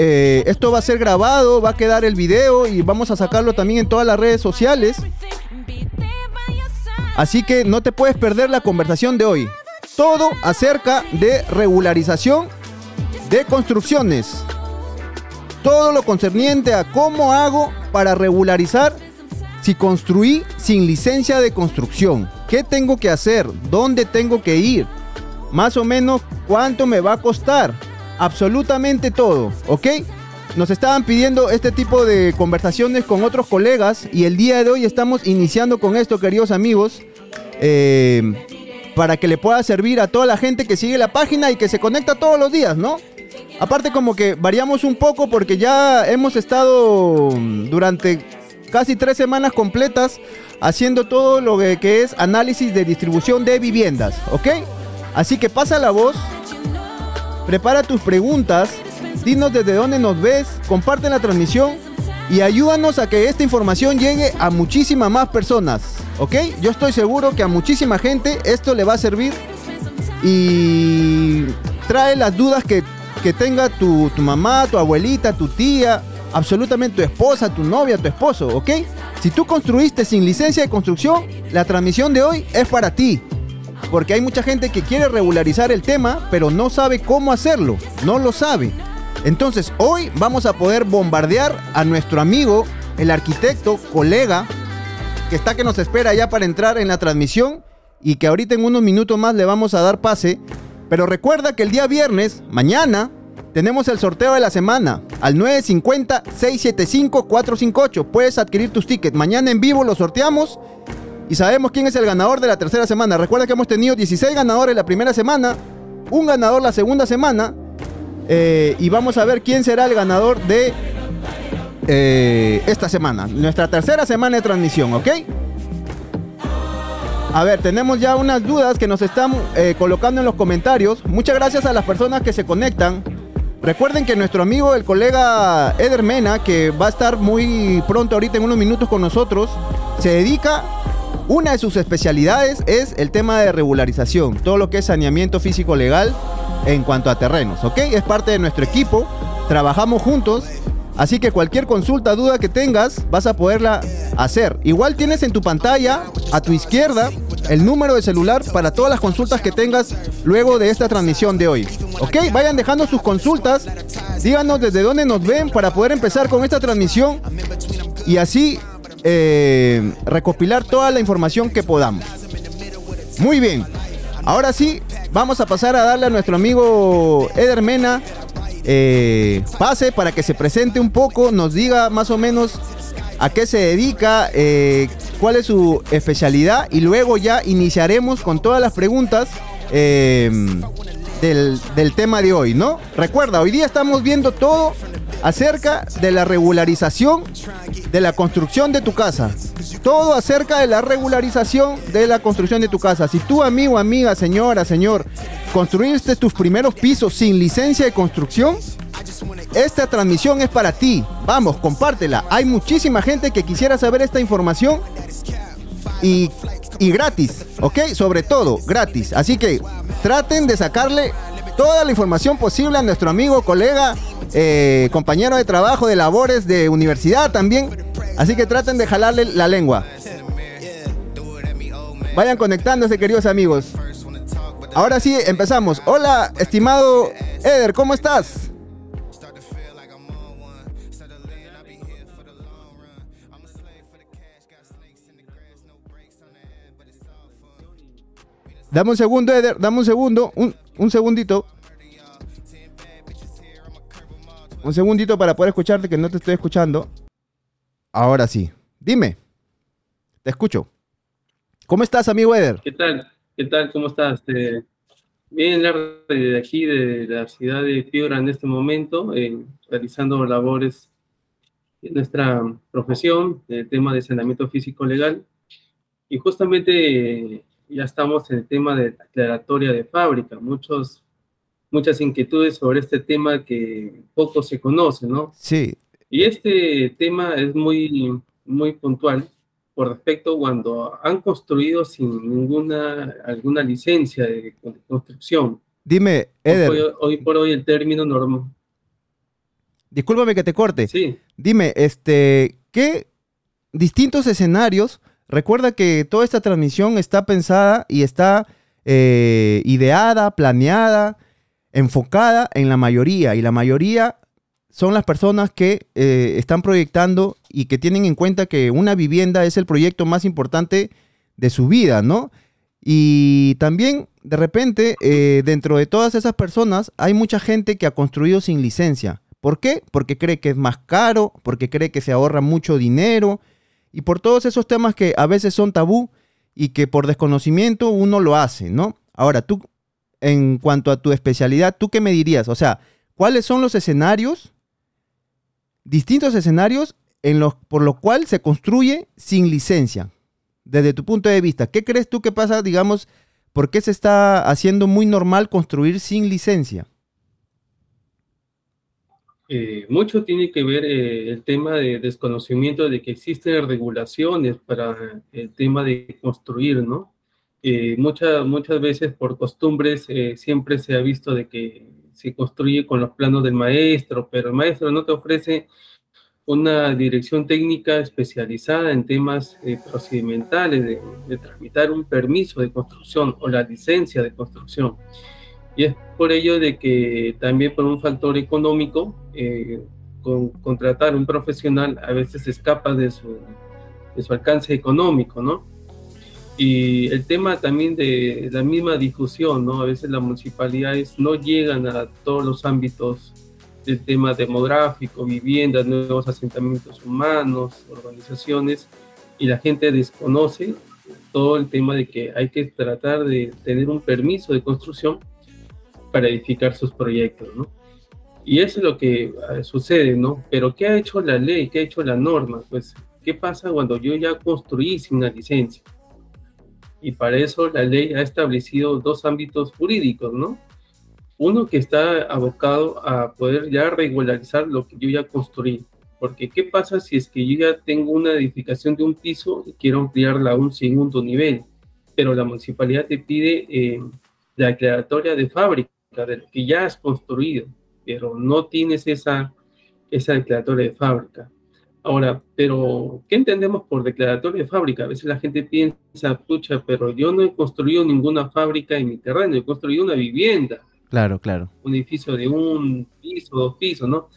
eh, esto va a ser grabado, va a quedar el video y vamos a sacarlo también en todas las redes sociales. Así que no te puedes perder la conversación de hoy. Todo acerca de regularización de construcciones. Todo lo concerniente a cómo hago para regularizar si construí sin licencia de construcción. ¿Qué tengo que hacer? ¿Dónde tengo que ir? Más o menos cuánto me va a costar. Absolutamente todo, ¿ok? Nos estaban pidiendo este tipo de conversaciones con otros colegas y el día de hoy estamos iniciando con esto, queridos amigos, eh, para que le pueda servir a toda la gente que sigue la página y que se conecta todos los días, ¿no? Aparte como que variamos un poco porque ya hemos estado durante casi tres semanas completas haciendo todo lo que es análisis de distribución de viviendas, ¿ok? Así que pasa la voz, prepara tus preguntas, dinos desde dónde nos ves, comparte la transmisión y ayúdanos a que esta información llegue a muchísimas más personas, ¿ok? Yo estoy seguro que a muchísima gente esto le va a servir y trae las dudas que, tenga tu, tu mamá, tu abuelita, tu tía, absolutamente tu esposa, tu novia, tu esposo, ¿ok? Si tú construiste sin licencia de construcción, la transmisión de hoy es para ti. Porque hay mucha gente que quiere regularizar el tema, pero no sabe cómo hacerlo. No lo sabe. Entonces, hoy vamos a poder bombardear a nuestro amigo, el arquitecto, colega, que está que nos espera ya para entrar en la transmisión y que ahorita en unos minutos más le vamos a dar pase. Pero recuerda que el día viernes, mañana, tenemos el sorteo de la semana al 950-675-458. Puedes adquirir tus tickets. Mañana en vivo los sorteamos y sabemos quién es el ganador de la tercera semana. Recuerda que hemos tenido 16 ganadores la primera semana, un ganador la segunda semana eh, y vamos a ver quién será el ganador de eh, esta semana. Nuestra tercera semana de transmisión, ¿ok? A ver, tenemos ya unas dudas que nos están eh, colocando en los comentarios. Muchas gracias a las personas que se conectan. Recuerden que nuestro amigo, el colega Eder Mena, que va a estar muy pronto ahorita en unos minutos con nosotros, se dedica, una de sus especialidades es el tema de regularización, todo lo que es saneamiento físico legal en cuanto a terrenos, ¿ok? Es parte de nuestro equipo, trabajamos juntos, así que cualquier consulta, duda que tengas, vas a poderla hacer. Igual tienes en tu pantalla, a tu izquierda, el número de celular para todas las consultas que tengas luego de esta transmisión de hoy. Ok, vayan dejando sus consultas, díganos desde dónde nos ven para poder empezar con esta transmisión y así eh, recopilar toda la información que podamos. Muy bien, ahora sí, vamos a pasar a darle a nuestro amigo Eder Mena eh, pase para que se presente un poco, nos diga más o menos a qué se dedica, eh, cuál es su especialidad y luego ya iniciaremos con todas las preguntas eh, del, del, tema de hoy, ¿no? Recuerda, hoy día estamos viendo todo acerca de la regularización de la construcción de tu casa. Todo acerca de la regularización de la construcción de tu casa. Si tú, amigo, amiga, señora, señor, construiste tus primeros pisos sin licencia de construcción, esta transmisión es para ti. Vamos, compártela. Hay muchísima gente que quisiera saber esta información y, gratis, ¿ok? Sobre todo, gratis. Así que traten de sacarle toda la información posible a nuestro amigo, colega, eh, compañero de trabajo, de labores, de universidad también. Así que traten de jalarle la lengua. Vayan conectándose, queridos amigos. Ahora sí, empezamos. Hola, estimado Eder, ¿cómo estás? Dame un segundo, Eder, dame un segundo, un, un segundito. Un segundito para poder escucharte que no te estoy escuchando. Ahora sí. Dime. Te escucho. ¿Cómo estás, amigo Eder? ¿Qué tal? ¿Qué tal? ¿Cómo estás? Eh, bien, de aquí, de la ciudad de Piura en este momento, eh, realizando labores en nuestra profesión, el tema de saneamiento físico legal. Y justamente ya estamos en el tema de declaratoria de fábrica, muchos, muchas inquietudes sobre este tema que poco se conoce, ¿no? Sí. Y este tema es muy, muy puntual por respecto cuando han construido sin ninguna alguna licencia de, construcción. Dime, Eder. Hoy, por hoy el término normal. discúlpame que te corte. Sí. Dime, este, ¿qué distintos escenarios? Recuerda que toda esta transmisión está pensada y está eh, ideada, planeada, enfocada en la mayoría. Y la mayoría son las personas que eh, están proyectando y que tienen en cuenta que una vivienda es el proyecto más importante de su vida, ¿no? Y también, de repente, eh, dentro de todas esas personas, hay mucha gente que ha construido sin licencia. ¿Por qué? Porque cree que es más caro, porque cree que se ahorra mucho dinero y por todos esos temas que a veces son tabú y que por desconocimiento uno lo hace, ¿no? Ahora, tú, en cuanto a tu especialidad, ¿tú qué me dirías? O sea, ¿cuáles son los escenarios, distintos escenarios en los, por lo cual se construye sin licencia? Desde tu punto de vista, ¿qué crees tú que pasa, digamos, por qué se está haciendo muy normal construir sin licencia? Eh, mucho tiene que ver eh, el tema de desconocimiento de que existen regulaciones para el tema de construir, ¿no? Eh, muchas, muchas veces por costumbres siempre se ha visto de que se construye con los planos del maestro, pero el maestro no te ofrece una dirección técnica especializada en temas procedimentales de, de tramitar un permiso de construcción o la licencia de construcción. Y es por ello de que también por un factor económico, eh, con, contratar un profesional a veces escapa de su, de su alcance económico, ¿no? Y el tema también de la misma difusión, ¿no? A veces las municipalidades no llegan a todos los ámbitos del tema demográfico, viviendas, nuevos asentamientos humanos, organizaciones, y la gente desconoce todo el tema de que hay que tratar de tener un permiso de construcción para edificar sus proyectos, ¿no? Y eso es lo que ah, sucede, ¿no? Pero ¿qué ha hecho la ley? ¿Qué ha hecho la norma? Pues, ¿qué pasa cuando yo ya construí sin una licencia? Y para eso la ley ha establecido dos ámbitos jurídicos, ¿no? Uno que está abocado a poder ya regularizar lo que yo ya construí. Porque ¿qué pasa si es que yo ya tengo una edificación de un piso y quiero ampliarla a un segundo nivel? Pero la municipalidad te pide eh, la declaratoria de fábrica de lo que ya has construido, pero no tienes esa, esa declaratoria de fábrica. Ahora, pero, ¿qué entendemos por declaratoria de fábrica? A veces la gente piensa, pucha, pero yo no he construido ninguna fábrica en mi terreno, he construido una vivienda. Claro, claro. Un edificio de un piso, dos pisos, ¿no?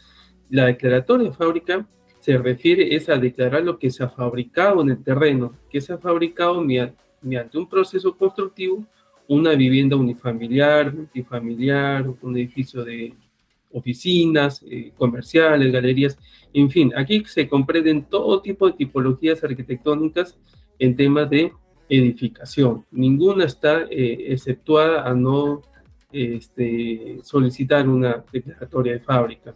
La declaratoria de fábrica se refiere es a declarar lo que se ha fabricado en el terreno, que se ha fabricado mediante un proceso constructivo una vivienda unifamiliar, multifamiliar, un edificio de oficinas, eh, comerciales, galerías, en fin, aquí se comprenden todo tipo de tipologías arquitectónicas en temas de edificación. Ninguna está eh, exceptuada a no este, solicitar una declaratoria de fábrica.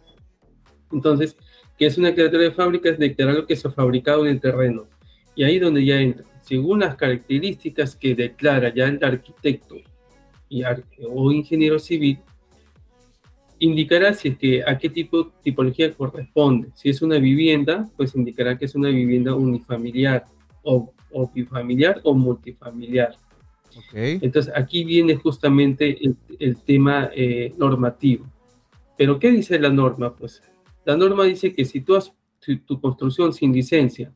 Entonces, ¿qué es una declaratoria de fábrica? Es declarar lo que se ha fabricado en el terreno. Y ahí donde ya entra según las características que declara ya el arquitecto y o ingeniero civil, indicará si es que a qué tipo tipología corresponde. Si es una vivienda, pues indicará que es una vivienda unifamiliar o, bifamiliar o multifamiliar. Entonces aquí viene justamente el, tema eh, normativo. Pero ¿qué dice la norma? Pues la norma dice que si tú tu construcción sin licencia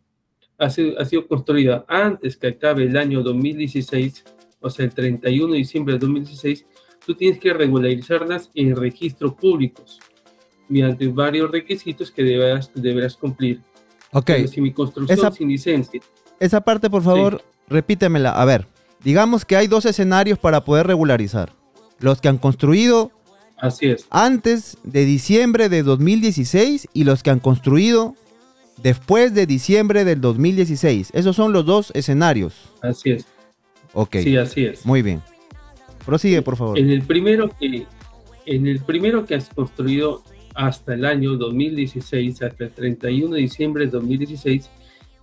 ha sido, construida antes que acabe el año 2016, o sea, el 31 de diciembre de 2016, tú tienes que regularizarlas en registros públicos mediante varios requisitos que deberás, deberás cumplir. Ok. si mi construcción sin licencia. Esa parte, por favor, repítemela. A ver, digamos que hay dos escenarios para poder regularizar. Los que han construido Así es. antes de diciembre de 2016 y los que han construido después de diciembre del 2016. Esos son los dos escenarios. Así es. Ok. Sí, así es. Muy bien. Prosigue, por favor. En el primero que, en el primero que has construido hasta el año 2016, hasta el 31 de diciembre de 2016,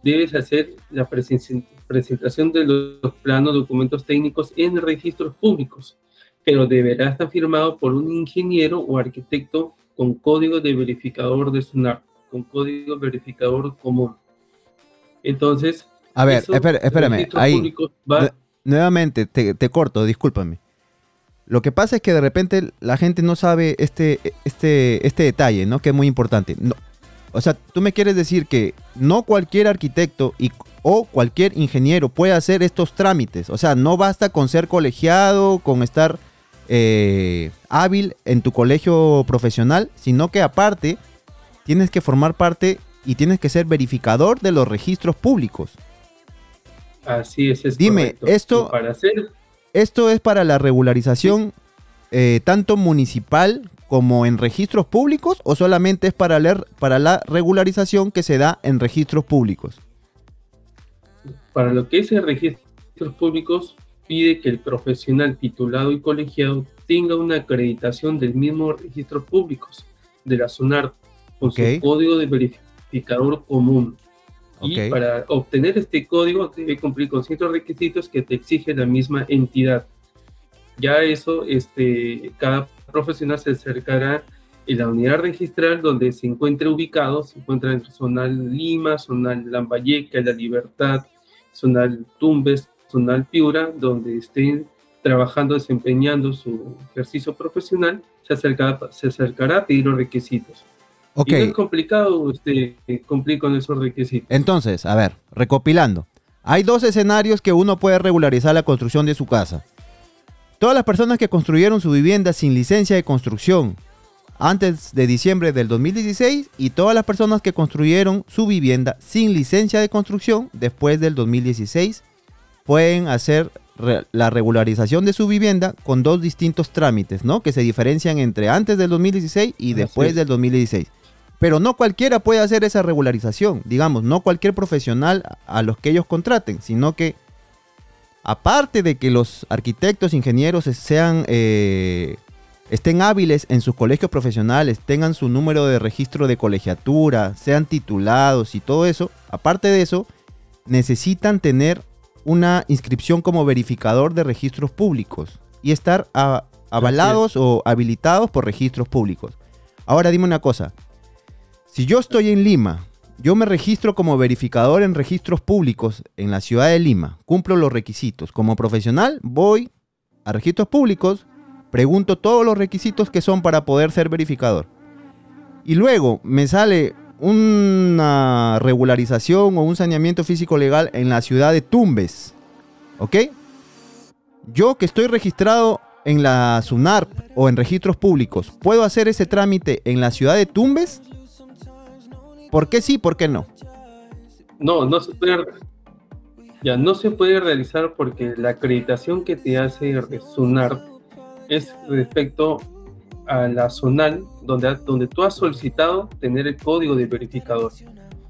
debes hacer la presentación de los planos, documentos técnicos en registros públicos, pero deberá estar firmado por un ingeniero o arquitecto con código de verificador de SUNAR con código verificador común. Entonces... A ver, espérame, ahí. Nuevamente, te, corto, discúlpame. Lo que pasa es que de repente la gente no sabe este, este, este detalle, ¿no? Que es muy importante. No, o sea, tú me quieres decir que no cualquier arquitecto y, o cualquier ingeniero puede hacer estos trámites. O sea, no basta con ser colegiado, con estar eh, hábil en tu colegio profesional, sino que aparte tienes que formar parte y tienes que ser verificador de los registros públicos. Así es, es Dime, esto, para hacer... esto es para la regularización eh, tanto municipal como en registros públicos o solamente es para, leer, para la regularización que se da en registros públicos? Para lo que es en registros públicos, pide que el profesional titulado y colegiado tenga una acreditación del mismo registro públicos de la SUNAR con su código de verificador común. Y para obtener este código debe cumplir con ciertos requisitos que te exige la misma entidad. Ya eso, este, cada profesional se acercará en la unidad registral donde se encuentre ubicado, se encuentra en Zonal Lima, Zonal Lambayeca, La Libertad, Zonal Tumbes, Zonal Piura, donde estén trabajando, desempeñando su ejercicio profesional, se acercará, se acercará a pedir los requisitos. Ok. Y es complicado este, cumplir con esos requisitos. Entonces, a ver, recopilando. Hay dos escenarios que uno puede regularizar la construcción de su casa. Todas las personas que construyeron su vivienda sin licencia de construcción antes de diciembre del 2016 y todas las personas que construyeron su vivienda sin licencia de construcción después del 2016 pueden hacer la regularización de su vivienda con dos distintos trámites, ¿no? Que se diferencian entre antes del 2016 y después del 2016. Pero no cualquiera puede hacer esa regularización, digamos, no cualquier profesional a los que ellos contraten, sino que aparte de que los arquitectos, ingenieros sean, eh, estén hábiles en sus colegios profesionales, tengan su número de registro de colegiatura, sean titulados y todo eso, aparte de eso, necesitan tener una inscripción como verificador de registros públicos y estar avalados o habilitados por registros públicos. Ahora dime una cosa, si yo estoy en Lima, yo me registro como verificador en registros públicos en la ciudad de Lima, cumplo los requisitos. Como profesional voy a registros públicos, pregunto todos los requisitos que son para poder ser verificador. Y luego me sale una regularización o un saneamiento físico legal en la ciudad de Tumbes. ¿Ok? Yo que estoy registrado en la SUNARP o en registros públicos, ¿puedo hacer ese trámite en la ciudad de Tumbes? ¿Por qué sí, por qué no? No, no se puede, ya, no se puede realizar porque la acreditación que te hace SUNARP es respecto a la zonal donde, donde tú has solicitado tener el código de verificador.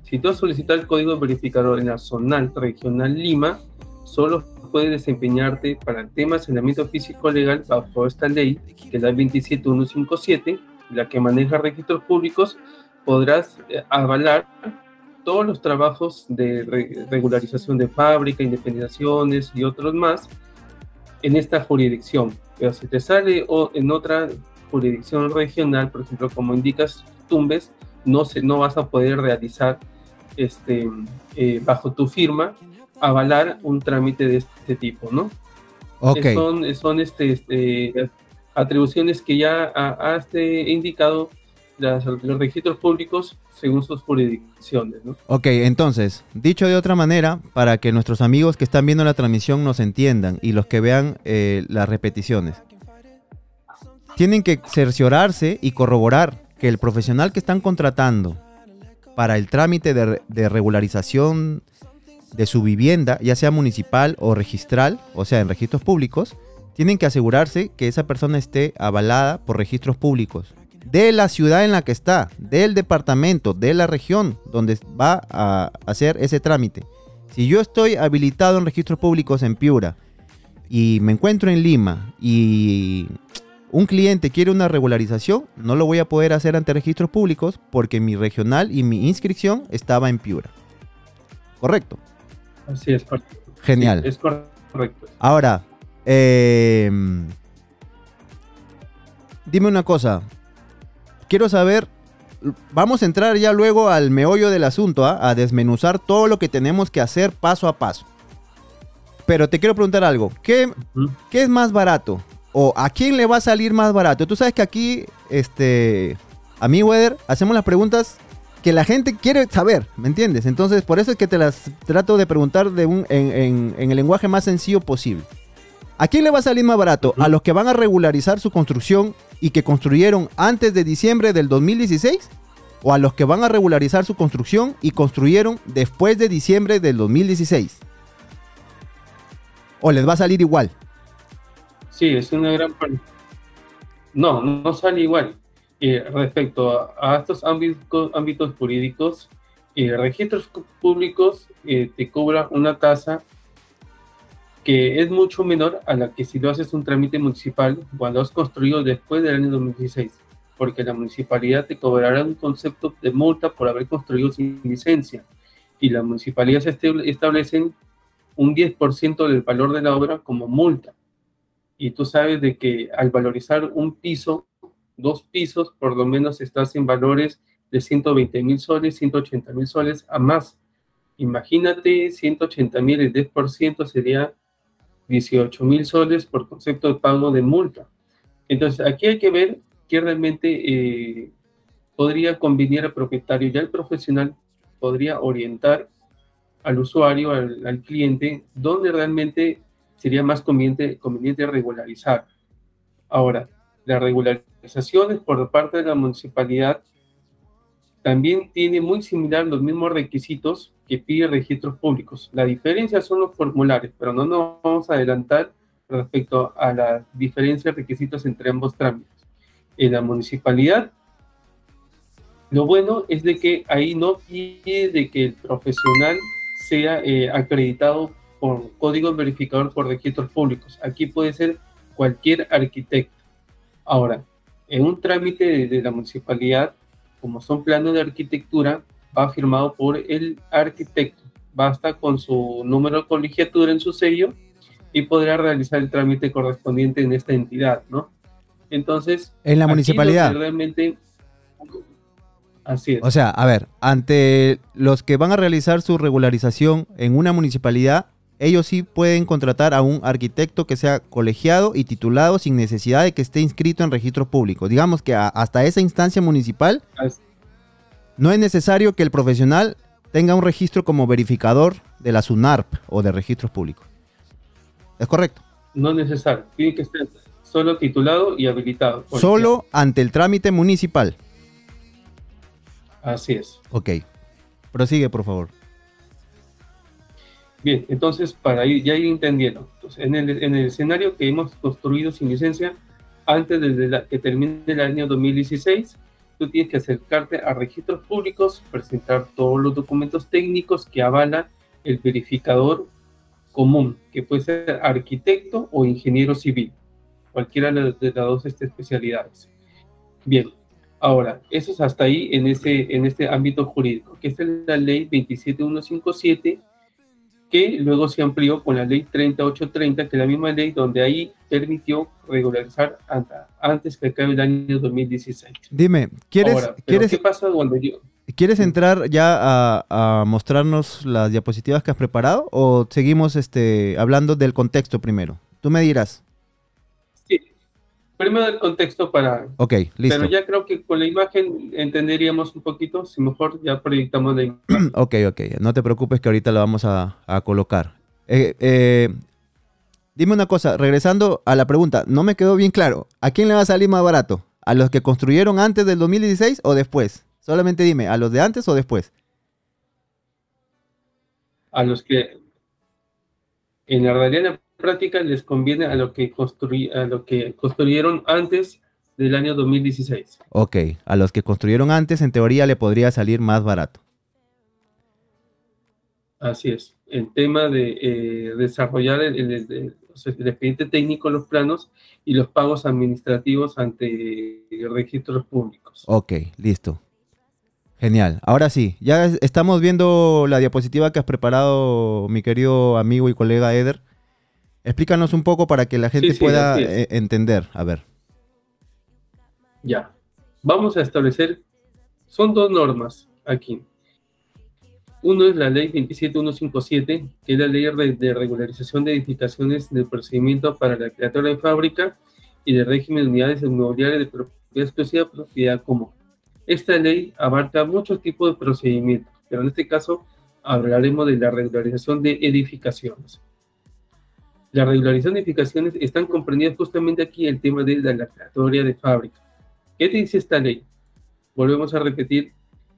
Si tú has solicitado el código de verificador en la zonal regional Lima, solo puedes desempeñarte para el tema de saneamiento físico legal bajo esta ley, que es la 27157, la que maneja registros públicos, podrás eh, avalar todos los trabajos de regularización de fábrica, independizaciones y otros más en esta jurisdicción. Pero si te sale o en otra jurisdicción regional, por ejemplo, como indicas Tumbes, no, se, no vas a poder realizar este, eh, bajo tu firma avalar un trámite de este tipo, ¿no? Okay. Son, son este, este, atribuciones que ya has este, indicado las, los registros públicos según sus jurisdicciones. ¿no? Ok, entonces, dicho de otra manera, para que nuestros amigos que están viendo la transmisión nos entiendan y los que vean eh, las repeticiones, tienen que cerciorarse y corroborar que el profesional que están contratando para el trámite de, regularización de su vivienda, ya sea municipal o registral, o sea, en registros públicos, tienen que asegurarse que esa persona esté avalada por registros públicos de la ciudad en la que está, del departamento, de la región donde va a hacer ese trámite. Si yo estoy habilitado en registros públicos en Piura y me encuentro en Lima y un cliente quiere una regularización, no lo voy a poder hacer ante registros públicos porque mi regional y mi inscripción estaba en Piura. ¿Correcto? Así es, correcto. Genial. es correcto. Ahora, em, dime una cosa. Quiero saber, vamos a entrar ya luego al meollo del asunto, ¿ah? a desmenuzar todo lo que tenemos que hacer paso a paso. Pero te quiero preguntar algo. ¿Qué, ¿qué es más barato? o a quién le va a salir más barato. Tú sabes que aquí, este, a mí, Weather, hacemos las preguntas que la gente quiere saber, ¿me entiendes? Entonces, por eso es que te las trato de preguntar de un, en, el lenguaje más sencillo posible. ¿A quién le va a salir más barato? ¿A los que van a regularizar su construcción y que construyeron antes de diciembre del 2016? ¿O a los que van a regularizar su construcción y construyeron después de diciembre del 2016? ¿O les va a salir igual? Sí, es una gran parte. No, no sale igual. Eh, respecto a, estos ámbitos, ámbitos jurídicos, eh, registros públicos eh, te cobra una tasa que es mucho menor a la que si lo haces un trámite municipal cuando has construido después del año 2016, porque la municipalidad te cobrará un concepto de multa por haber construido sin licencia y la municipalidad se establecen un 10% del valor de la obra como multa y tú sabes de que al valorizar un piso, dos pisos, por lo menos estás en valores de 120 mil soles, 180 mil soles a más. Imagínate 180 mil, el 10% sería 18 mil soles por concepto de pago de multa. Entonces, aquí hay que ver qué realmente eh, podría convenir al propietario. Ya el profesional podría orientar al usuario, al, al cliente, dónde realmente sería más conveniente, conveniente regularizar. Ahora, las regularizaciones por parte de la municipalidad también tiene muy similar los mismos requisitos que pide registros públicos. La diferencia son los formularios, pero no nos vamos a adelantar respecto a la diferencia de requisitos entre ambos trámites. En la municipalidad, lo bueno es de que ahí no pide de que el profesional sea eh, acreditado por código verificador por registros públicos. Aquí puede ser cualquier arquitecto. Ahora, en un trámite de, la municipalidad, como son planos de arquitectura, va firmado por el arquitecto. Basta con su número de colegiatura en su sello y podrá realizar el trámite correspondiente en esta entidad, ¿no? Entonces, en la municipalidad. Realmente, así es. O sea, a ver, ante los que van a realizar su regularización en una municipalidad, ellos sí pueden contratar a un arquitecto que sea colegiado y titulado sin necesidad de que esté inscrito en registros públicos. Digamos que hasta esa instancia municipal no es necesario que el profesional tenga un registro como verificador de la SUNARP o de registros públicos. ¿Es correcto? No es necesario, tiene que estar solo titulado y habilitado. Solo ante el trámite municipal. Así es. Ok. Prosigue, por favor. Bien, entonces para ir, ya ir entendiendo, en, el, en, el, escenario que hemos construido sin licencia, antes de que termine el año 2016, tú tienes que acercarte a registros públicos, presentar todos los documentos técnicos que avala el verificador común, que puede ser arquitecto o ingeniero civil, cualquiera de las dos especialidades. Bien, ahora, eso es hasta ahí en este, en este ámbito jurídico, que es la ley 27157 que luego se amplió con la ley 3830, que es la misma ley donde ahí permitió regularizar antes que acabe el año 2016. Dime, ¿quieres, ¿quieres ¿qué pasa cuando yo... ¿Quieres entrar ya a, mostrarnos las diapositivas que has preparado o seguimos este, hablando del contexto primero? Tú me dirás primero el contexto para... Ok, listo. Pero ya creo que con la imagen entenderíamos un poquito, si mejor ya proyectamos la imagen. ok, ok, no te preocupes que ahorita la vamos a, colocar. Eh, eh, dime una cosa, regresando a la pregunta, no me quedó bien claro, ¿a quién le va a salir más barato? ¿A los que construyeron antes del 2016 o después? Solamente dime, ¿a los de antes o después? A los que en la realidad práctica les conviene a lo que, a lo que construyeron antes del año 2016. Ok, a los que construyeron antes en teoría le podría salir más barato. Así es. El tema de eh, desarrollar el, expediente técnico, los planos y los pagos administrativos ante registros públicos. Ok, listo. Genial. Ahora sí, ya estamos viendo la diapositiva que has preparado mi querido amigo y colega Eder. Explícanos un poco para que la gente pueda eh, entender. A ver. Ya. Vamos a establecer, son dos normas aquí. Uno es la ley 27157, que es la ley de regularización de edificaciones del procedimiento para la creatura de fábrica, y del régimen de unidades inmobiliarias de propiedad exclusiva, propiedad común. Esta ley abarca muchos tipos de procedimientos, pero en este caso hablaremos de la regularización de edificaciones. La regularización de edificaciones están comprendidas justamente aquí el tema de la declaratoria de fábrica. ¿Qué te dice esta ley? Volvemos a repetir,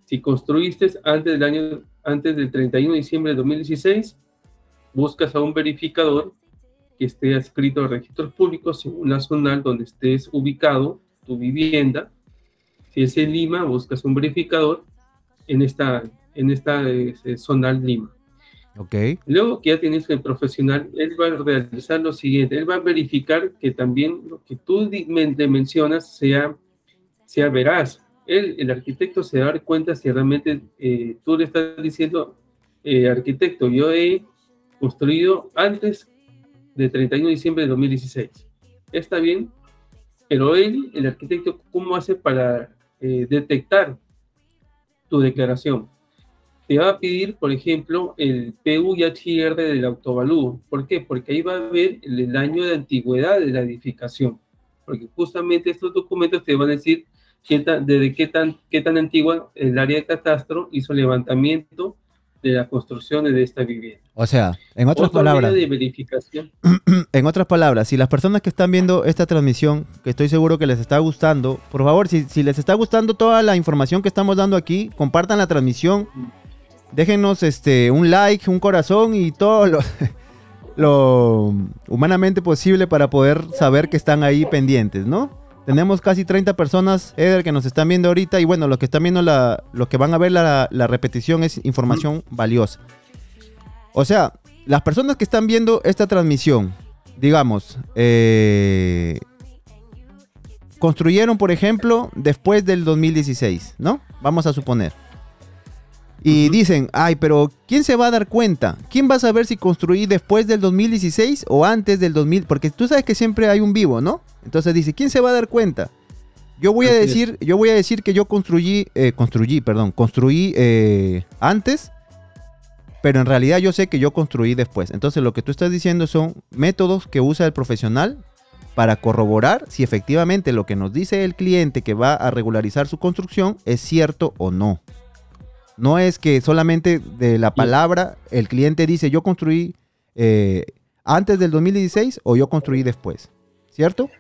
si construiste antes del año, antes del 31 de diciembre de 2016, buscas a un verificador que esté adscrito a registros públicos según la zona donde estés ubicado, tu vivienda. Si es en Lima, buscas un verificador en esta, en esta eh, zona Lima. Okay. Luego que ya tienes el profesional, él va a realizar lo siguiente, él va a verificar que también lo que tú mencionas sea, sea veraz. Él, el arquitecto se va a dar cuenta si realmente eh, tú le estás diciendo, eh, arquitecto, yo he construido antes del 31 de diciembre de 2016. Está bien, pero él, el arquitecto, ¿cómo hace para eh, detectar tu declaración? Te va a pedir, por ejemplo, el PU y HR del autovalúo. ¿Por qué? Porque ahí va a ver el, año de antigüedad de la edificación. Porque justamente estos documentos te van a decir qué desde qué tan, qué tan antigua el área de catastro hizo levantamiento de las construcciones de esta vivienda. O sea, en otras palabras, de verificación. en otras palabras, si las personas que están viendo esta transmisión, que estoy seguro que les está gustando, por favor, si, si les está gustando toda la información que estamos dando aquí, compartan la transmisión, déjenos este un like, un corazón y todo lo, lo humanamente posible para poder saber que están ahí pendientes, ¿no? Tenemos casi 30 personas, Eder, que nos están viendo ahorita. Y bueno, los que están viendo la, los que van a ver la, repetición es información valiosa. O sea, las personas que están viendo esta transmisión, digamos, eh, construyeron, por ejemplo, después del 2016, ¿no? Vamos a suponer. Y dicen, ay, pero ¿quién se va a dar cuenta? ¿Quién va a saber si construí después del 2016 o antes del 2000? Porque tú sabes que siempre hay un vivo, ¿no? Entonces dice, ¿quién se va a dar cuenta? Yo voy a decir, yo voy a decir que yo construí, eh, construí, perdón, construí eh, antes, pero en realidad yo sé que yo construí después. Entonces lo que tú estás diciendo son métodos que usa el profesional para corroborar si efectivamente lo que nos dice el cliente que va a regularizar su construcción es cierto o no. No es que solamente de la palabra el cliente dice yo construí eh, antes del 2016 o yo construí después. ¿Cierto?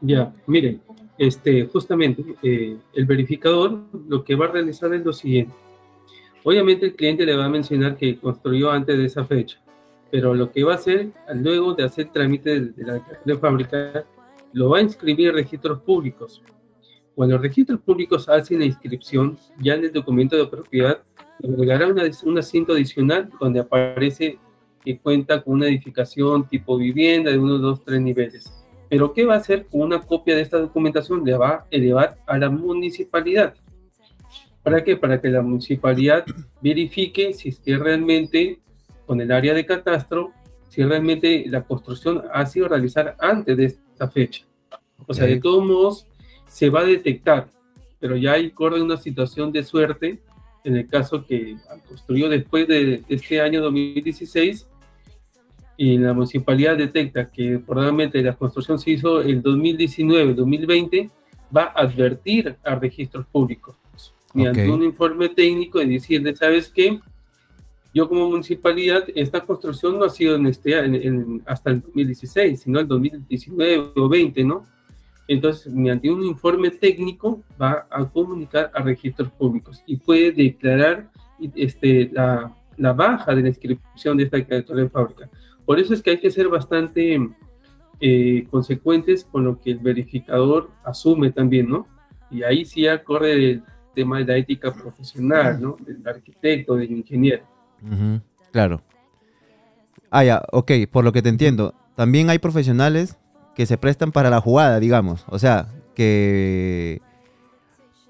Ya, miren, este, justamente eh, el verificador lo que va a realizar es lo siguiente. Obviamente el cliente le va a mencionar que construyó antes de esa fecha, pero lo que va a hacer luego de hacer el trámite de la de fábrica, lo va a inscribir en registros públicos. Cuando los registros públicos hacen la inscripción, ya en el documento de propiedad, agregará un asiento adicional donde aparece que cuenta con una edificación tipo vivienda de uno, dos, tres niveles. Pero ¿qué va a hacer con una copia de esta documentación? Le va a elevar a la municipalidad. ¿Para qué? Para que la municipalidad verifique si es que realmente con el área de catastro, si realmente la construcción ha sido realizada antes de esta fecha. O sea, de todos modos, se va a detectar, pero ya hay corre una situación de suerte en el caso que construyó después de este año 2016 y la municipalidad detecta que probablemente la construcción se hizo el 2019-2020, va a advertir a registros públicos mediante un informe técnico y decirle, ¿sabes qué? Yo como municipalidad, esta construcción no ha sido en este, hasta el 2016, sino el 2019 o 20, ¿no? Entonces, mediante un informe técnico va a comunicar a registros públicos y puede declarar este, la, baja de la inscripción de esta declaratoria de fábrica. Por eso es que hay que ser bastante eh, consecuentes con lo que el verificador asume también, ¿no? Y ahí sí corre el tema de la ética profesional, ¿no? Del arquitecto, del ingeniero. claro. Ah, ya, ok, por lo que te entiendo. También hay profesionales que se prestan para la jugada, digamos. O sea, que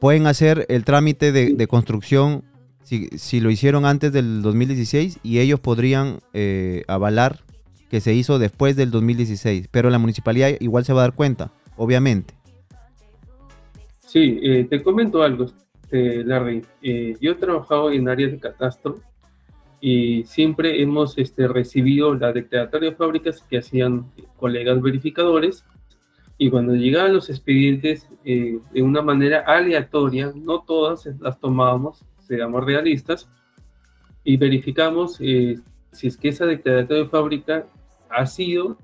pueden hacer el trámite de, construcción si, lo hicieron antes del 2016 y ellos podrían eh, avalar que se hizo después del 2016. Pero la municipalidad igual se va a dar cuenta, obviamente. Sí, eh, te comento algo, este, Larry. Eh, yo he trabajado en áreas de catastro y siempre hemos este, recibido la declaratoria de fábricas que hacían colegas verificadores. Y cuando llegaban los expedientes eh, de una manera aleatoria, no todas las tomábamos, seamos realistas, y verificamos eh, si es que esa declaratoria de fábrica ha sido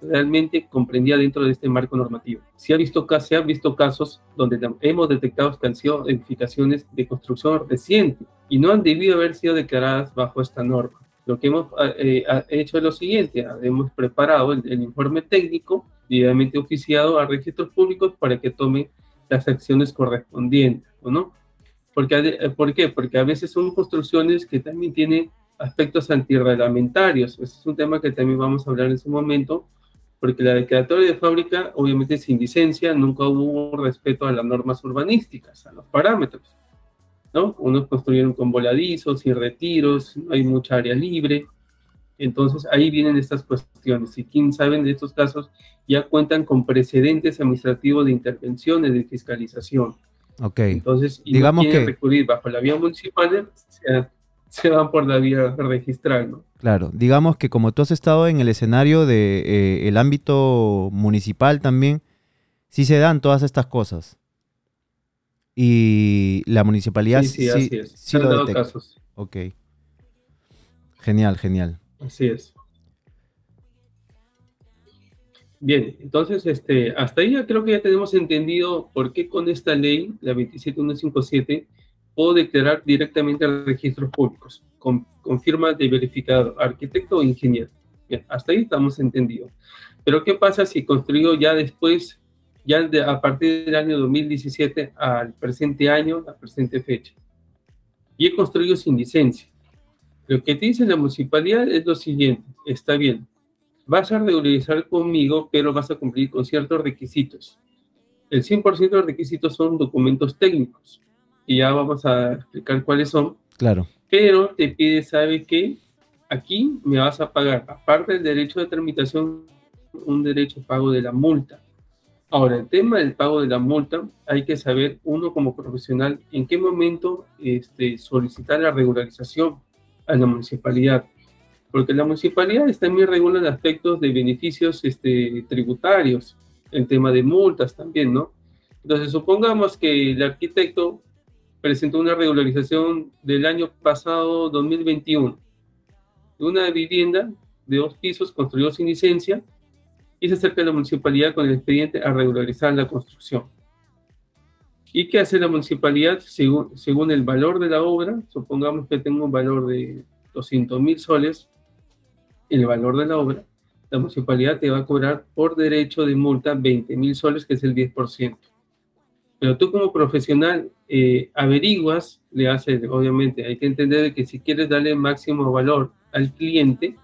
realmente comprendida dentro de este marco normativo. Se, ha visto, se han visto casos donde hemos detectado que han sido edificaciones de construcción reciente y no han debido haber sido declaradas bajo esta norma. Lo que hemos eh, hecho es lo siguiente, hemos preparado el, informe técnico debidamente oficiado a registros públicos para que tome las acciones correspondientes, ¿no? Porque, eh, ¿Por qué? Porque a veces son construcciones que también tienen aspectos antirreglamentarios. Ese es un tema que también vamos a hablar en su momento, porque la declaratoria de fábrica, obviamente sin licencia, nunca hubo respeto a las normas urbanísticas, a los parámetros, ¿no? Unos construyeron con voladizos y retiros, no hay mucha área libre, entonces ahí vienen estas cuestiones, y quien saben de estos casos ya cuentan con precedentes administrativos de intervenciones de fiscalización. Ok. Entonces, y digamos que recurrir bajo la vía municipal, se van por la vía registral, ¿no? Claro, digamos que como tú has estado en el escenario del de, eh, ámbito municipal también, sí se dan todas estas cosas. Y la municipalidad sí, sí, así es. se han dado casos. Ok. Genial, genial. Así es. Bien, entonces este, hasta ahí ya creo que ya tenemos entendido por qué con esta ley, la 27157, puedo declarar directamente a registros públicos con, firma de verificador, arquitecto o ingeniero. Bien, hasta ahí estamos entendidos. Pero ¿qué pasa si construyo ya después, ya a partir del año 2017 al presente año, la presente fecha? Y he construido sin licencia. Lo que te dice la municipalidad es lo siguiente, está bien, vas a regularizar conmigo, pero vas a cumplir con ciertos requisitos. El 100% de los requisitos son documentos técnicos y ya vamos a explicar cuáles son. Claro. Pero te pide, ¿sabe qué? Aquí me vas a pagar, aparte del derecho de tramitación, un derecho pago de la multa. Ahora, el tema del pago de la multa, hay que saber uno como profesional en qué momento este, solicitar la regularización a la municipalidad. Porque la municipalidad también regula aspectos de beneficios este, tributarios, el tema de multas también, ¿no? Entonces, supongamos que el arquitecto presentó una regularización del año pasado, 2021, de una vivienda de dos pisos construido sin licencia y se acerca a la municipalidad con el expediente a regularizar la construcción. ¿Y qué hace la municipalidad según, según el valor de la obra? Supongamos que tengo un valor de 200 mil soles, el valor de la obra, la municipalidad te va a cobrar por derecho de multa 20 mil soles, que es el 10%. Pero tú como profesional eh, averiguas, le haces, obviamente, hay que entender que si quieres darle máximo valor al cliente,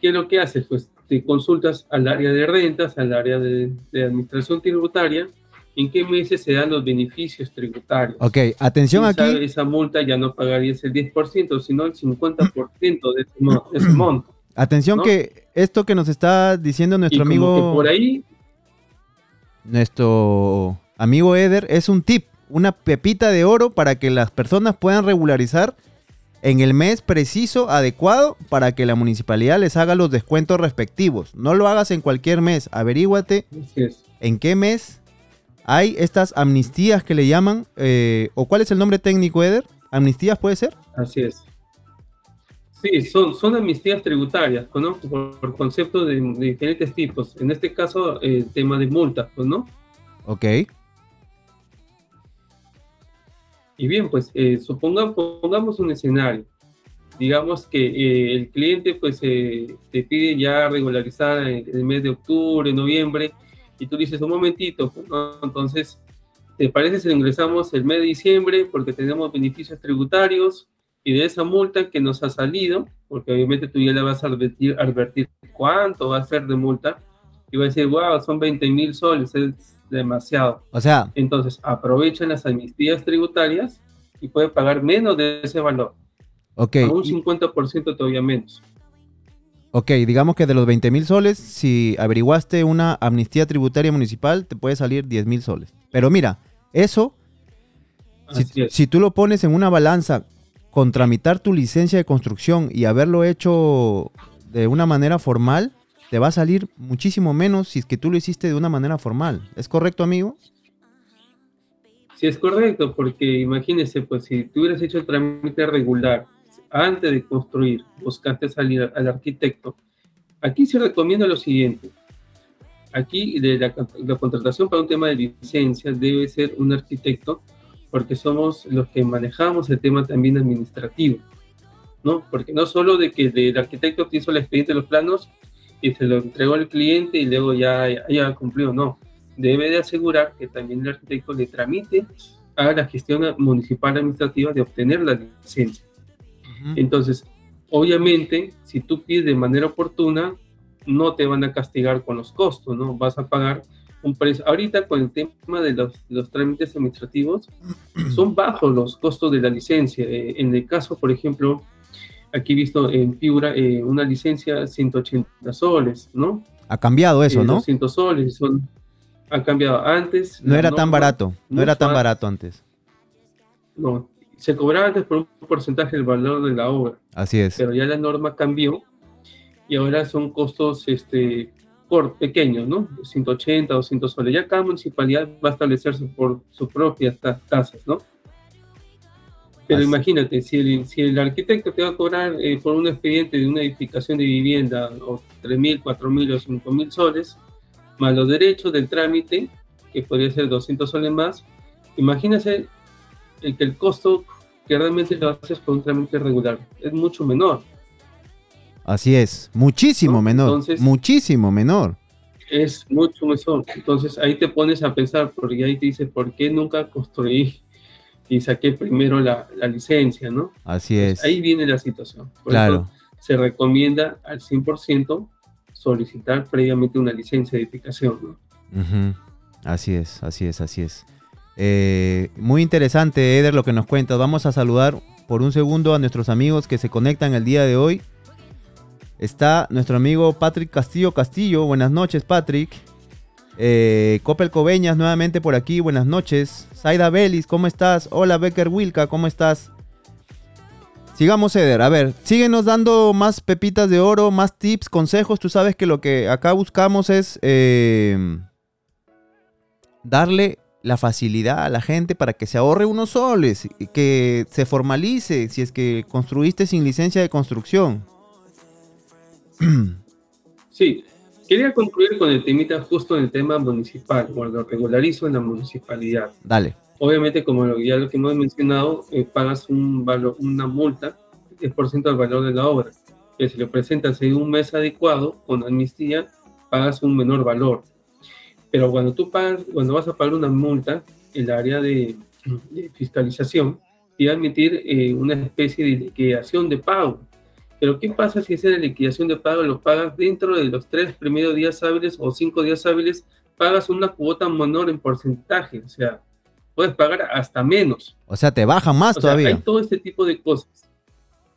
¿qué es lo que haces? Pues te consultas al área de rentas, al área de, administración tributaria, en qué meses se dan los beneficios tributarios. Ok, atención aquí. esa multa ya no pagarías el 10%, sino el 50% de ese, monto. Atención que esto que nos está diciendo nuestro amigo... por ahí... Nuestro amigo Eder, es un tip, una pepita de oro para que las personas puedan regularizar en el mes preciso, adecuado, para que la municipalidad les haga los descuentos respectivos. No lo hagas en cualquier mes, averíguate en qué mes hay estas amnistías que le llaman, eh, o cuál es el nombre técnico, Eder, amnistías puede ser. Así es. Sí, son, son amnistías tributarias, ¿no? Por, conceptos de, diferentes tipos. En este caso, el tema de multas, pues, ¿no? Ok. Y bien, pues eh, pongamos un escenario. Digamos que eh, el cliente pues eh, te pide ya regularizar en el mes de octubre, noviembre, y tú dices, un momentito, pues, entonces, ¿te parece si ingresamos el mes de diciembre porque tenemos beneficios tributarios y de esa multa que nos ha salido, porque obviamente tú ya le vas a advertir, advertir cuánto va a ser de multa, y va a decir, wow, son 20 mil soles, es demasiado. O sea. Entonces, aprovechan las amnistías tributarias y pueden pagar menos de ese valor. Ok. un 50% todavía menos. Ok, digamos que de los 20 mil soles, si averiguaste una amnistía tributaria municipal, te puede salir 10 mil soles. Pero mira, eso si, tú lo pones en una balanza con tramitar tu licencia de construcción y haberlo hecho de una manera formal, te va a salir muchísimo menos si es que tú lo hiciste de una manera formal. ¿Es correcto, amigo? Sí, es correcto, porque imagínese, pues si tú hubieras hecho el trámite regular antes de construir, buscaste salir al arquitecto, aquí se recomienda lo siguiente. Aquí de la, contratación para un tema de licencia debe ser un arquitecto porque somos los que manejamos el tema también administrativo, ¿no? Porque no solo de que el arquitecto te hizo el expediente de los planos y se lo entregó al cliente y luego ya, ya, cumplió, no. Debe de asegurar que también el arquitecto le tramite a la gestión municipal administrativa de obtener la licencia. Entonces, obviamente, si tú pides de manera oportuna, no te van a castigar con los costos, ¿no? Vas a pagar un precio. Ahorita con el tema de los, los trámites administrativos, son bajos los costos de la licencia. Eh, en el caso, por ejemplo, aquí visto en Piura eh, una licencia 180 soles, ¿no? Ha cambiado eso, eh, ¿no? 200 soles, son, ha cambiado antes. No era tan barato, no era tan barato antes. No, se cobraba antes por un porcentaje del valor de la obra. Así es. Pero ya la norma cambió y ahora son costos este, por pequeños, ¿no? 180, 200 soles. Ya cada municipalidad va a establecerse por sus propias tasas, ¿no? Pero imagínate, si el, si el arquitecto te va a cobrar eh, por un expediente de una edificación de vivienda o 3.000, 4.000 o 5.000 soles, más los derechos del trámite, que podría ser 200 soles más, imagínese el que el costo que realmente lo haces por un trámite regular es mucho menor. Así es, muchísimo menor, muchísimo menor. Es mucho menor. Entonces ahí te pones a pensar, porque ahí te dice, ¿por qué nunca construí y saqué primero la, licencia, no? Así es. ahí viene la situación. claro. se recomienda al 100% solicitar previamente una licencia de edificación, ¿no? Así es, así es, así es. Eh, muy interesante, Eder, lo que nos cuentas. Vamos a saludar por un segundo a nuestros amigos que se conectan el día de hoy. Está nuestro amigo Patrick Castillo Castillo. Buenas noches, Patrick. Eh, Copel Coveñas nuevamente por aquí. Buenas noches. Zaida Belis, ¿cómo estás? Hola, Becker Wilka, ¿cómo estás? Sigamos, Eder. A ver, síguenos dando más pepitas de oro, más tips, consejos. Tú sabes que lo que acá buscamos es eh, darle la facilidad a la gente para que se ahorre unos soles, que se formalice si es que construiste sin licencia de construcción. Sí, quería concluir con el temita justo en el tema municipal, cuando regularizo en la municipalidad. Dale. Obviamente, como ya lo que hemos mencionado, eh, pagas un valor, una multa, 10% del valor de la obra. Que si lo presentas en un mes adecuado, con amnistía, pagas un menor valor. Pero cuando tú pagas, cuando vas a pagar una multa, el área de, fiscalización te va a emitir eh, una especie de liquidación de pago. Pero ¿qué pasa si esa liquidación de pago lo pagas dentro de los tres primeros días hábiles o cinco días hábiles? Pagas una cuota menor en porcentaje, o sea, puedes pagar hasta menos. O sea, te baja más todavía. hay todo este tipo de cosas.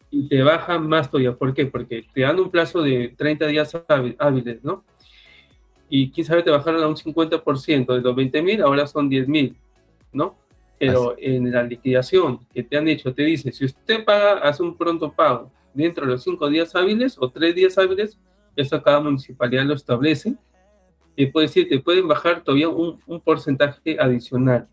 Y te baja más todavía. ¿Por qué? Porque te dan un plazo de 30 días hábiles, ¿no? y quién sabe te bajaron a un 50%, de los 20 mil ahora son 10 mil, ¿no? Pero en la liquidación que te han hecho, te dice, si usted paga, hace un pronto pago dentro de los 5 días hábiles o 3 días hábiles, eso cada municipalidad lo establece, y puede decir, te pueden bajar todavía un, un porcentaje adicional.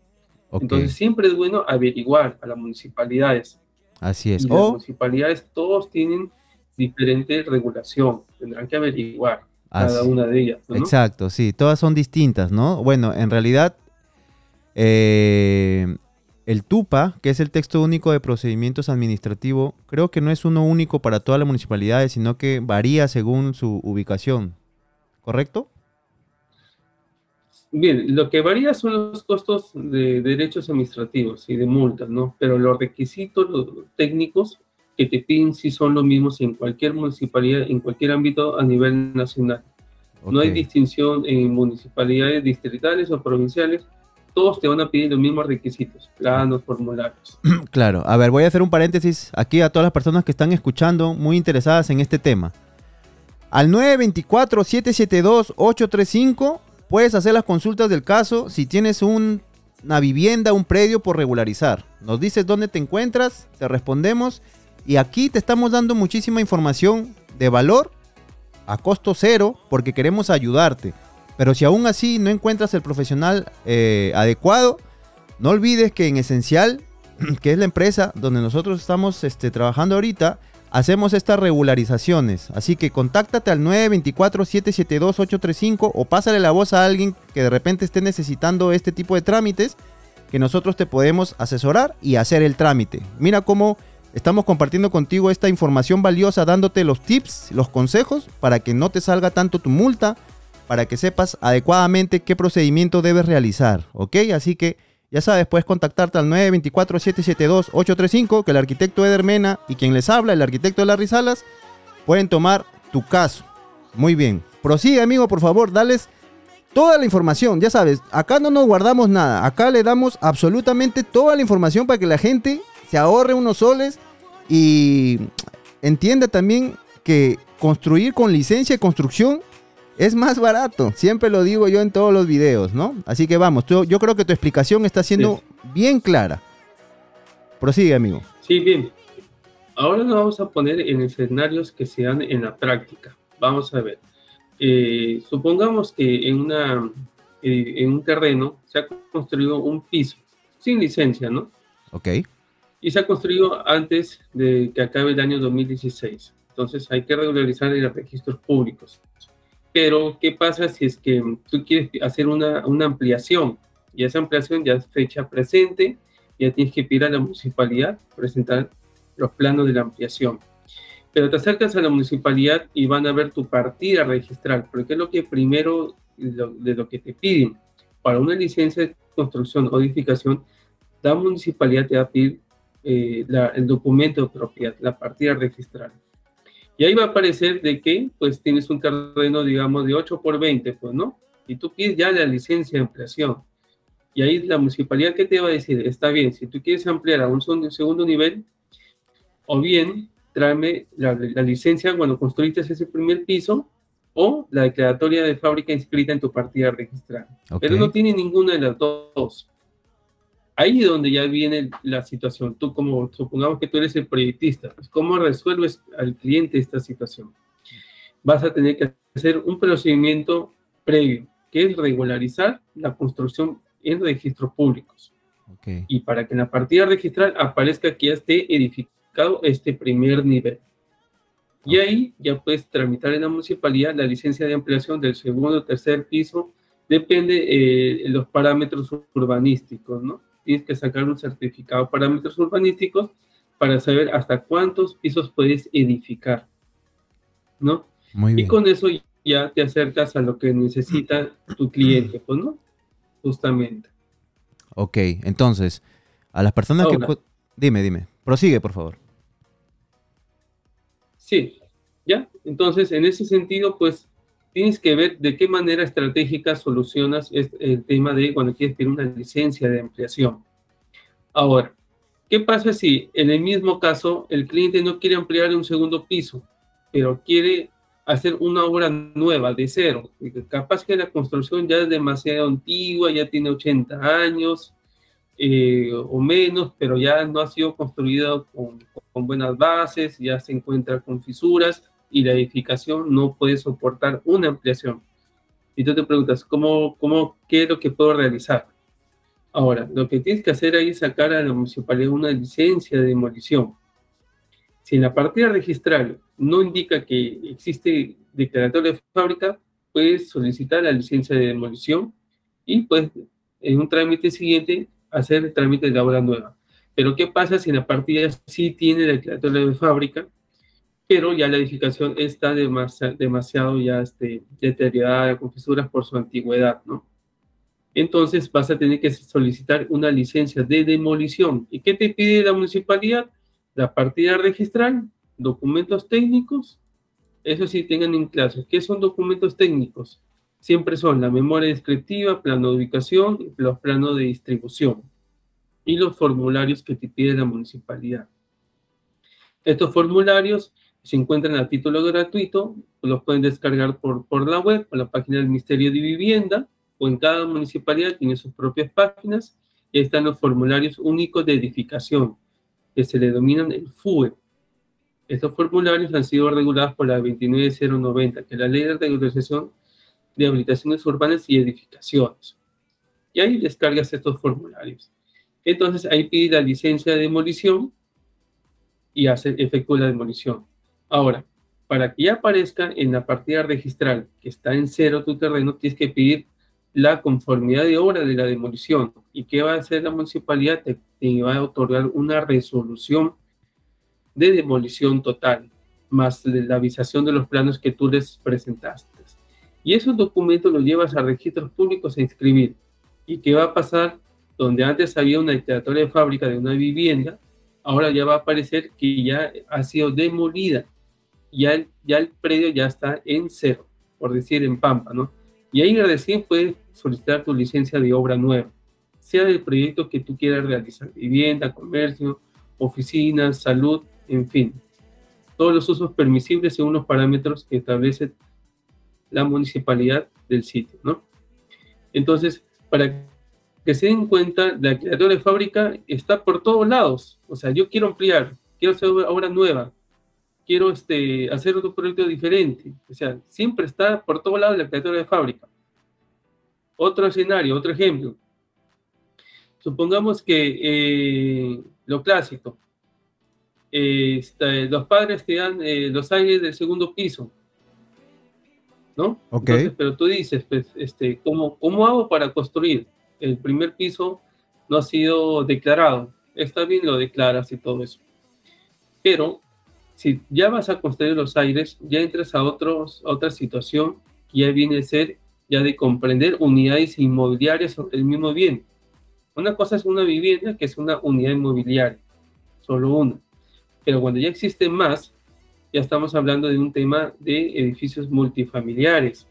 Entonces siempre es bueno averiguar a las municipalidades. Así es. Y Las municipalidades todos tienen diferente regulación, tendrán que averiguar cada una de ellas. Exacto, sí, todas son distintas, ¿no? Bueno, en realidad, eh, el TUPA, que es el texto único de procedimientos administrativos, creo que no es uno único para todas las municipalidades, sino que varía según su ubicación, ¿correcto? Bien, lo que varía son los costos de derechos administrativos y de multas, ¿no? Pero los requisitos técnicos que te piden si son los mismos en cualquier municipalidad, en cualquier ámbito a nivel nacional. No hay distinción en municipalidades distritales o provinciales. Todos te van a pedir los mismos requisitos, planos, formularios. Claro. A ver, voy a hacer un paréntesis aquí a todas las personas que están escuchando, muy interesadas en este tema. Al 924-772-835 puedes hacer las consultas del caso. Si tienes un una vivienda, un predio por regularizar. Nos dices dónde te encuentras, te respondemos y aquí te estamos dando muchísima información de valor a costo cero porque queremos ayudarte. Pero si aún así no encuentras el profesional eh, adecuado, no olvides que en Esencial, que es la empresa donde nosotros estamos este, trabajando ahorita, hacemos estas regularizaciones. Así que contáctate al 924-772-835 o pásale la voz a alguien que de repente esté necesitando este tipo de trámites, que nosotros te podemos asesorar y hacer el trámite. Mira cómo estamos compartiendo contigo esta información valiosa, dándote los tips, los consejos para que no te salga tanto tu multa, para que sepas adecuadamente qué procedimiento debes realizar. ¿Ok? Así que... Ya sabes, puedes contactarte al 924-772-835, que el arquitecto Eder Mena y quien les habla, el arquitecto de Larry Salas, pueden tomar tu caso. Muy bien. Prosigue, amigo, por favor, dales toda la información. Ya sabes, acá no nos guardamos nada. Acá le damos absolutamente toda la información para que la gente se ahorre unos soles y entienda también que construir con licencia de construcción es más barato. Siempre lo digo yo en todos los videos, ¿no? Así que vamos, yo creo que tu explicación está siendo bien clara. Prosigue, amigo. Sí, bien. Ahora nos vamos a poner en escenarios que se dan en la práctica. Vamos a ver. Eh, supongamos que en, una, eh, en un terreno se ha construido un piso sin licencia, ¿no? Ok. Y se ha construido antes de que acabe el año 2016. Entonces hay que regularizar los registros públicos. Pero, ¿qué pasa si es que tú quieres hacer una, una ampliación? Y esa ampliación ya es fecha presente, ya tienes que pedir a la municipalidad presentar los planos de la ampliación. Pero te acercas a la municipalidad y van a ver tu partida registral, porque es lo que primero de lo que te piden. Para una licencia de construcción o edificación, la municipalidad te va a pedir eh, el documento de propiedad, la partida registral. Y ahí va a aparecer de que, pues, tienes un terreno, digamos, de 8 por 20, pues, ¿no? Y tú pides ya la licencia de ampliación. Y ahí la municipalidad, ¿qué te va a decir? Está bien, si tú quieres ampliar a un segundo nivel, o bien tráeme la, licencia cuando construiste ese primer piso, o la declaratoria de fábrica inscrita en tu partida registrada. Pero no tiene ninguna de las dos ahí es donde ya viene la situación. Tú como, supongamos que tú eres el proyectista, pues, ¿cómo resuelves al cliente esta situación? Vas a tener que hacer un procedimiento previo, que es regularizar la construcción en registros públicos. Y para que en la partida registral aparezca que ya esté edificado este primer nivel. Y ahí ya puedes tramitar en la municipalidad la licencia de ampliación del segundo o tercer piso, depende de eh, los parámetros urbanísticos, ¿no? Tienes que sacar un certificado de parámetros urbanísticos para saber hasta cuántos pisos puedes edificar, ¿no? Muy bien. Y con eso ya te acercas a lo que necesita tu cliente, pues, ¿no? Justamente. Ok, entonces, a las personas que... Dime, dime, prosigue, por favor. Sí, ¿ya? Entonces, en ese sentido, pues, tienes que ver de qué manera estratégica solucionas el tema de cuando quieres pedir una licencia de ampliación. Ahora, ¿qué pasa si en el mismo caso el cliente no quiere ampliar un segundo piso, pero quiere hacer una obra nueva de cero? Capaz que la construcción ya es demasiado antigua, ya tiene 80 años eh, o menos, pero ya no ha sido construida con, con buenas bases, ya se encuentra con fisuras y la edificación no puede soportar una ampliación. Y tú te preguntas, ¿cómo, cómo, ¿qué es lo que puedo realizar? Ahora, lo que tienes que hacer ahí es sacar a la municipalidad una licencia de demolición. Si en la partida registral no indica que existe declaratoria de fábrica, puedes solicitar la licencia de demolición y pues en un trámite siguiente hacer el trámite de la obra nueva. Pero ¿qué pasa si en la partida sí tiene declaratoria de fábrica pero ya la edificación está demasiado, ya este, deteriorada con fisuras por su antigüedad, ¿no? Entonces vas a tener que solicitar una licencia de demolición. ¿Y qué te pide la municipalidad? La partida registral, documentos técnicos, eso sí tengan en clase. ¿Qué son documentos técnicos? Siempre son la memoria descriptiva, plano de ubicación, los planos de distribución y los formularios que te pide la municipalidad. Estos formularios se encuentran a título gratuito, los pueden descargar por, por la web, por la página del Ministerio de Vivienda, o en cada municipalidad tiene sus propias páginas, y están los formularios únicos de edificación, que se denominan el FUE. Estos formularios han sido regulados por la 29090, que es la Ley de Regularización de Habilitaciones Urbanas y Edificaciones. Y ahí descargas estos formularios. Entonces ahí pide la licencia de demolición y hace, efectúa la demolición. Ahora, para que ya aparezca en la partida registral que está en cero tu terreno, tienes que pedir la conformidad de obra de la demolición. ¿Y qué va a hacer la municipalidad? Te, va a otorgar una resolución de demolición total, más la avisación de los planos que tú les presentaste. Y esos documentos los llevas a registros públicos a inscribir. ¿Y qué va a pasar? Donde antes había una declaratoria de fábrica de una vivienda, ahora ya va a aparecer que ya ha sido demolida. Ya el, ya el predio ya está en cero, por decir en Pampa, ¿no? Y ahí recién puedes solicitar tu licencia de obra nueva, sea del proyecto que tú quieras realizar, vivienda, comercio, oficinas, salud, en fin. Todos los usos permisibles según los parámetros que establece la municipalidad del sitio, ¿no? Entonces, para que se den cuenta, la creación de fábrica está por todos lados. O sea, yo quiero ampliar, quiero hacer obra nueva, quiero este, hacer otro proyecto diferente. O sea, siempre está por todos lados la criatura de fábrica. Otro escenario, otro ejemplo. Supongamos que eh, lo clásico, este, los padres te dan eh, los aires del segundo piso, ¿no? Ok. pero tú dices, pues, este, ¿cómo, ¿cómo hago para construir? El primer piso no ha sido declarado. Está bien, lo declaras y todo eso. Pero si ya vas a construir los aires, ya entras a, otros, otra situación que ya viene a ser ya de comprender unidades inmobiliarias sobre el mismo bien. Una cosa es una vivienda, que es una unidad inmobiliaria, solo una. Pero cuando ya existen más, ya estamos hablando de un tema de edificios multifamiliares.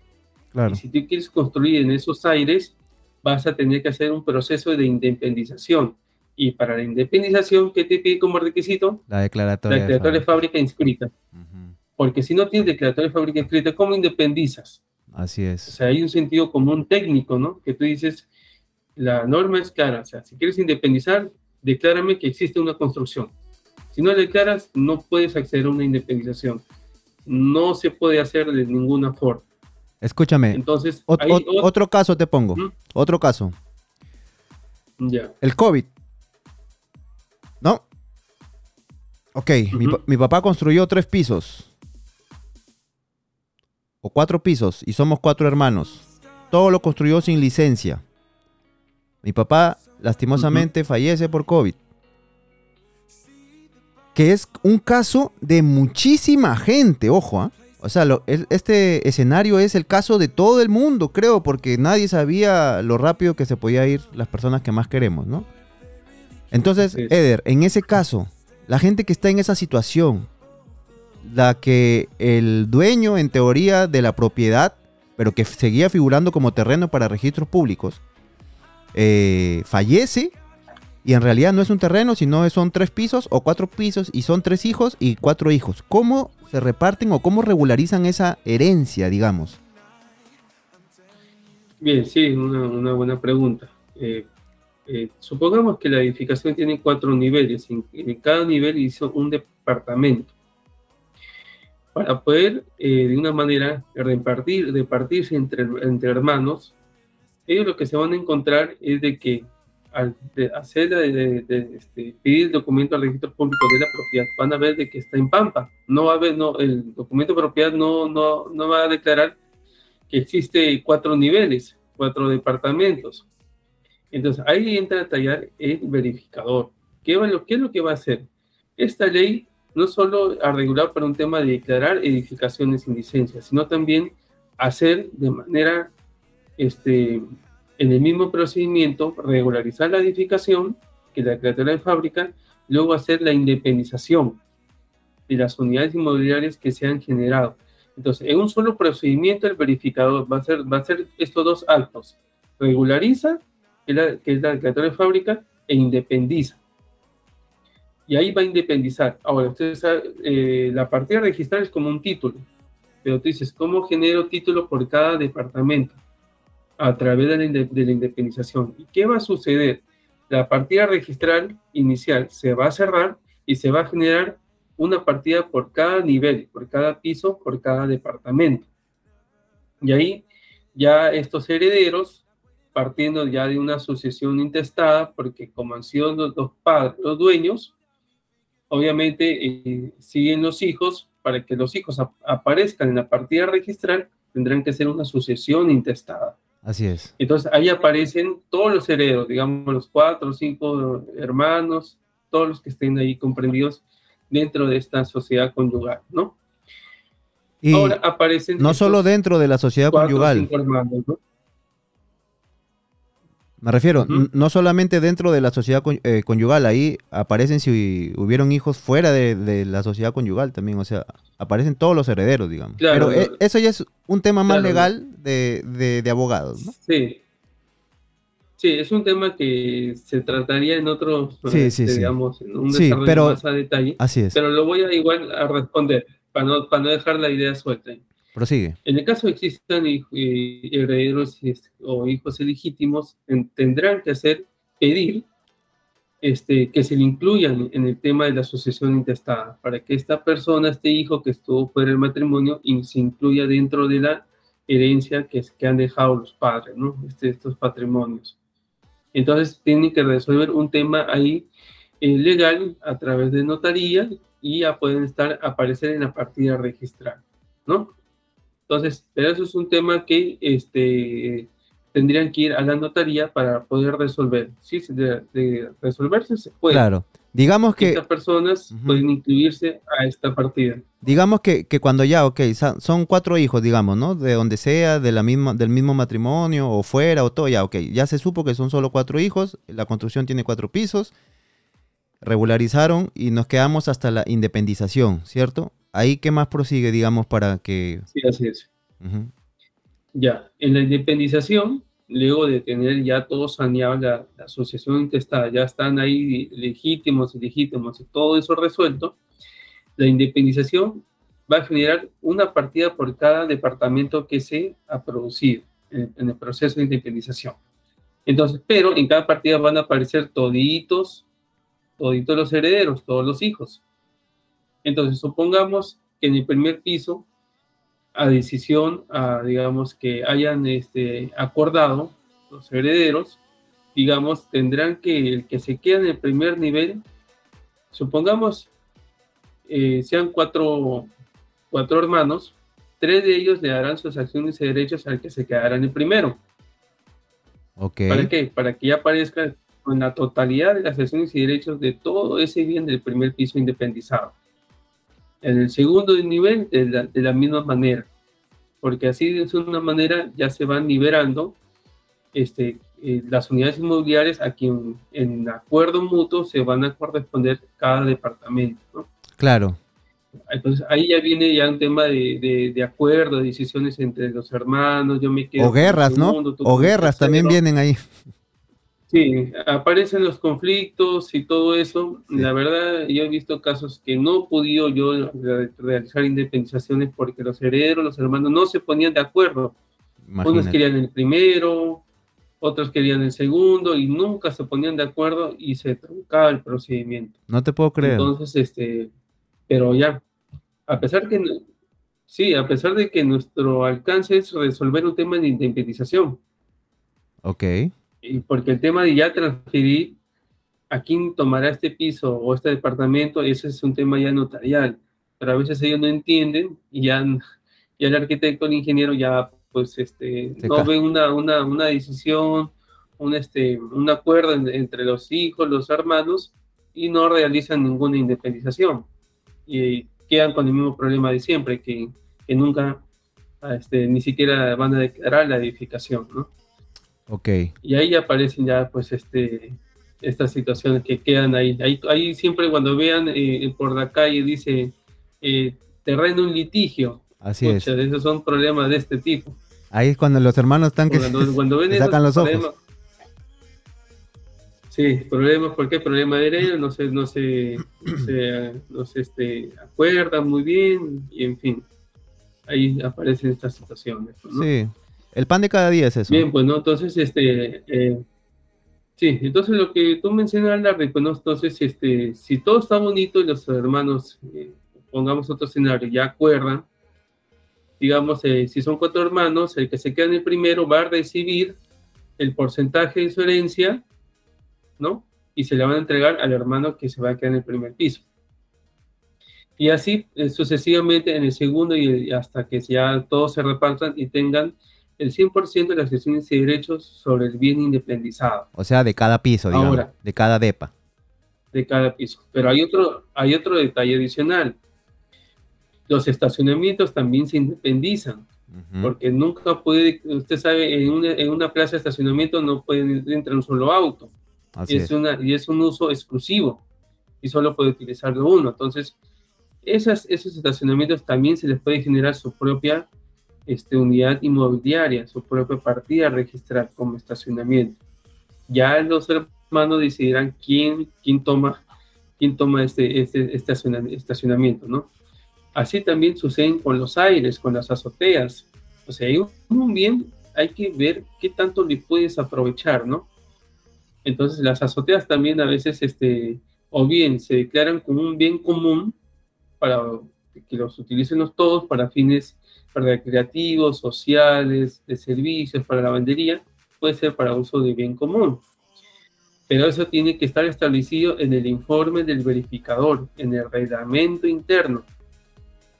Claro. Y si tú quieres construir en esos aires, vas a tener que hacer un proceso de independización. Y para la independización, ¿qué te pide como requisito? La declaratoria, la declaratoria de fábrica, inscrita. Porque si no tienes declaratoria de fábrica inscrita, ¿cómo independizas? Así es. O sea, hay un sentido común técnico, ¿no? Que tú dices, la norma es clara. O sea, si quieres independizar, declárame que existe una construcción. Si no declaras, no puedes acceder a una independización. No se puede hacer de ninguna forma. Escúchame. Entonces, otro caso te pongo. Otro caso. Ya. El COVID. ¿No? Ok, mi, papá construyó tres pisos. O cuatro pisos. Y somos cuatro hermanos. Todo lo construyó sin licencia. Mi papá, lastimosamente, fallece por COVID. Que es un caso de muchísima gente, ojo. ¿ah? O sea, este escenario es el caso de todo el mundo, creo, porque nadie sabía lo rápido que se podía ir las personas que más queremos, ¿no? Entonces, Eder, en ese caso, la gente que está en esa situación, la que el dueño, en teoría, de la propiedad, pero que seguía figurando como terreno para registros públicos, eh, fallece y en realidad no es un terreno, sino son tres pisos o cuatro pisos y son tres hijos y cuatro hijos. ¿Cómo se reparten o cómo regularizan esa herencia, digamos? Bien, sí, una, buena pregunta. Eh, eh, supongamos que la edificación tiene cuatro niveles, en, cada nivel hizo un departamento. Para poder eh, de una manera repartir, repartirse entre, hermanos, ellos lo que se van a encontrar es de que al hacer de, este, pedir el documento al registro público de la propiedad, van a ver de que está en Pampa. No va el documento de propiedad no, no, no va a declarar que existe cuatro niveles, cuatro departamentos. Entonces, ahí entra a tallar el verificador. ¿Qué, ¿Qué es lo que va a hacer? Esta ley no solo a regular para un tema de declarar edificaciones sin licencia, sino también hacer de manera, este, en el mismo procedimiento, regularizar la edificación, que la criatura de fábrica, luego hacer la independización de las unidades inmobiliarias que se han generado. Entonces, en un solo procedimiento, el verificador va a hacer, va a hacer estos dos actos. Regulariza que es la, que es la declaratoria de fábrica, e independiza. Y ahí va a independizar. Ahora, ustedes eh, la partida registral es como un título, pero tú dices, ¿cómo genero título por cada departamento? A través de la, de la independización. ¿Y qué va a suceder? la partida registral inicial se va a cerrar y se va a generar una partida por cada nivel, por cada piso, por cada departamento. Y ahí ya estos herederos, partiendo ya de una asociación intestada, porque como han sido los, padres, los dueños, obviamente eh, siguen los hijos, para que los hijos aparezcan en la partida registral, tendrán que ser una asociación intestada. Así es. Entonces ahí aparecen todos los herederos, digamos los cuatro o cinco hermanos, todos los que estén ahí comprendidos dentro de esta sociedad conyugal, ¿no? Y Ahora aparecen... No solo dentro de la sociedad conyugal. Hermanos, ¿no? Me refiero, no solamente dentro de la sociedad eh, conyugal, ahí aparecen si hubieron hijos fuera de, la sociedad conyugal también, o sea, aparecen todos los herederos, digamos. Pero eh, eso ya es un tema más legal de, abogados, ¿no? Sí. Sí, es un tema que se trataría en otros, este, digamos, en un desarrollo más a detalle. Así es. Pero lo voy a igual a responder, para no, para no dejar la idea suelta. Prosigue. En el caso de que existan herederos o hijos ilegítimos, tendrán que hacer, pedir este, que se le incluyan en el tema de la asociación intestada, para que esta persona, este hijo que estuvo fuera del matrimonio, se incluya dentro de la herencia que, que han dejado los padres, ¿no? Este, estos patrimonios. Entonces, tienen que resolver un tema ahí eh, legal a través de notaría y ya pueden estar, aparecer en la partida registral, ¿no? Entonces, pero eso es un tema que este, tendrían que ir a la notaría para poder resolver. Sí, de, resolverse se puede. Claro. Digamos que... Estas personas pueden incluirse a esta partida. Digamos que, que, cuando ya, ok, son cuatro hijos, digamos, ¿no? De donde sea, de la misma, del mismo matrimonio o fuera o todo, ya, ok. Ya se supo que son solo cuatro hijos, la construcción tiene cuatro pisos, regularizaron y nos quedamos hasta la independización, ¿cierto? Ahí qué más prosigue, digamos, para que... Sí, así es. Ya, en la independización, luego de tener ya todo saneado, la, asociación intestada, ya están ahí legítimos, ilegítimos todo eso resuelto, la independización va a generar una partida por cada departamento que se ha producido en, en el proceso de independización. Entonces, pero en cada partida van a aparecer toditos, toditos los herederos, todos los hijos. Entonces, supongamos que en el primer piso, a decisión, a, digamos, que hayan este, acordado los herederos, digamos, tendrán que, el que se queda en el primer nivel, supongamos, eh, sean cuatro, cuatro hermanos, tres de ellos le darán sus acciones y derechos al que se quedará en el primero. Okay. ¿Para qué? Para que ya aparezca con la totalidad de las acciones y derechos de todo ese bien del primer piso independizado. En el segundo nivel, de la, misma manera, porque así de una manera ya se van liberando este, eh, las unidades inmobiliarias a quien en acuerdo mutuo se van a corresponder cada departamento. ¿no? Claro. Entonces ahí ya viene ya un tema de, de, acuerdo, de decisiones entre los hermanos, yo me quedo... O guerras, ¿no? o guerras también vienen ahí. Sí, aparecen los conflictos y todo eso. La verdad, yo he visto casos que no he podido yo realizar independizaciones porque los herederos, los hermanos no se ponían de acuerdo. Unos querían el primero, otros querían el segundo y nunca se ponían de acuerdo y se truncaba el procedimiento. No te puedo creer. Entonces, este, pero ya, a pesar que, sí, a pesar de que nuestro alcance es resolver un tema de independización. Ok porque el tema de ya transferir a quién tomará este piso o este departamento, ese es un tema ya notarial, pero a veces ellos no entienden y ya, ya el arquitecto, el ingeniero ya pues este, no ven una, una, una, decisión, un, este, un acuerdo entre los hijos, los hermanos y no realizan ninguna independización y quedan con el mismo problema de siempre, que, que nunca este, ni siquiera van a declarar la edificación, ¿no? Ok. Y ahí aparecen ya, pues, este, estas situaciones que quedan ahí. Ahí, siempre cuando vean eh, por la calle dice eh, terreno en litigio. Así es. Esos son problemas de este tipo. Ahí es cuando los hermanos están que cuando, ven sacan los ojos. Sí, problemas, ¿por qué? Problema de ellos, no se, no se, no se, este, acuerdan muy bien, y en fin, ahí aparecen estas situaciones. Sí, el pan de cada día es eso. Bien, pues no, entonces, este, eh, Sí, entonces lo que tú mencionas, la entonces, este, si todo está bonito y los hermanos, eh, pongamos otro escenario, ya acuerdan, digamos, eh, si son cuatro hermanos, el que se queda en el primero va a recibir el porcentaje de su herencia, ¿no? Y se le van a entregar al hermano que se va a quedar en el primer piso. Y así eh, sucesivamente en el segundo y hasta que ya todos se repartan y tengan el 100% de las acciones y derechos sobre el bien independizado. O sea, de cada piso, digamos, de cada DEPA. De cada piso. Pero hay otro, hay otro detalle adicional. Los estacionamientos también se independizan, porque nunca puede, usted sabe, en una, en una plaza de estacionamiento no puede entrar un solo auto. y es, Una, y es un uso exclusivo y solo puede utilizarlo uno. Entonces, esas, esos estacionamientos también se les puede generar su propia este, unidad inmobiliaria, su propia partida a registrar como estacionamiento. Ya los hermanos decidirán quién, quién toma, quién toma este, este estacionamiento, ¿no? Así también suceden con los aires, con las azoteas. O sea, un bien hay que ver qué tanto le puedes aprovechar, ¿no? Entonces las azoteas también a veces, este, o bien se declaran como un bien común para que los utilicen todos para fines recreativos, sociales, de servicios, para la lavandería, puede ser para uso de bien común. Pero eso tiene que estar establecido en el informe del verificador, en el reglamento interno,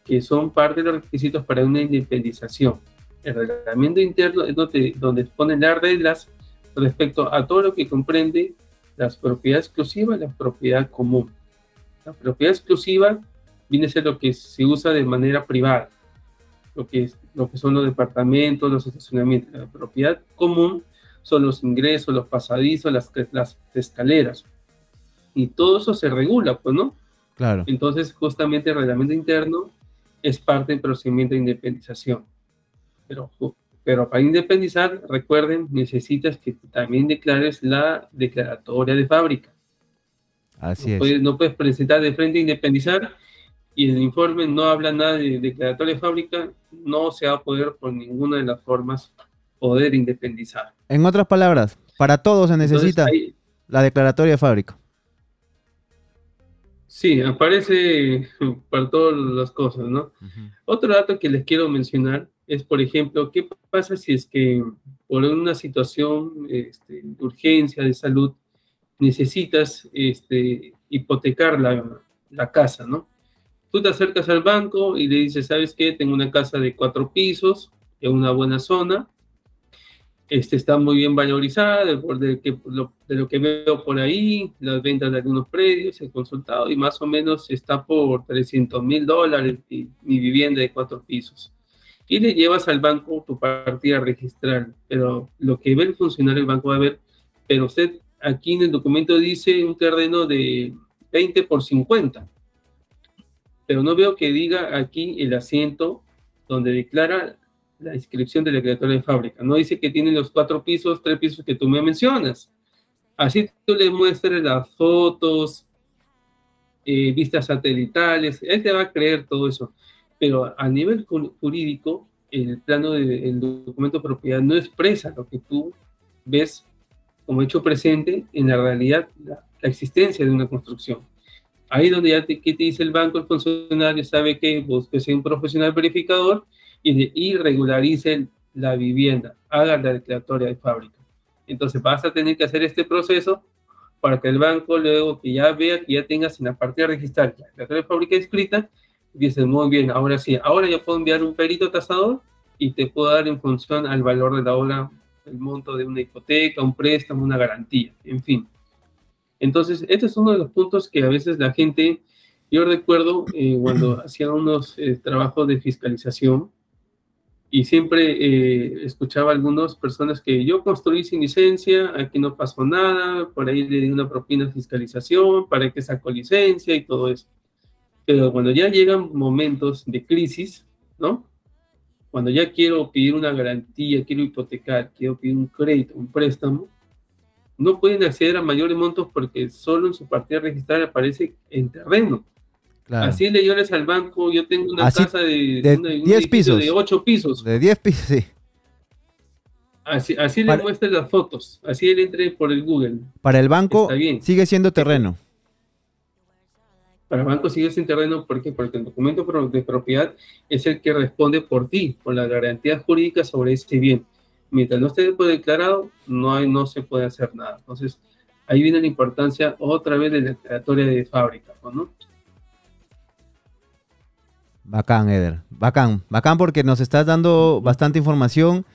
que son parte de los requisitos para una independización. El reglamento interno es donde, donde ponen las reglas respecto a todo lo que comprende las propiedades exclusivas y la propiedad común. La propiedad exclusiva viene a ser lo que se usa de manera privada, lo que, es, lo que son los departamentos, los estacionamientos. La propiedad común son los ingresos, los pasadizos, las, las escaleras. Y todo eso se regula, pues, ¿no? Claro. Entonces, justamente el reglamento interno es parte del procedimiento de independización. Pero, pero para independizar, recuerden, necesitas que también declares la declaratoria de fábrica. Así no es. Puedes, no puedes presentar de frente a independizar y el informe no habla nada de declaratoria de fábrica, no se va a poder por ninguna de las formas poder independizar. En otras palabras, para todo se necesita la declaratoria de fábrica. Sí, aparece para todas las cosas, ¿no? Otro dato que les quiero mencionar es, por ejemplo, ¿qué pasa si es que por una situación este, de urgencia de salud necesitas este, hipotecar la, la casa, ¿no? Tú te acercas al banco y le dices, ¿sabes qué? Tengo una casa de cuatro pisos en una buena zona. Este está muy bien valorizada, de, que, de lo que veo por ahí, las ventas de algunos predios, he consultado y más o menos está por 300 mil dólares mi vivienda de cuatro pisos. Y le llevas al banco tu partida a registrar, pero lo que ve el funcionario del banco va a ver, pero usted aquí en el documento dice un terreno de 20 por 50 pero no veo que diga aquí el asiento donde declara la inscripción del declaratorio de fábrica. No dice que tiene los cuatro pisos, tres pisos que tú me mencionas. Así tú le muestres las fotos, eh, vistas satelitales, él te va a creer todo eso. Pero a nivel jurídico, el plano del documento de propiedad no expresa lo que tú ves como hecho presente en la realidad, la existencia de una construcción. Ahí donde ya te, ¿qué te dice el banco, el funcionario sabe que vos que un profesional verificador y, regularice la vivienda, haga la declaratoria de fábrica. Entonces vas a tener que hacer este proceso para que el banco luego que ya vea que ya tengas en la partida registrar la declaratoria de fábrica escrita, dices, muy bien, ahora sí, ahora ya puedo enviar un perito tasador y te puedo dar en función al valor de la obra el monto de una hipoteca, un préstamo, una garantía, en fin. Entonces, este es uno de los puntos que a veces la gente, yo recuerdo eh, cuando hacía unos eh, trabajos de fiscalización y siempre eh, escuchaba a algunas personas que yo construí sin licencia, aquí no pasó nada, por ahí le di una propina de fiscalización, para que sacó licencia y todo eso. Pero cuando ya llegan momentos de crisis, ¿no? Cuando ya quiero pedir una garantía, quiero hipotecar, quiero pedir un crédito, un préstamo, no pueden acceder a mayores montos porque solo en su partida registrada aparece en terreno. Así le llores al banco, yo tengo una casa de, 10 pisos. De 8 pisos. De 10 pisos, sí. Así, así le muestra las fotos, así él entre por el Google. Para el banco sigue siendo terreno. Para el banco sigue siendo terreno porque porque el documento de propiedad es el que responde por ti, con la garantía jurídica sobre ese bien. Mientras no esté declarado, no, hay, no se puede hacer nada. Entonces, ahí viene la importancia otra vez de la declaratoria de fábrica, ¿no? Bacán, Eder. Bacán. Bacán porque nos estás dando bastante información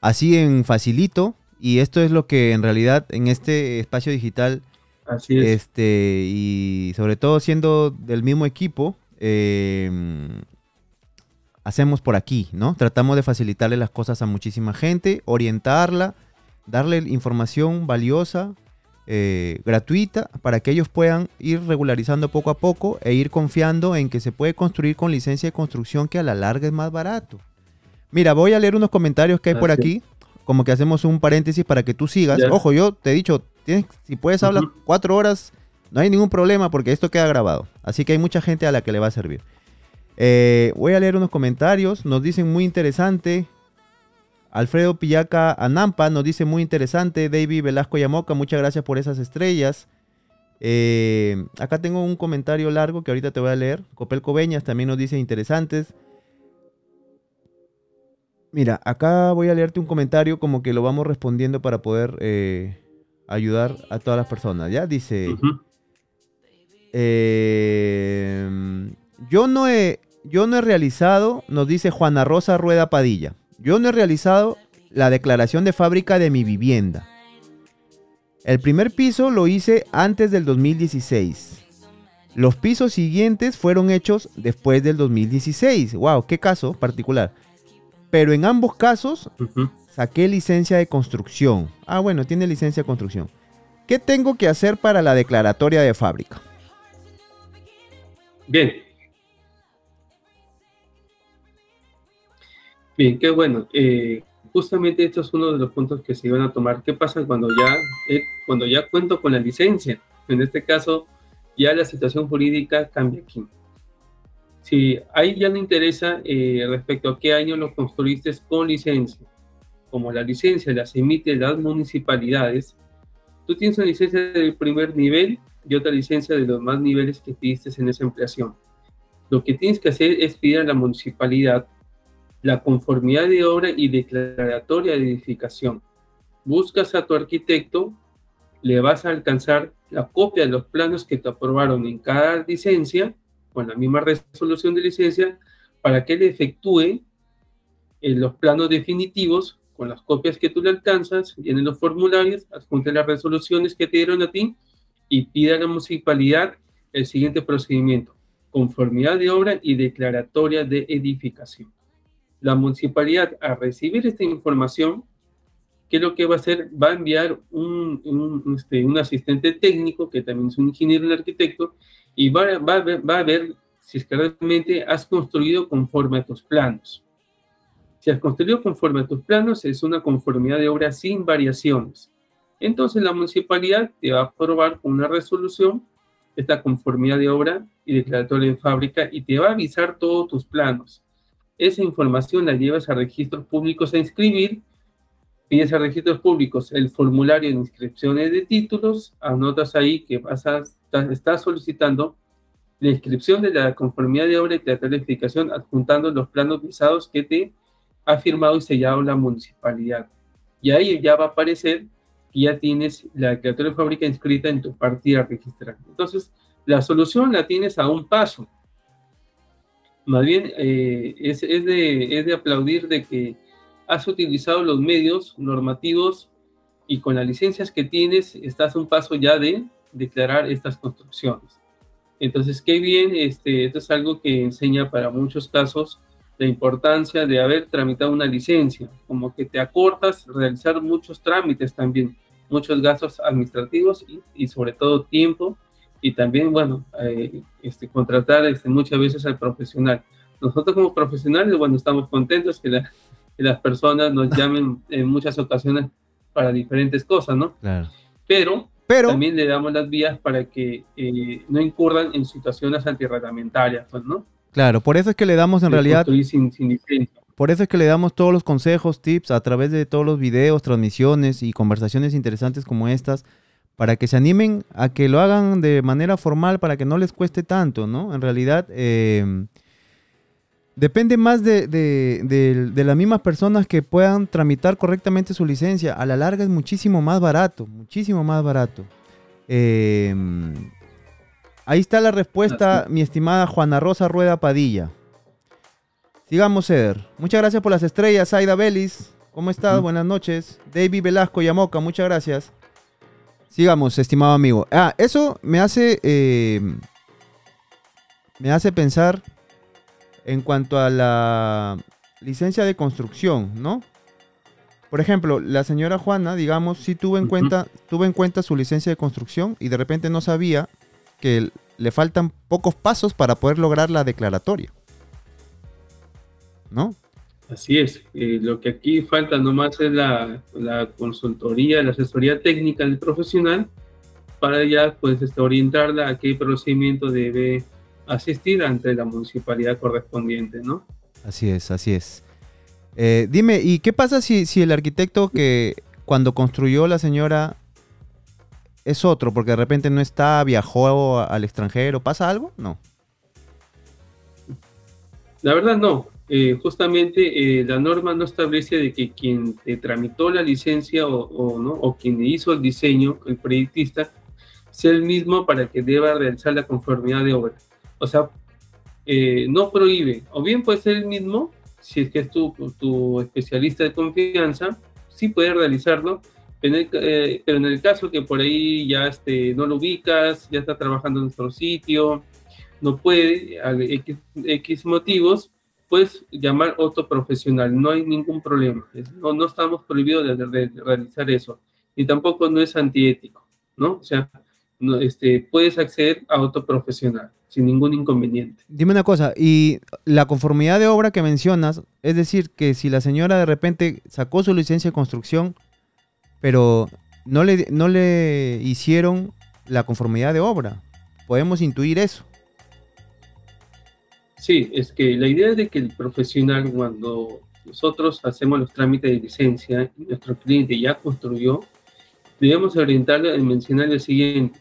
así en facilito. Y esto es lo que en realidad en este espacio digital, así es. este y sobre todo siendo del mismo equipo, eh, hacemos por aquí, ¿no? Tratamos de facilitarle las cosas a muchísima gente, orientarla, darle información valiosa, eh, gratuita, para que ellos puedan ir regularizando poco a poco e ir confiando en que se puede construir con licencia de construcción que a la larga es más barato. Mira, voy a leer unos comentarios que hay por aquí, como que hacemos un paréntesis para que tú sigas. Ojo, yo te he dicho, tienes, si puedes hablar cuatro horas, no hay ningún problema porque esto queda grabado. Así que hay mucha gente a la que le va a servir. Eh, voy a leer unos comentarios, nos dicen muy interesante. Alfredo Pillaca Anampa nos dice muy interesante. David Velasco Yamoca, muchas gracias por esas estrellas. Eh, acá tengo un comentario largo que ahorita te voy a leer. Copel Coveñas también nos dice interesantes. Mira, acá voy a leerte un comentario como que lo vamos respondiendo para poder eh, ayudar a todas las personas. Ya dice, eh, yo, no he, yo no he realizado, nos dice Juana Rosa Rueda Padilla, yo no he realizado la declaración de fábrica de mi vivienda. El primer piso lo hice antes del 2016. Los pisos siguientes fueron hechos después del 2016. Wow, qué caso particular. Pero en ambos casos saqué licencia de construcción. Ah, bueno, tiene licencia de construcción. ¿Qué tengo que hacer para la declaratoria de fábrica? Bien. Bien, qué bueno. Eh, justamente esto es uno de los puntos que se iban a tomar. ¿Qué pasa cuando ya, eh, cuando ya cuento con la licencia? En este caso, ya la situación jurídica cambia aquí. Si ahí ya no interesa eh, respecto a qué año lo construiste con licencia. Como la licencia las emite las municipalidades, tú tienes una licencia del primer nivel y otra licencia de los más niveles que pidiste en esa ampliación. Lo que tienes que hacer es pedir a la municipalidad la conformidad de obra y declaratoria de edificación. Buscas a tu arquitecto, le vas a alcanzar la copia de los planos que te aprobaron en cada licencia con la misma resolución de licencia para que él efectúe en eh, los planos definitivos con las copias que tú le alcanzas, llenen los formularios, adjunte las resoluciones que te dieron a ti y pida a la municipalidad el siguiente procedimiento, conformidad de obra y declaratoria de edificación. La municipalidad, a recibir esta información, ¿qué es lo que va a hacer? Va a enviar un, un, este, asistente técnico, que también es un ingeniero un arquitecto, y va, a ver si es que realmente has construido conforme a tus planos. Si has construido conforme a tus planos, es una conformidad de obra sin variaciones. Entonces la municipalidad te va a aprobar con una resolución esta conformidad de obra y declaratoria de fábrica y te va a avisar todos tus planos. Esa información la llevas a registros públicos a inscribir, pides a registros públicos el formulario de inscripciones de títulos, anotas ahí que vas a está solicitando la inscripción de la conformidad de obra y la edificación adjuntando los planos visados que te ha firmado y sellado la municipalidad. Y ahí ya va a aparecer que ya tienes la declaratoria de fábrica inscrita en tu partida registral. Entonces, la solución la tienes a un paso. Más bien, eh, es, de, es de aplaudir de que has utilizado los medios normativos y con las licencias que tienes, estás un paso ya de declarar estas construcciones. Entonces, qué bien, este, esto es algo que enseña para muchos casos la importancia de haber tramitado una licencia, como que te acortas realizar muchos trámites también, muchos gastos administrativos y, sobre todo tiempo y también, bueno, eh, este, contratar este, muchas veces al profesional. Nosotros como profesionales, bueno, estamos contentos que, que las personas nos llamen en muchas ocasiones para diferentes cosas, ¿no? Claro. Pero también le damos las vías para que eh, no incurran en situaciones antirreglamentarias, pues, ¿no? Claro, por eso es que le damos en realidad por eso es que le damos todos los consejos, tips a través de todos los videos, transmisiones y conversaciones interesantes como estas, para que se animen a que lo hagan de manera formal, para que no les cueste tanto, ¿no? En realidad, eh, depende más de, de, las mismas personas que puedan tramitar correctamente su licencia. A la larga es muchísimo más barato, muchísimo más barato. Eh, ahí está la respuesta, mi estimada Juana Rosa Rueda Padilla. Sigamos, Eder. Muchas gracias por las estrellas, Aida Belis. ¿Cómo estás? Buenas noches. David Velasco Yamoca, muchas gracias. Sigamos, estimado amigo. Ah, eso me hace. Eh, me hace pensar en cuanto a la licencia de construcción, ¿no? Por ejemplo, la señora Juana, digamos, sí tuvo en cuenta, tuvo en cuenta su licencia de construcción y de repente no sabía que le faltan pocos pasos para poder lograr la declaratoria. ¿no? Así es. Eh, lo que aquí falta nomás es la, la, consultoría, la asesoría técnica del profesional para ya pues este, orientarla a qué procedimiento debe asistir ante la municipalidad correspondiente, ¿no? Así es, así es. Eh, dime, ¿y qué pasa si, si el arquitecto que cuando construyó la señora es otro, porque de repente no está, viajó al extranjero, ¿pasa algo? No. La verdad no. Eh, justamente eh, la norma no establece de que quien te tramitó la licencia o, ¿no? o quien hizo el diseño, el proyectista, sea el mismo para que deba realizar la conformidad de obra. O sea, eh, no prohíbe, o bien puede ser el mismo, si es que es tu, tu especialista de confianza, sí puede realizarlo, pero en, el, caso que por ahí ya este, no lo ubicas, ya está trabajando en otro sitio, no puede, X, X motivos, puedes llamar otro profesional, no hay ningún problema. No, no estamos prohibidos de, realizar eso. Y tampoco no es antiético, ¿no? O sea, no, este, puedes acceder a otro profesional sin ningún inconveniente. Dime una cosa, y la conformidad de obra que mencionas, es decir, que si la señora de repente sacó su licencia de construcción, pero no le, no le hicieron la conformidad de obra, podemos intuir eso. Sí, es que la idea es de que el profesional, cuando nosotros hacemos los trámites de licencia nuestro cliente ya construyó, debemos orientarle a mencionar el siguiente.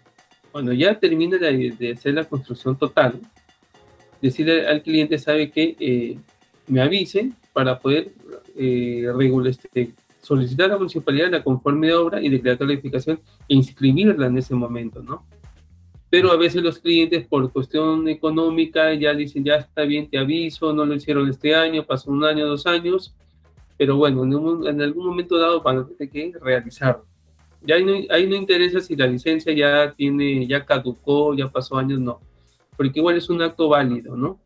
Cuando ya termine de, hacer la construcción total, decirle al cliente, sabe que eh, me avise para poder eh, regular, este, solicitar a la municipalidad la conforme de obra y declarar la edificación e inscribirla en ese momento, ¿no? Pero a veces los clientes por cuestión económica ya dicen, ya está bien, te aviso, no lo hicieron este año, pasó un año, dos años, pero bueno, en, algún momento dado van a tener que realizarlo. Ya ahí no, ahí no interesa si la licencia ya tiene, ya caducó, ya pasó años, no, porque igual es un acto válido, ¿no?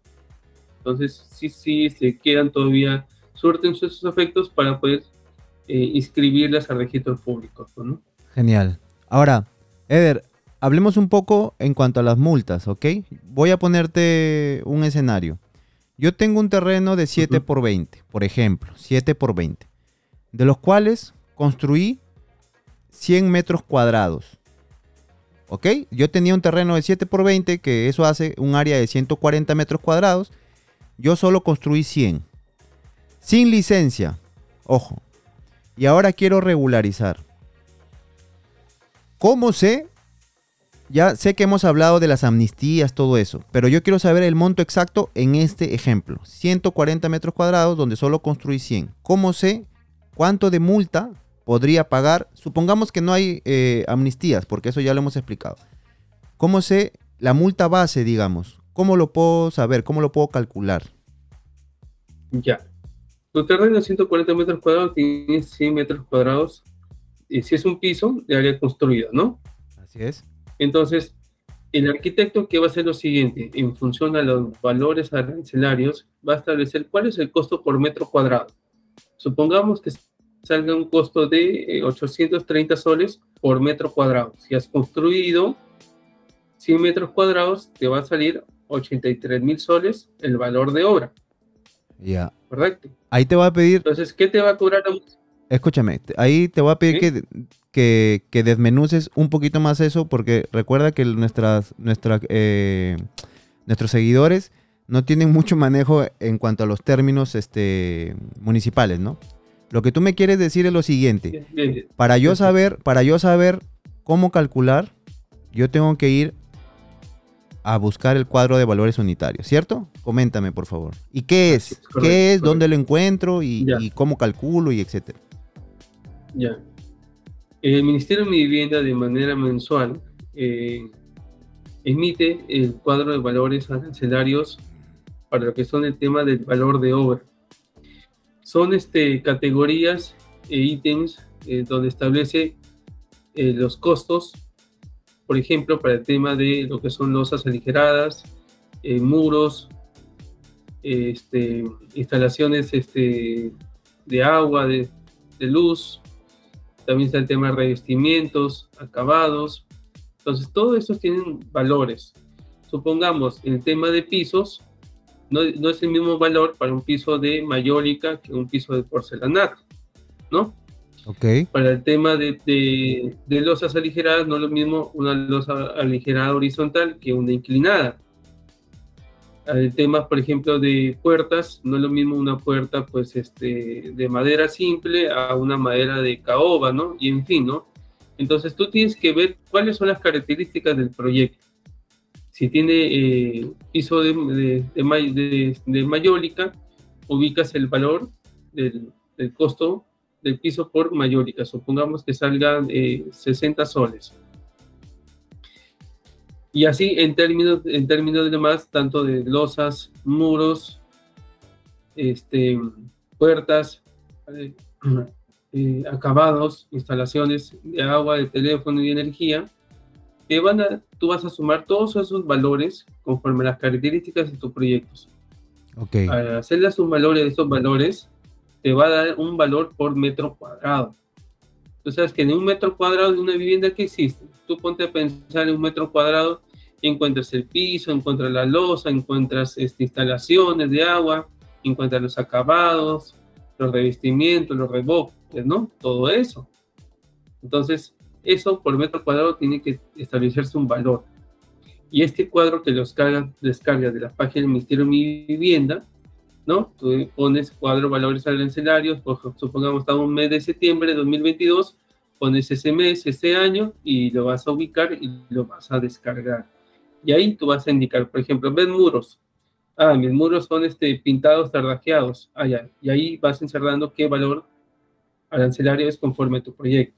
Entonces, sí, sí, se quedan todavía, surten sus efectos para poder eh, inscribirlas al registro público, ¿no? Genial. Ahora, Eder, hablemos un poco en cuanto a las multas, ¿ok? Voy a ponerte un escenario. Yo tengo un terreno de 7 por 20, por ejemplo, 7 por 20, de los cuales construí 100 metros cuadrados. ¿Ok? Yo tenía un terreno de 7 por 20, que eso hace un área de 140 metros cuadrados. Yo solo construí 100. Sin licencia. Ojo. Y ahora quiero regularizar. ¿Cómo sé ya sé que hemos hablado de las amnistías, todo eso, pero yo quiero saber el monto exacto en este ejemplo. 140 metros cuadrados donde solo construí 100. ¿Cómo sé cuánto de multa podría pagar? Supongamos que no hay eh, amnistías, porque eso ya lo hemos explicado. ¿Cómo sé la multa base, digamos? ¿Cómo lo puedo saber? ¿Cómo lo puedo calcular? Ya. Tu terreno de 140 metros cuadrados tiene 100 metros cuadrados. Y si es un piso de área construida, ¿no? Así es. Entonces, el arquitecto que va a hacer lo siguiente, en función a los valores arancelarios, va a establecer cuál es el costo por metro cuadrado. Supongamos que salga un costo de 830 eh, soles por metro cuadrado. Si has construido 100 metros cuadrados, te va a salir 83 mil soles el valor de obra. Ya. Correcto. Ahí te va a pedir. Entonces, ¿qué te va a cobrar? Escúchame, ahí te voy a pedir que que, desmenuces un poquito más eso, porque recuerda que nuestras, nuestra, eh, nuestros seguidores no tienen mucho manejo en cuanto a los términos este, municipales, ¿no? Lo que tú me quieres decir es lo siguiente. Para yo saber, para yo saber cómo calcular, yo tengo que ir a buscar el cuadro de valores unitarios, ¿cierto? Coméntame, por favor. ¿Y qué es? ¿Qué es? ¿Dónde lo encuentro? Y, cómo calculo? Y etcétera. Ya. El Ministerio de Vivienda de manera mensual eh, emite el cuadro de valores arancelarios para lo que son el tema del valor de obra. Son este, categorías e ítems eh, donde establece eh, los costos, por ejemplo, para el tema de lo que son losas aligeradas, muros, este, instalaciones este, de agua, de luz, también está el tema de revestimientos, acabados, entonces, todos estos tienen valores. Supongamos, el tema de pisos, no, es el mismo valor para un piso de mayólica que un piso de porcelanato, ¿no? Ok. Para el tema de, de, losas aligeradas, no es lo mismo una losa aligerada horizontal que una inclinada. El tema, por ejemplo, de puertas, no es lo mismo una puerta pues, este, de madera simple a una madera de caoba, ¿no? Y en fin, ¿no? Entonces tú tienes que ver cuáles son las características del proyecto. Si tiene eh, piso de, de, mayólica, ubicas el valor del, costo del piso por mayólica. Supongamos que salgan 60 eh, soles. Y así en términos, en términos de demás, tanto de losas, muros, este, puertas, eh, eh, acabados, instalaciones de agua, de teléfono y energía, te van a, tú vas a sumar todos esos valores conforme a las características de tus proyectos. Okay. Al hacerle un valores de estos valores, te va a dar un valor por metro cuadrado. Tú sabes que en un metro cuadrado de una vivienda que existe, tú ponte a pensar en un metro cuadrado, encuentras el piso, encuentras la losa, encuentras este, instalaciones de agua, encuentras los acabados, los revestimientos, los reboques, ¿no? Todo eso. Entonces, eso por metro cuadrado tiene que establecerse un valor. Y este cuadro que los descarga de la página del Ministerio de Mi Vivienda, ¿no? Tú pones cuadro valores arancelarios, por, supongamos está un mes de septiembre de 2022, pones ese mes, ese año y lo vas a ubicar y lo vas a descargar. Y ahí tú vas a indicar, por ejemplo, ven muros. Ah, mis muros son este, pintados, tardajeados. Ah, ya. Y ahí vas encerrando qué valor arancelario es conforme a tu proyecto.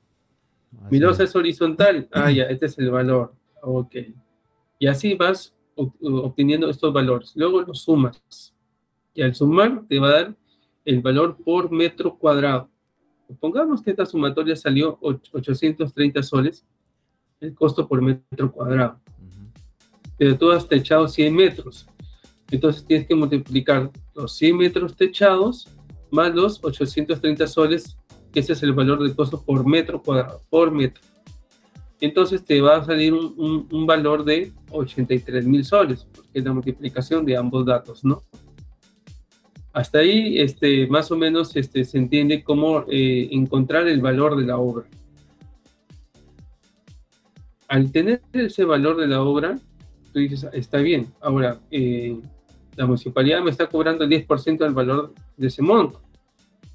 Mi losa es horizontal. Ah, ya, este es el valor. Ok. Y así vas obteniendo estos valores. Luego los sumas. Y al sumar te va a dar el valor por metro cuadrado. Pongamos que esta sumatoria salió 830 soles, el costo por metro cuadrado. Pero tú has techado 100 metros. Entonces tienes que multiplicar los 100 metros techados más los 830 soles que ese es el valor del costo por metro cuadrado, por metro. Entonces te va a salir un, valor de 83 mil soles, porque es la multiplicación de ambos datos, ¿no? Hasta ahí, este, más o menos, este, se entiende cómo eh, encontrar el valor de la obra. Al tener ese valor de la obra, tú dices, está bien, ahora, eh, la municipalidad me está cobrando el 10% del valor de ese monto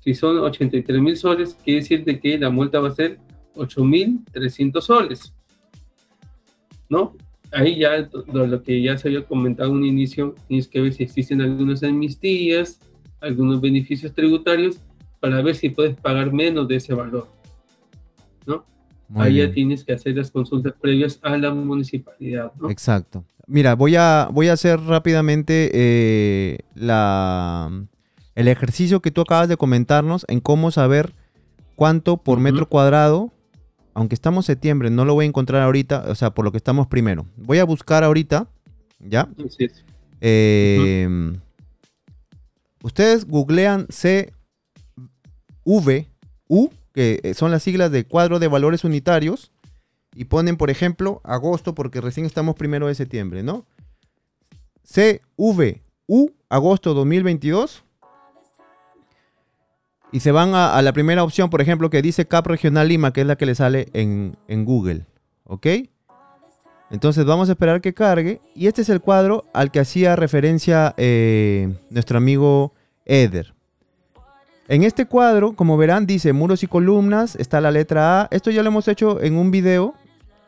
si son 83 mil soles, quiere decir de que la multa va a ser 8.300 soles. ¿No? Ahí ya lo, que ya se había comentado en un inicio, tienes que ver si existen algunas amnistías, algunos beneficios tributarios, para ver si puedes pagar menos de ese valor. ¿No? Ahí ya tienes que hacer las consultas previas a la municipalidad. ¿no? Exacto. Mira, voy a, voy a hacer rápidamente eh, la el ejercicio que tú acabas de comentarnos en cómo saber cuánto por metro cuadrado, aunque estamos en septiembre, no lo voy a encontrar ahorita, o sea, por lo que estamos primero. Voy a buscar ahorita, ¿ya? Em, ustedes googlean CVU, que son las siglas de cuadro de valores unitarios, y ponen, por ejemplo, agosto, porque recién estamos primero de septiembre, ¿no? CVU, agosto 2022 y se van a, la primera opción, por ejemplo, que dice CAP Regional Lima, que es la que le sale en, Google. ¿Ok? Entonces vamos a esperar que cargue. Y este es el cuadro al que hacía referencia eh, nuestro amigo Eder. En este cuadro, como verán, dice muros y columnas, está la letra A. Esto ya lo hemos hecho en un video,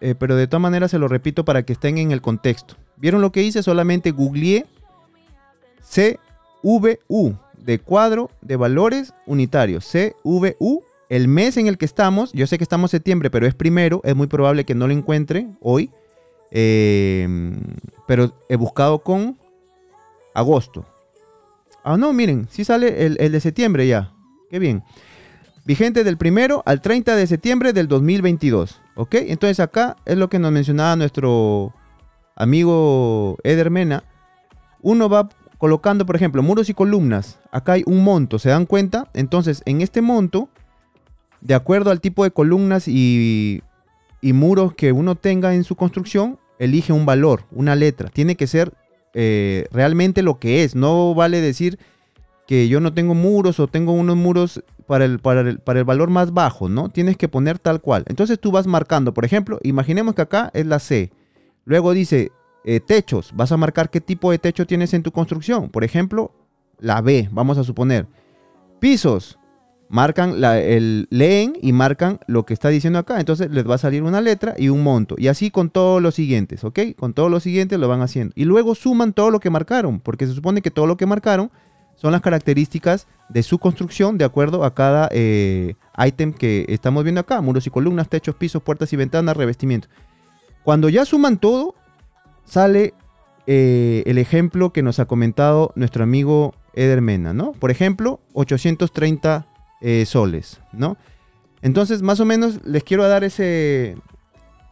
eh, pero de todas maneras se lo repito para que estén en el contexto. ¿Vieron lo que hice? Solamente googleé CVU de cuadro de valores unitarios. CVU, el mes en el que estamos. Yo sé que estamos en septiembre, pero es primero. Es muy probable que no lo encuentre hoy. Em, pero he buscado con agosto. Ah, no, miren, sí sale el, el de septiembre ya. Qué bien. Vigente del primero al 30 de septiembre del 2022. ¿Ok? Entonces acá es lo que nos mencionaba nuestro amigo Eder Mena. Uno va colocando, por ejemplo, muros y columnas. Acá hay un monto, ¿se dan cuenta? Entonces, en este monto, de acuerdo al tipo de columnas y, y muros que uno tenga en su construcción, elige un valor, una letra. Tiene que ser eh, realmente lo que es. No vale decir que yo no tengo muros o tengo unos muros para el, para el, para el valor más bajo, ¿no? Tienes que poner tal cual. Entonces tú vas marcando, por ejemplo, imaginemos que acá es la C. Luego dice eh, techos, vas a marcar qué tipo de techo tienes en tu construcción. Por ejemplo, la B, vamos a suponer. Pisos, marcan, el, leen y marcan lo que está diciendo acá. Entonces les va a salir una letra y un monto. Y así con todos los siguientes, ¿ok? Con todos los siguientes lo van haciendo. Y luego suman todo lo que marcaron, porque se supone que todo lo que marcaron son las características de su construcción de acuerdo a cada eh, ítem que estamos viendo acá. Muros y columnas, techos, pisos, puertas y ventanas, revestimiento. Cuando ya suman todo, sale eh, el ejemplo que nos ha comentado nuestro amigo Eder Mena, ¿no? Por ejemplo, 830 eh, soles, ¿no? Entonces, más o menos les quiero dar ese,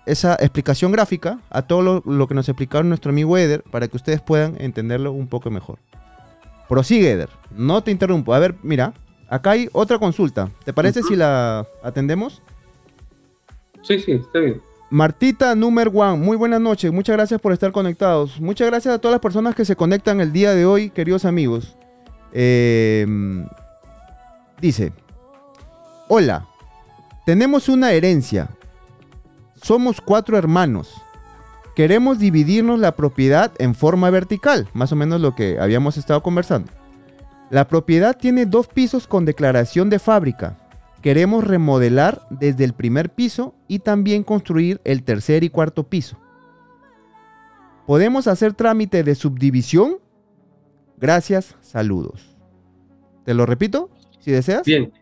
esa explicación gráfica a todo lo, lo, que nos explicaron nuestro amigo Eder para que ustedes puedan entenderlo un poco mejor. Prosigue, Eder. No te interrumpo. A ver, mira, acá hay otra consulta. ¿Te parece uh -huh. si la atendemos? Sí, sí, está bien. Martita Número One, muy buenas noches, muchas gracias por estar conectados. Muchas gracias a todas las personas que se conectan el día de hoy, queridos amigos. Eh, dice, hola, tenemos una herencia, somos cuatro hermanos, queremos dividirnos la propiedad en forma vertical, más o menos lo que habíamos estado conversando. La propiedad tiene dos pisos con declaración de fábrica, Queremos remodelar desde el primer piso y también construir el tercer y cuarto piso. ¿Podemos hacer trámite de subdivisión? Gracias, saludos. ¿Te lo repito? Si deseas. Bien.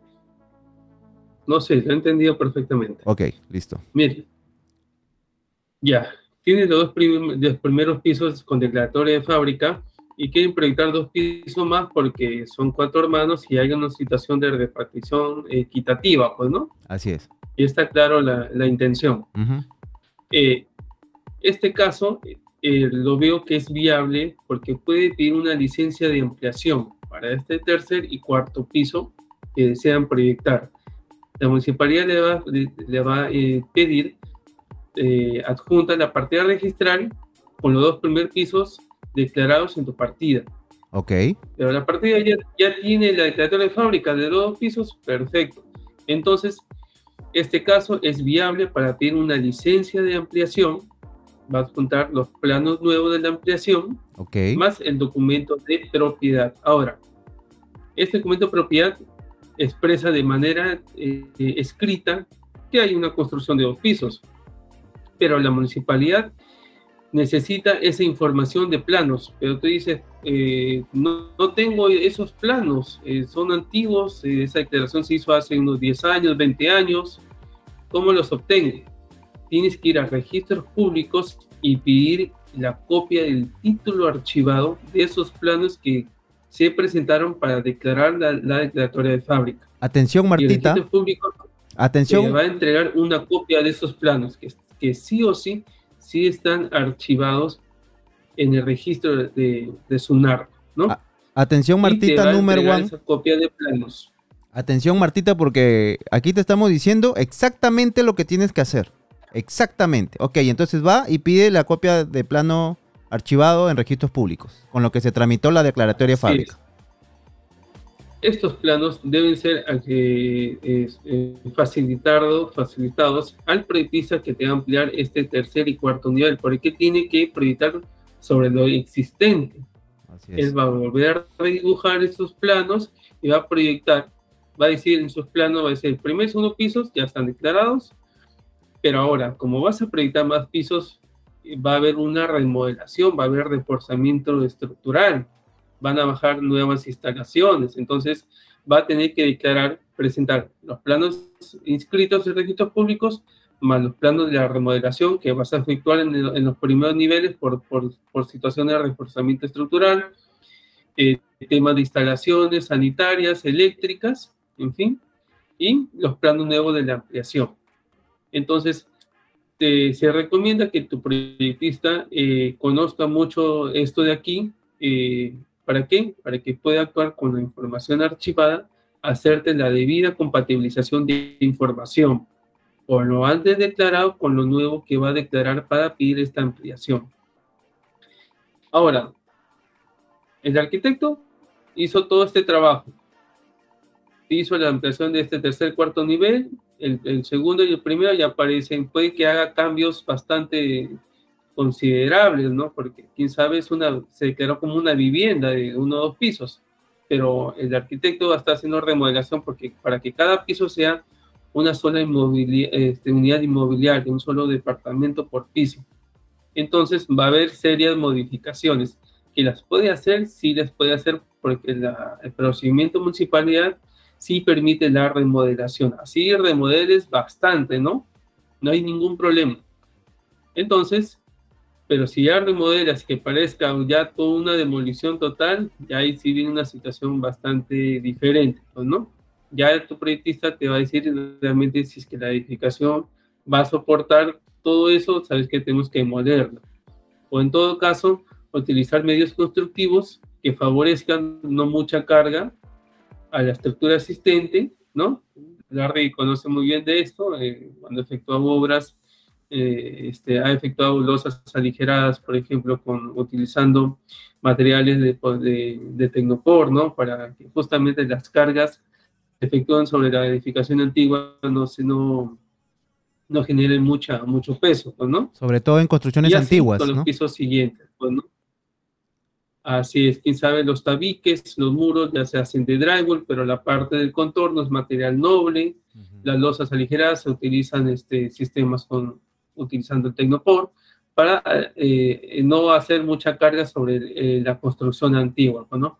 No sé, lo he entendido perfectamente. Ok, listo. Mire. Ya. Tiene los dos prim los primeros pisos con declaratoria de fábrica y quieren proyectar dos pisos más porque son cuatro hermanos y hay una situación de repartición equitativa, pues, ¿no? Así es. Y está claro la, la intención. Uh -huh. eh, este caso eh, lo veo que es viable porque puede pedir una licencia de ampliación para este tercer y cuarto piso que desean proyectar. La municipalidad le va, le, va a eh, pedir eh, adjunta la partida registral con los dos primeros pisos declarados en tu partida. Ok. Pero la partida ya, ya tiene la declaratoria de fábrica de dos pisos, perfecto. Entonces, este caso es viable para pedir una licencia de ampliación. Va a adjuntar los planos nuevos de la ampliación, okay. más el documento de propiedad. Ahora, este documento de propiedad expresa de manera eh, escrita que hay una construcción de dos pisos, pero la municipalidad necesita esa información de planos, pero tú dices, eh, no, no, tengo esos planos, eh, son antiguos, eh, esa declaración se hizo hace unos 10 años, 20 años, ¿cómo los obtengo? Tienes que ir a registros públicos y pedir la copia del título archivado de esos planos que se presentaron para declarar la, la declaratoria de fábrica. Atención, Martita. Y el público Atención. va a entregar una copia de esos planos que, que sí o sí sí están archivados en el registro de, de SUNAR, ¿no? A atención, Martita, número one. Esa copia de planos. Atención, Martita, porque aquí te estamos diciendo exactamente lo que tienes que hacer. Exactamente. Ok, entonces va y pide la copia de plano archivado en registros públicos, con lo que se tramitó la declaratoria de fábrica. estos planos deben ser eh, facilitados, facilitados al proyectista que te va a ampliar este tercer y cuarto nivel, porque tiene que proyectar sobre lo existente. Él va a volver a redibujar estos planos y va a proyectar, va a decir en sus planos, va a decir, el primer y segundo pisos ya están declarados, pero ahora, como vas a proyectar más pisos, va a haber una remodelación, va a haber reforzamiento estructural, van a bajar nuevas instalaciones, entonces va a tener que declarar, presentar los planos inscritos en registros públicos más los planos de la remodelación que vas a efectuar en, los primeros niveles por, por, por de reforzamiento estructural, eh, temas de instalaciones sanitarias, eléctricas, en fin, y los planos nuevos de la ampliación. Entonces, se recomienda que tu proyectista eh, conozca mucho esto de aquí. Eh, ¿Para qué? Para que pueda actuar con la información archivada, hacerte la debida compatibilización de información, o lo antes declarado con lo nuevo que va a declarar para pedir esta ampliación. Ahora, el arquitecto hizo todo este trabajo. Hizo la ampliación de este tercer cuarto nivel, el, segundo y el primero ya aparecen, puede que haga cambios bastante considerables, ¿no? Porque quién sabe, es una, se declaró como una vivienda de uno o dos pisos, pero el arquitecto estar haciendo remodelación porque para que cada piso sea una sola este, unidad inmobiliaria, un solo departamento por piso. Entonces va a haber serias modificaciones que las puede hacer, sí las puede hacer porque el procedimiento municipalidad sí permite la remodelación. Así remodeles bastante, ¿no? No hay ningún problema. Entonces, pero si ya remodelas que parezca ya toda una demolición total, ya ahí sí viene una situación bastante diferente, ¿no? Ya tu proyectista te va a decir realmente si es que la edificación va a soportar todo eso, sabes que tenemos que demolerlo. O en todo caso, utilizar medios constructivos que favorezcan no mucha carga a la estructura existente, ¿no? Larry conoce muy bien de esto, eh, cuando efectúa obras, eh, este, ha efectuado losas aligeradas, por ejemplo, con, utilizando materiales de, de, de Tecnopor, ¿no? Para que justamente las cargas se efectúan sobre la edificación antigua no, se, no, no generen mucha, mucho peso, pues, ¿no? Sobre todo en construcciones antiguas, con los pisos siguientes, pues, ¿no? Así es, quién sabe, los tabiques, los muros ya se hacen de drywall, pero la parte del contorno es material noble. Las losas aligeradas se utilizan este, sistemas con, utilizando el Tecnopor para eh, no hacer mucha carga sobre eh, la construcción antigua, ¿no?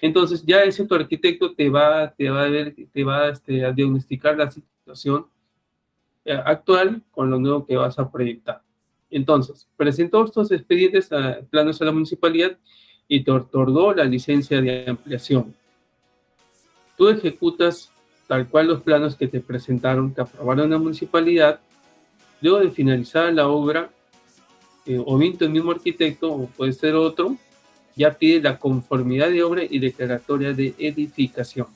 Entonces ya ese tu arquitecto te va, te va a ver, te va este, a diagnosticar la situación eh, actual con lo nuevo que vas a proyectar. Entonces, presentó estos expedientes a planos a la municipalidad y te otorgó la licencia de ampliación. Tú ejecutas tal cual los planos que te presentaron, que aprobaron la municipalidad, luego de finalizar la obra, eh, o bien el mismo arquitecto, o puede ser otro, ya pide la conformidad de obra y declaratoria de edificación.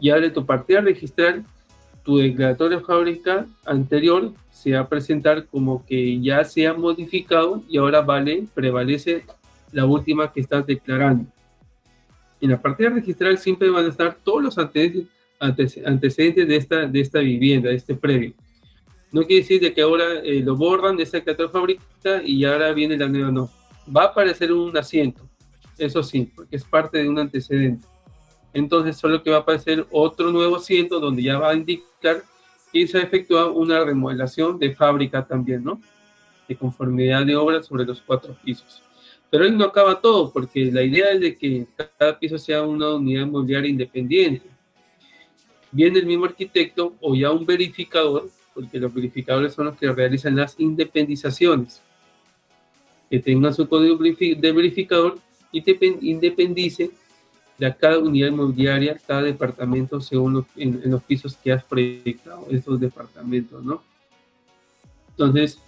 Y ahora tu partida registral, tu declaratoria fábrica anterior se va a presentar como que ya se ha modificado y ahora vale, prevalece la última que estás declarando. En la partida registral siempre van a estar todos los antecedentes de esta, de esta vivienda, de este previo. No quiere decir de que ahora eh, lo borran de esa declaratoria fábrica y ahora viene la nueva, no. Va a aparecer un asiento, eso sí, porque es parte de un antecedente. Entonces solo que va a aparecer otro nuevo asiento donde ya va a indicar que se ha efectuado una remodelación de fábrica también, ¿no? De conformidad de obra sobre los cuatro pisos. Pero ahí no acaba todo, porque la idea es de que cada piso sea una unidad inmobiliaria independiente. Viene el mismo arquitecto o ya un verificador, porque los verificadores son los que realizan las independizaciones, que tengan su código de verificador y te independice de cada unidad inmobiliaria, cada departamento según en, los pisos que has proyectado, estos departamentos, ¿no? Entonces,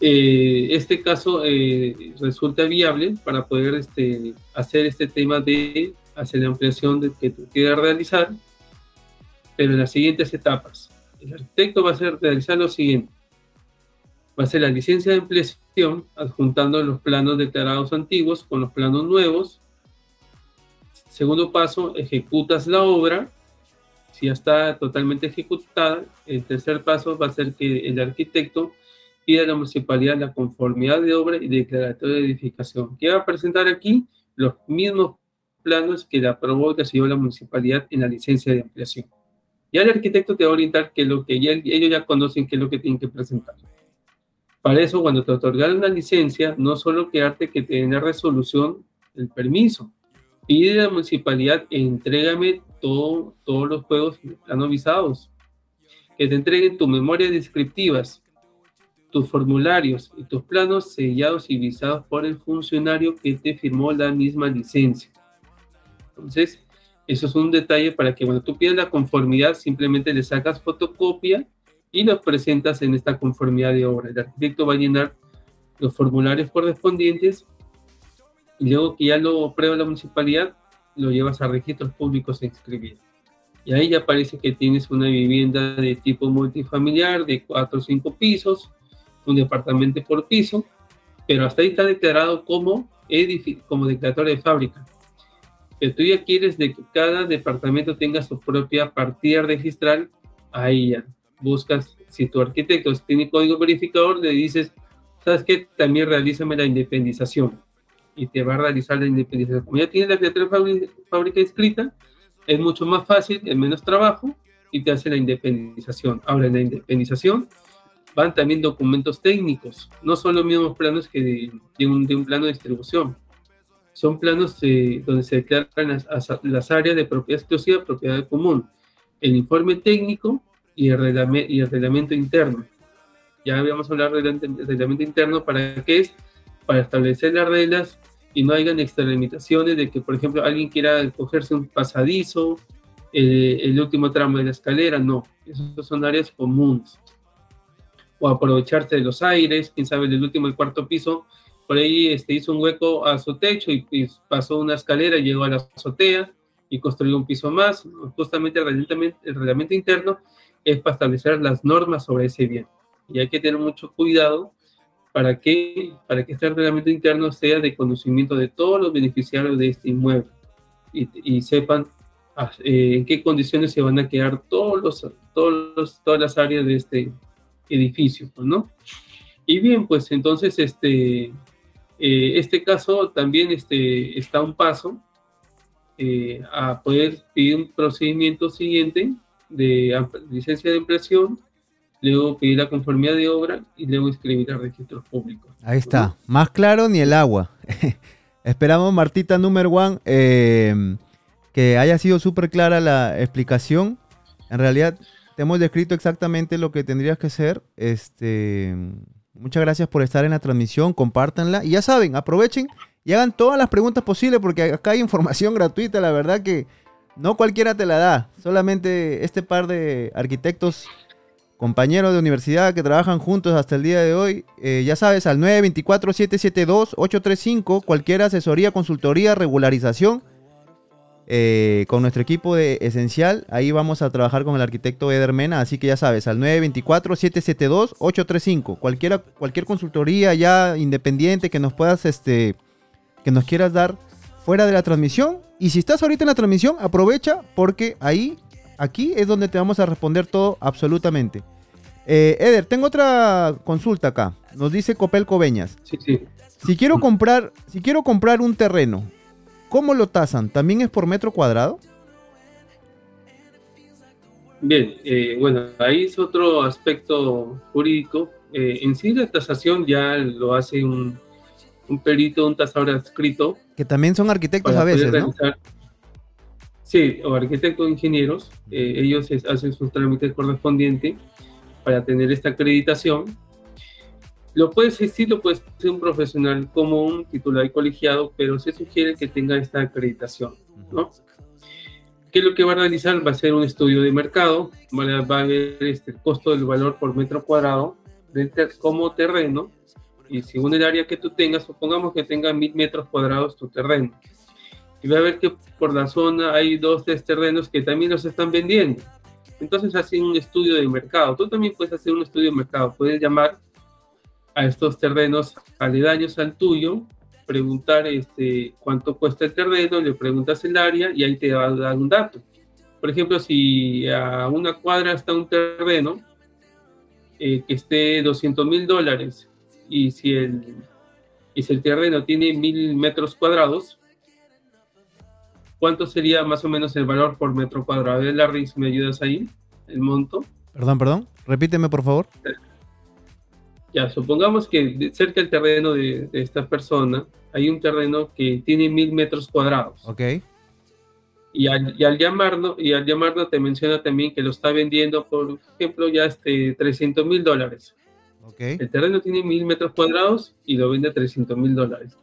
eh, este caso eh, resulta viable para poder este, hacer este tema de hacer la ampliación de, que tú quieras realizar, pero en las siguientes etapas. El arquitecto va a hacer, realizar lo siguiente. Va a hacer la licencia de ampliación adjuntando los planos declarados antiguos con los planos nuevos. Segundo paso, ejecutas la obra. Si ya está totalmente ejecutada, el tercer paso va a ser que el arquitecto pida a la municipalidad la conformidad de obra y declaratoria de edificación. ¿Qué va a presentar aquí? Los mismos planos que la aprobó y recibió la municipalidad en la licencia de ampliación. Ya el arquitecto te va a orientar que lo que ellos ya conocen qué es lo que tienen que presentar. Para eso, cuando te otorgaron la licencia, no solo quedarte que te den la resolución del permiso, pide a la municipalidad, entrégame todo, todos los juegos plano visados, que te entreguen tus memorias descriptivas, tus formularios y tus planos sellados y visados por el funcionario que te firmó la misma licencia. Entonces, eso es un detalle para que cuando tú pidas la conformidad, simplemente le sacas fotocopia y lo presentas en esta conformidad de obra. El arquitecto va a llenar los formularios correspondientes y luego que ya lo aprueba la municipalidad, lo llevas a registros públicos a inscribir. Y ahí ya parece que tienes una vivienda de tipo multifamiliar de cuatro o cinco pisos, un departamento por piso, pero hasta ahí está declarado como, como declaratoria de fábrica. Que tú ya quieres que cada departamento tenga su propia partida registral, ahí ya buscas, si tu arquitecto tiene código verificador, le dices, ¿sabes qué? También realízame la independización y te va a realizar la independización. Como ya tienes la criatura fábrica, escrita, es mucho más fácil, es menos trabajo y te hace la independización. Ahora, en la independización van también documentos técnicos, no son los mismos planos que de, un, de un, plano de distribución. Son planos donde se declaran las, las, áreas de propiedad exclusiva, propiedad común, el informe técnico y el, reglamento, y el reglamento interno. Ya habíamos hablado del reglamento interno para qué es para establecer las reglas y no hayan extralimitaciones de que, por ejemplo, alguien quiera cogerse un pasadizo, eh, el último tramo de la escalera, no, esos son áreas comunes. O aprovecharse de los aires, quién sabe, del último y cuarto piso, por ahí este, hizo un hueco a su techo y, pasó una escalera, llegó a la azotea y construyó un piso más. Justamente el reglamento, el reglamento interno es para establecer las normas sobre ese bien. Y hay que tener mucho cuidado para que, para que este reglamento interno sea de conocimiento de todos los beneficiarios de este inmueble y, sepan ah, eh, en qué condiciones se van a quedar todos los, todos todas las áreas de este edificio, pues, ¿no? Y bien, pues entonces este, eh, este caso también este, está un paso eh, a poder pedir un procedimiento siguiente de licencia de impresión luego pedir la conformidad de obra y luego escribir a registros públicos. Ahí está, más claro ni el agua. Esperamos, Martita, número one, em, que haya sido súper clara la explicación. En realidad, te hemos descrito exactamente lo que tendrías que hacer. Este, muchas gracias por estar en la transmisión, compártanla. Y ya saben, aprovechen y hagan todas las preguntas posibles porque acá hay información gratuita, la verdad que no cualquiera te la da. Solamente este par de arquitectos compañeros de universidad que trabajan juntos hasta el día de hoy, eh, ya sabes, al 924-772-835, cualquier asesoría, consultoría, regularización, eh, con nuestro equipo de Esencial, ahí vamos a trabajar con el arquitecto Eder Mena, así que ya sabes, al 924-772-835, cualquier, cualquier consultoría ya independiente que nos puedas, este, que nos quieras dar fuera de la transmisión, y si estás ahorita en la transmisión, aprovecha porque ahí Aquí es donde te vamos a responder todo absolutamente. Eh, Eder, tengo otra consulta acá. Nos dice Copel Coveñas. Sí, sí. Si quiero comprar, si quiero comprar un terreno, ¿cómo lo tasan? ¿También es por metro cuadrado? Bien, eh, bueno, ahí es otro aspecto jurídico. Eh, en sí la tasación ya lo hace un, perito, un tasador adscrito. Que también son arquitectos a veces, ¿no? Sí, o arquitectos ingenieros, eh, ellos hacen sus trámites correspondientes para tener esta acreditación. Lo puede ser, lo puede ser un profesional como un titular colegiado, pero se sugiere que tenga esta acreditación, ¿no? ¿Qué es lo que va a realizar? Va a ser un estudio de mercado, va a ver este, el costo del valor por metro cuadrado como terreno, y según el área que tú tengas, supongamos que tenga mil metros cuadrados tu terreno y va a ver que por la zona hay dos, tres terrenos que también los están vendiendo. Entonces hacen un estudio de mercado. Tú también puedes hacer un estudio de mercado. Puedes llamar a estos terrenos aledaños al tuyo preguntar este, cuánto cuesta el terreno, le preguntas el área y ahí te va a dar un dato. Por ejemplo, si a una cuadra está un terreno eh, que esté 200 mil dólares y si el, y si el terreno tiene mil metros cuadrados, ¿cuánto sería más o menos el valor por metro cuadrado? A ver, Larry, si me ayudas ahí, el monto. Perdón, perdón, repíteme por favor. Ya, supongamos que cerca del terreno de, esta persona hay un terreno que tiene mil metros cuadrados. Ok. Y al, y al, llamarlo, y al llamarlo te menciona también que lo está vendiendo, por ejemplo, ya este 300 mil dólares. Okay. El terreno tiene mil metros cuadrados y lo vende a 300 mil dólares.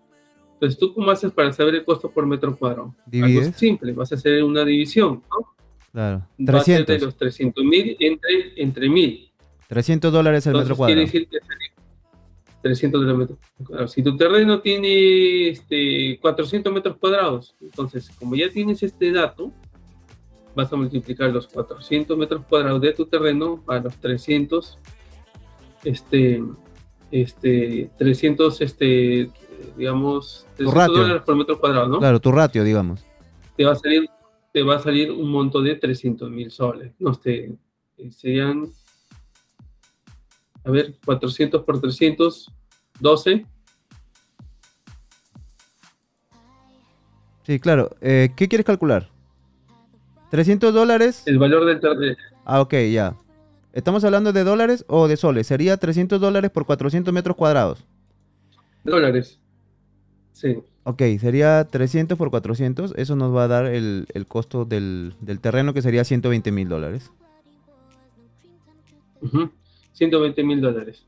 Entonces, ¿tú cómo haces para saber el costo por metro cuadrado? ¿Divides? Algo simple, vas a hacer una división, ¿no? Claro. 300. de los 300 mil entre, entre mil. 300 dólares el metro cuadrado. Quiere decir que 300 metros cuadrados. Si tu terreno tiene este, 400 metros cuadrados, entonces, como ya tienes este dato, vas a multiplicar los 400 metros cuadrados de tu terreno a los 300, este, este, 300, este, digamos, 300 dólares por metro cuadrado, ¿no? Claro, tu ratio, digamos. Te va a salir, te va a salir un monto de 300 mil soles, ¿no? Este, serían a ver, 400 por 300, 12. Sí, claro. Eh, ¿Qué quieres calcular? ¿300 dólares? El valor del terreno. Ah, ok, ya. ¿Estamos hablando de dólares o de soles? Sería 300 dólares por 400 metros cuadrados. Dólares. Sí. Ok, sería 300 por 400. Eso nos va a dar el, el costo del, del, terreno, que sería 120 mil dólares. Uh 120 mil dólares.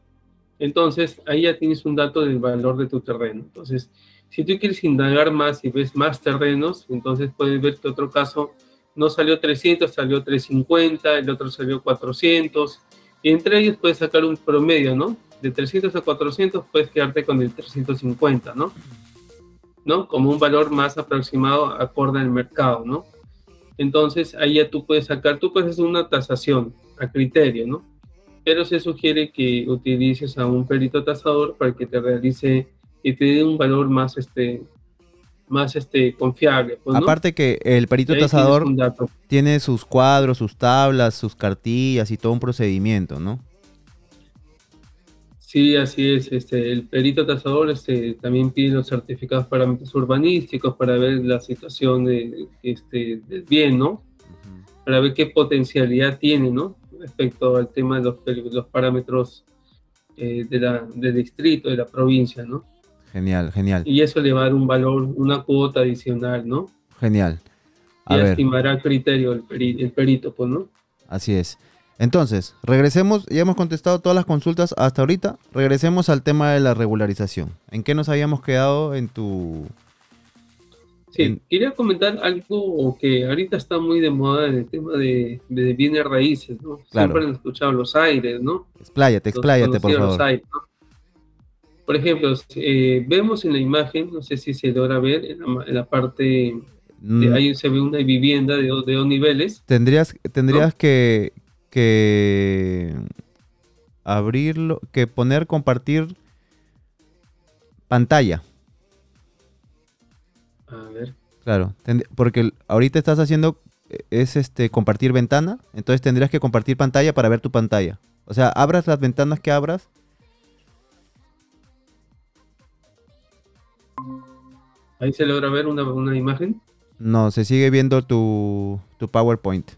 Entonces, ahí ya tienes un dato del valor de tu terreno. Entonces, si tú quieres indagar más y ves más terrenos, entonces puedes ver que otro caso no salió 300, salió 350, el otro salió 400, y entre ellos puedes sacar un promedio, ¿no? De 300 a 400 puedes quedarte con el 350, ¿no? ¿No? Como un valor más aproximado acorde al mercado, ¿no? Entonces, ahí ya tú puedes sacar, tú puedes hacer una tasación a criterio, ¿no? Pero se sugiere que utilices a un perito tasador para que te realice y te dé un valor más este más este confiable. Pues, Aparte que el perito tasador tiene sus cuadros, sus tablas, sus cartillas y todo un procedimiento, ¿no? Sí, así es. Este, el perito tasador este, también pide los certificados parámetros urbanísticos para ver la situación de, este, del bien, ¿no? Para ver qué potencialidad tiene, ¿no? Respecto al tema de los, los parámetros eh, de la, del distrito, de la provincia, ¿no? Genial, genial. Y eso le va a dar un valor, una cuota adicional, ¿no? Genial. y estimará el criterio el, el perito, pues, ¿no? Así es. Entonces, regresemos, ya hemos contestado todas las consultas hasta ahorita, regresemos al tema de la regularización. ¿En qué nos habíamos quedado en tu, Sí, quería comentar algo que ahorita está muy de moda en el tema de, de bienes raíces, ¿no? Siempre han escuchado los aires, ¿no? Expláyate, expláyate, por favor. Por ejemplo, eh, vemos en la imagen, no sé si se logra ver, en la, parte, de mm. ahí se ve una vivienda de, de dos niveles. Tendrías, tendrías que, que abrirlo, que poner, compartir pantalla. Claro, porque ahorita estás haciendo eh, es este compartir ventana, entonces tendrías que compartir pantalla para ver tu pantalla. O sea, abras las ventanas que abras. Ahí se logra ver una, imagen. No, se sigue viendo tu, tu, PowerPoint.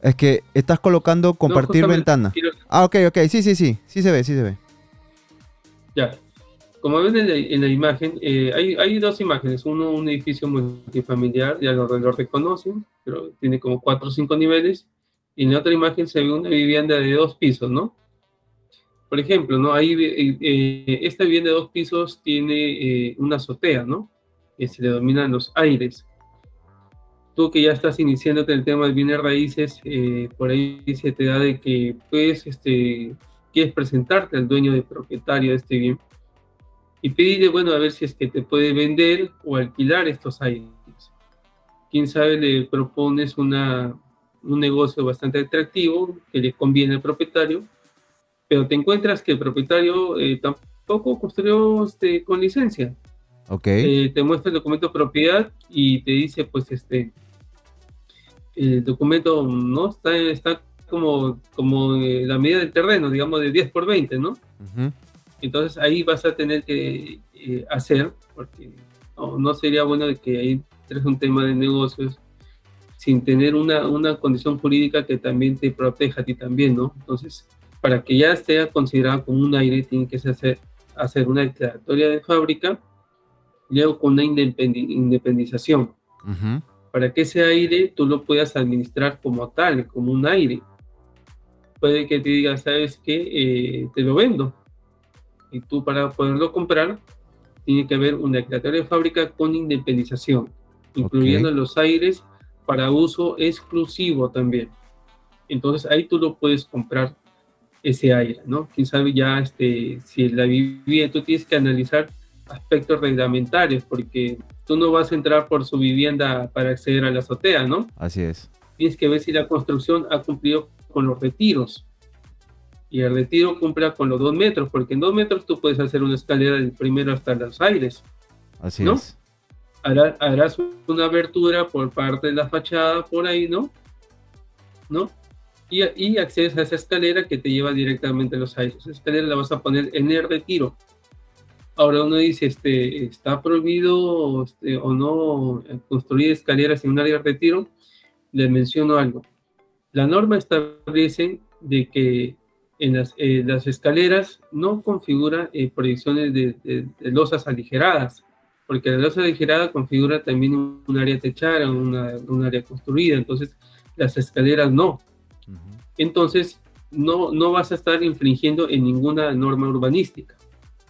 Es que estás colocando compartir ventana. Ah, ok, ok, sí, sí, sí, sí se ve, sí se ve. Ya, como ven en la, imagen, eh, hay, dos imágenes. Uno, un edificio multifamiliar, ya lo, reconocen, pero tiene como cuatro o cinco niveles. Y en la otra imagen se ve una vivienda de dos pisos, ¿no? Por ejemplo, ¿no? Ahí, eh, eh, esta vivienda de dos pisos tiene una azotea, ¿no? Que se le dominan los aires. Tú que ya estás iniciándote en el tema de bienes raíces, por ahí se te da de que, pues, este, quieres presentarte al dueño de propietario de este bien y pedirle, bueno, a ver si es que te puede vender o alquilar estos aires. Quién sabe, le propones una, un negocio bastante atractivo que le conviene al propietario, pero te encuentras que el propietario eh, poco construyó este, con licencia. Ok. Eh, te muestra el documento de propiedad y te dice, pues, este, el documento no está, está como, como la medida del terreno, digamos, de 10 por 20, ¿no? Ujú. Entonces ahí vas a tener que eh, hacer, porque no, no sería bueno de que ahí entres un tema de negocios sin tener una, una condición jurídica que también te proteja a ti también, ¿no? Entonces, para que ya esté considerado como un aire, tiene que hacer, hacer una declaratoria de fábrica, luego con una independi- independización, para que ese aire tú lo puedas administrar como tal, como un aire. Puede que te diga, ¿sabes qué? Eh, te lo vendo. Y tú para poderlo comprar, tiene que haber una declaratoria de fábrica con independización, incluyendo los aires para uso exclusivo también. Entonces ahí tú lo puedes comprar ese aire, ¿no? Quién sabe ya este, si la vivienda, tú tienes que analizar aspectos reglamentarios, porque tú no vas a entrar por su vivienda para acceder a la azotea, ¿no? Así es. Tienes que ver si la construcción ha cumplido con los retiros. Y el retiro cumpla con los dos metros, porque en dos metros tú puedes hacer una escalera del primero hasta los aires. Así ¿No? es. Hará- harás una abertura por parte de la fachada por ahí, ¿no? ¿No? Y, y accedes a esa escalera que te lleva directamente a los aires. Esa escalera la vas a poner en el retiro. Ahora uno dice, este, ¿está prohibido este, o no eh, construir escaleras en un área de retiro? Les menciono algo. La norma establece de que en las, eh, las escaleras no configura eh, proyecciones de, de- de losas aligeradas, porque la losa aligerada configura también un, un área techada, una, un área construida, entonces las escaleras no. Entonces no, no vas a estar infringiendo en ninguna norma urbanística.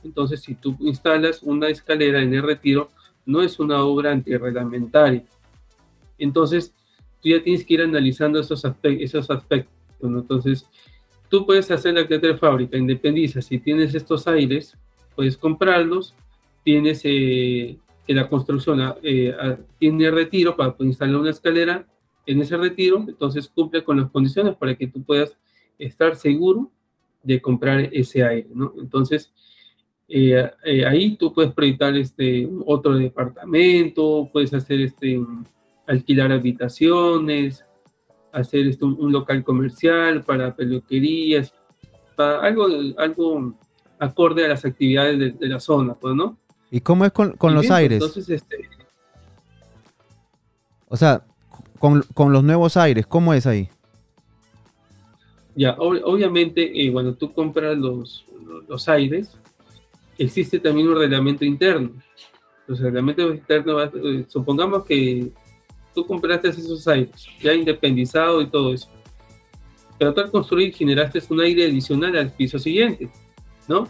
Entonces si tú instalas una escalera en el retiro, no es una obra antirreglamentaria. Entonces tú ya tienes que ir analizando esos, aspe- esos aspectos. ¿no? Entonces tú puedes hacer la actividad de fábrica, independiza. Si tienes estos aires, puedes comprarlos. Tienes eh, que la construcción ah, eh, ah, tiene retiro para poder instalar una escalera en ese retiro, entonces cumple con las condiciones para que tú puedas estar seguro de comprar ese aire, ¿no? Entonces, eh, eh, ahí tú puedes proyectar este, otro departamento, puedes hacer este, alquilar habitaciones, hacer este, un, un local comercial para peluquerías, para algo, algo acorde a las actividades de, de la zona, pues, ¿no? ¿Y cómo es con, con Y los bien, pues, aires? Entonces, este, O sea, con, con los nuevos aires, ¿cómo es ahí? Ya, ob- obviamente, eh, cuando tú compras los, los aires, existe también un reglamento interno. Los reglamentos internos, eh, supongamos que tú compraste esos aires, ya independizado y todo eso. Pero tú al construir generaste un aire adicional al piso siguiente, ¿no?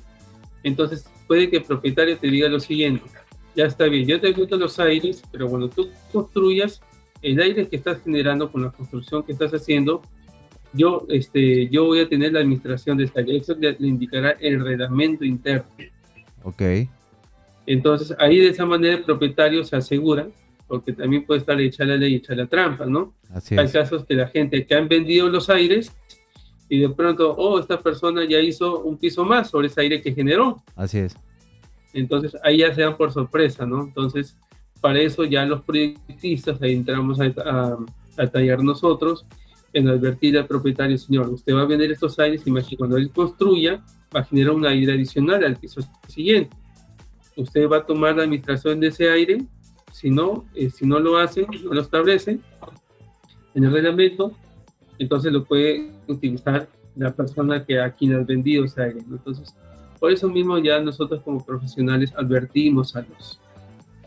Entonces, puede que el propietario te diga lo siguiente, ya está bien, yo te gusto los aires, pero cuando tú construyas, el aire que estás generando con la construcción que estás haciendo, yo, este, yo voy a tener la administración de esta área. Eso le, le indicará el reglamento interno. Ok. Entonces, ahí de esa manera el propietario se asegura, porque también puede estar hecha la ley, hecha la trampa, ¿no? Así Hay es. casos que la gente que han vendido los aires y de pronto, oh, esta persona ya hizo un piso más sobre ese aire que generó. Así es. Entonces, ahí ya se dan por sorpresa, ¿no? Entonces, para eso ya los proyectistas, ahí entramos a, a, a tallar nosotros, en advertir al propietario, señor, usted va a vender estos aires, imagínate, cuando él construya, va a generar un aire adicional al piso siguiente. Usted va a tomar la administración de ese aire, si no, eh, si no lo hace, no lo establece en el reglamento, entonces lo puede utilizar la persona que a quien has vendido ese aire. ¿no? Entonces, por eso mismo ya nosotros como profesionales advertimos a los,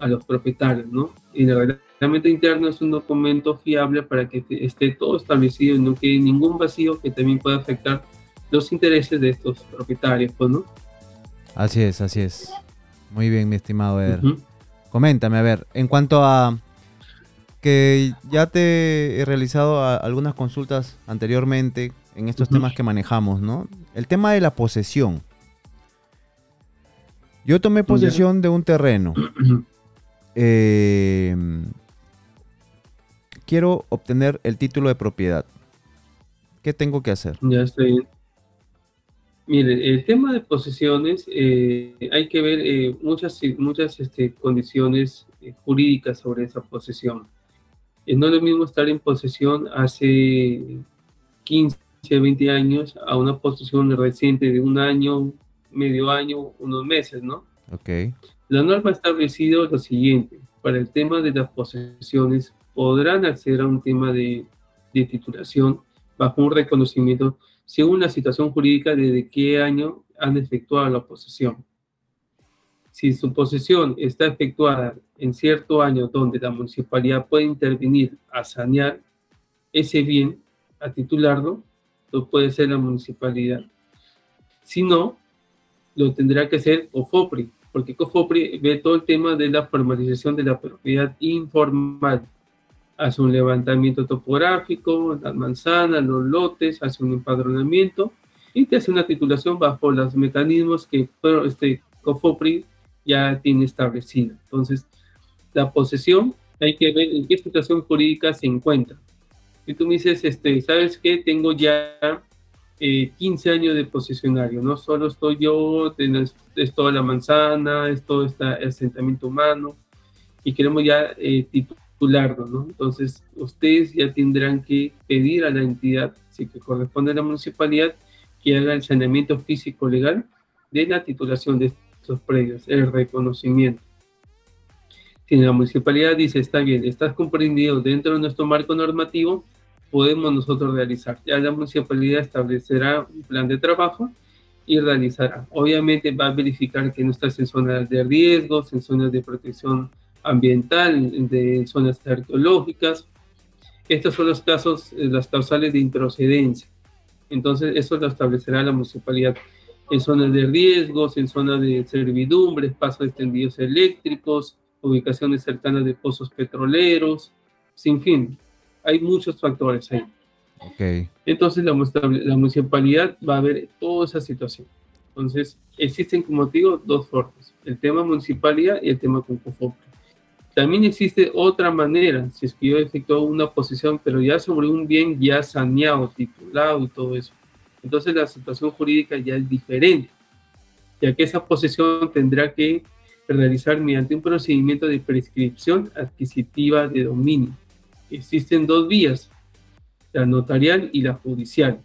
a los propietarios, ¿no? Y el reglamento interno es un documento fiable para que esté todo establecido y no quede ningún vacío que también pueda afectar los intereses de estos propietarios, ¿no? Así es, así es. Muy bien, mi estimado Eder. Ujú. Coméntame, a ver, en cuanto a que ya te he realizado algunas consultas anteriormente en estos temas que manejamos, ¿no? El tema de la posesión. Yo tomé posesión de un terreno. Eh, quiero obtener el título de propiedad. ¿Qué tengo que hacer? Ya está bien. Mire, el tema de posesiones, eh, hay que ver eh, muchas, muchas este, condiciones eh, jurídicas sobre esa posesión. no es lo mismo estar en posesión hace 15, 20 años a una posesión reciente de un año, medio año, unos meses, ¿no? Ok. La norma ha establecido lo siguiente, para el tema de las posesiones podrán acceder a un tema de, de titulación bajo un reconocimiento según la situación jurídica desde qué año han efectuado la posesión. Si su posesión está efectuada en cierto año donde la municipalidad puede intervenir a sanear ese bien, a titularlo, lo puede ser la municipalidad. Si no, lo tendrá que hacer COFOPRI, porque COFOPRI ve todo el tema de la formalización de la propiedad informal hace un levantamiento topográfico, las manzanas, los lotes, hace un empadronamiento y te hace una titulación bajo los mecanismos que este COFOPRI ya tiene establecido. Entonces, la posesión hay que ver en qué situación jurídica se encuentra. Y tú me dices, este, ¿sabes qué? Tengo ya 15 eh, años de posesionario, no solo estoy yo, es toda la manzana, es todo este asentamiento humano, y queremos ya eh, ¿no? Entonces, ustedes ya tendrán que pedir a la entidad, si que corresponde a la municipalidad, que haga el saneamiento físico legal de la titulación de estos predios, el reconocimiento. Si la municipalidad dice, está bien, estás comprendido dentro de nuestro marco normativo, podemos nosotros realizar. Ya la municipalidad establecerá un plan de trabajo y realizará. Obviamente va a verificar que no estás en zonas de riesgos, en zonas de protección ambiental, de zonas arqueológicas. Estos son los casos, eh, las causales de improcedencia. Entonces, eso lo establecerá la municipalidad en zonas de riesgos, en zonas de servidumbres, pasos extendidos eléctricos, ubicaciones cercanas de pozos petroleros, sin fin. Hay muchos factores ahí. Okay. Entonces, la, la municipalidad va a ver toda esa situación. Entonces, existen, como digo, dos formas, el tema municipalidad y el tema con también existe otra manera, si es que yo efectúo una posición, pero ya sobre un bien ya saneado, titulado y todo eso. Entonces la situación jurídica ya es diferente, ya que esa posesión tendrá que realizar mediante un procedimiento de prescripción adquisitiva de dominio. Existen dos vías, la notarial y la judicial.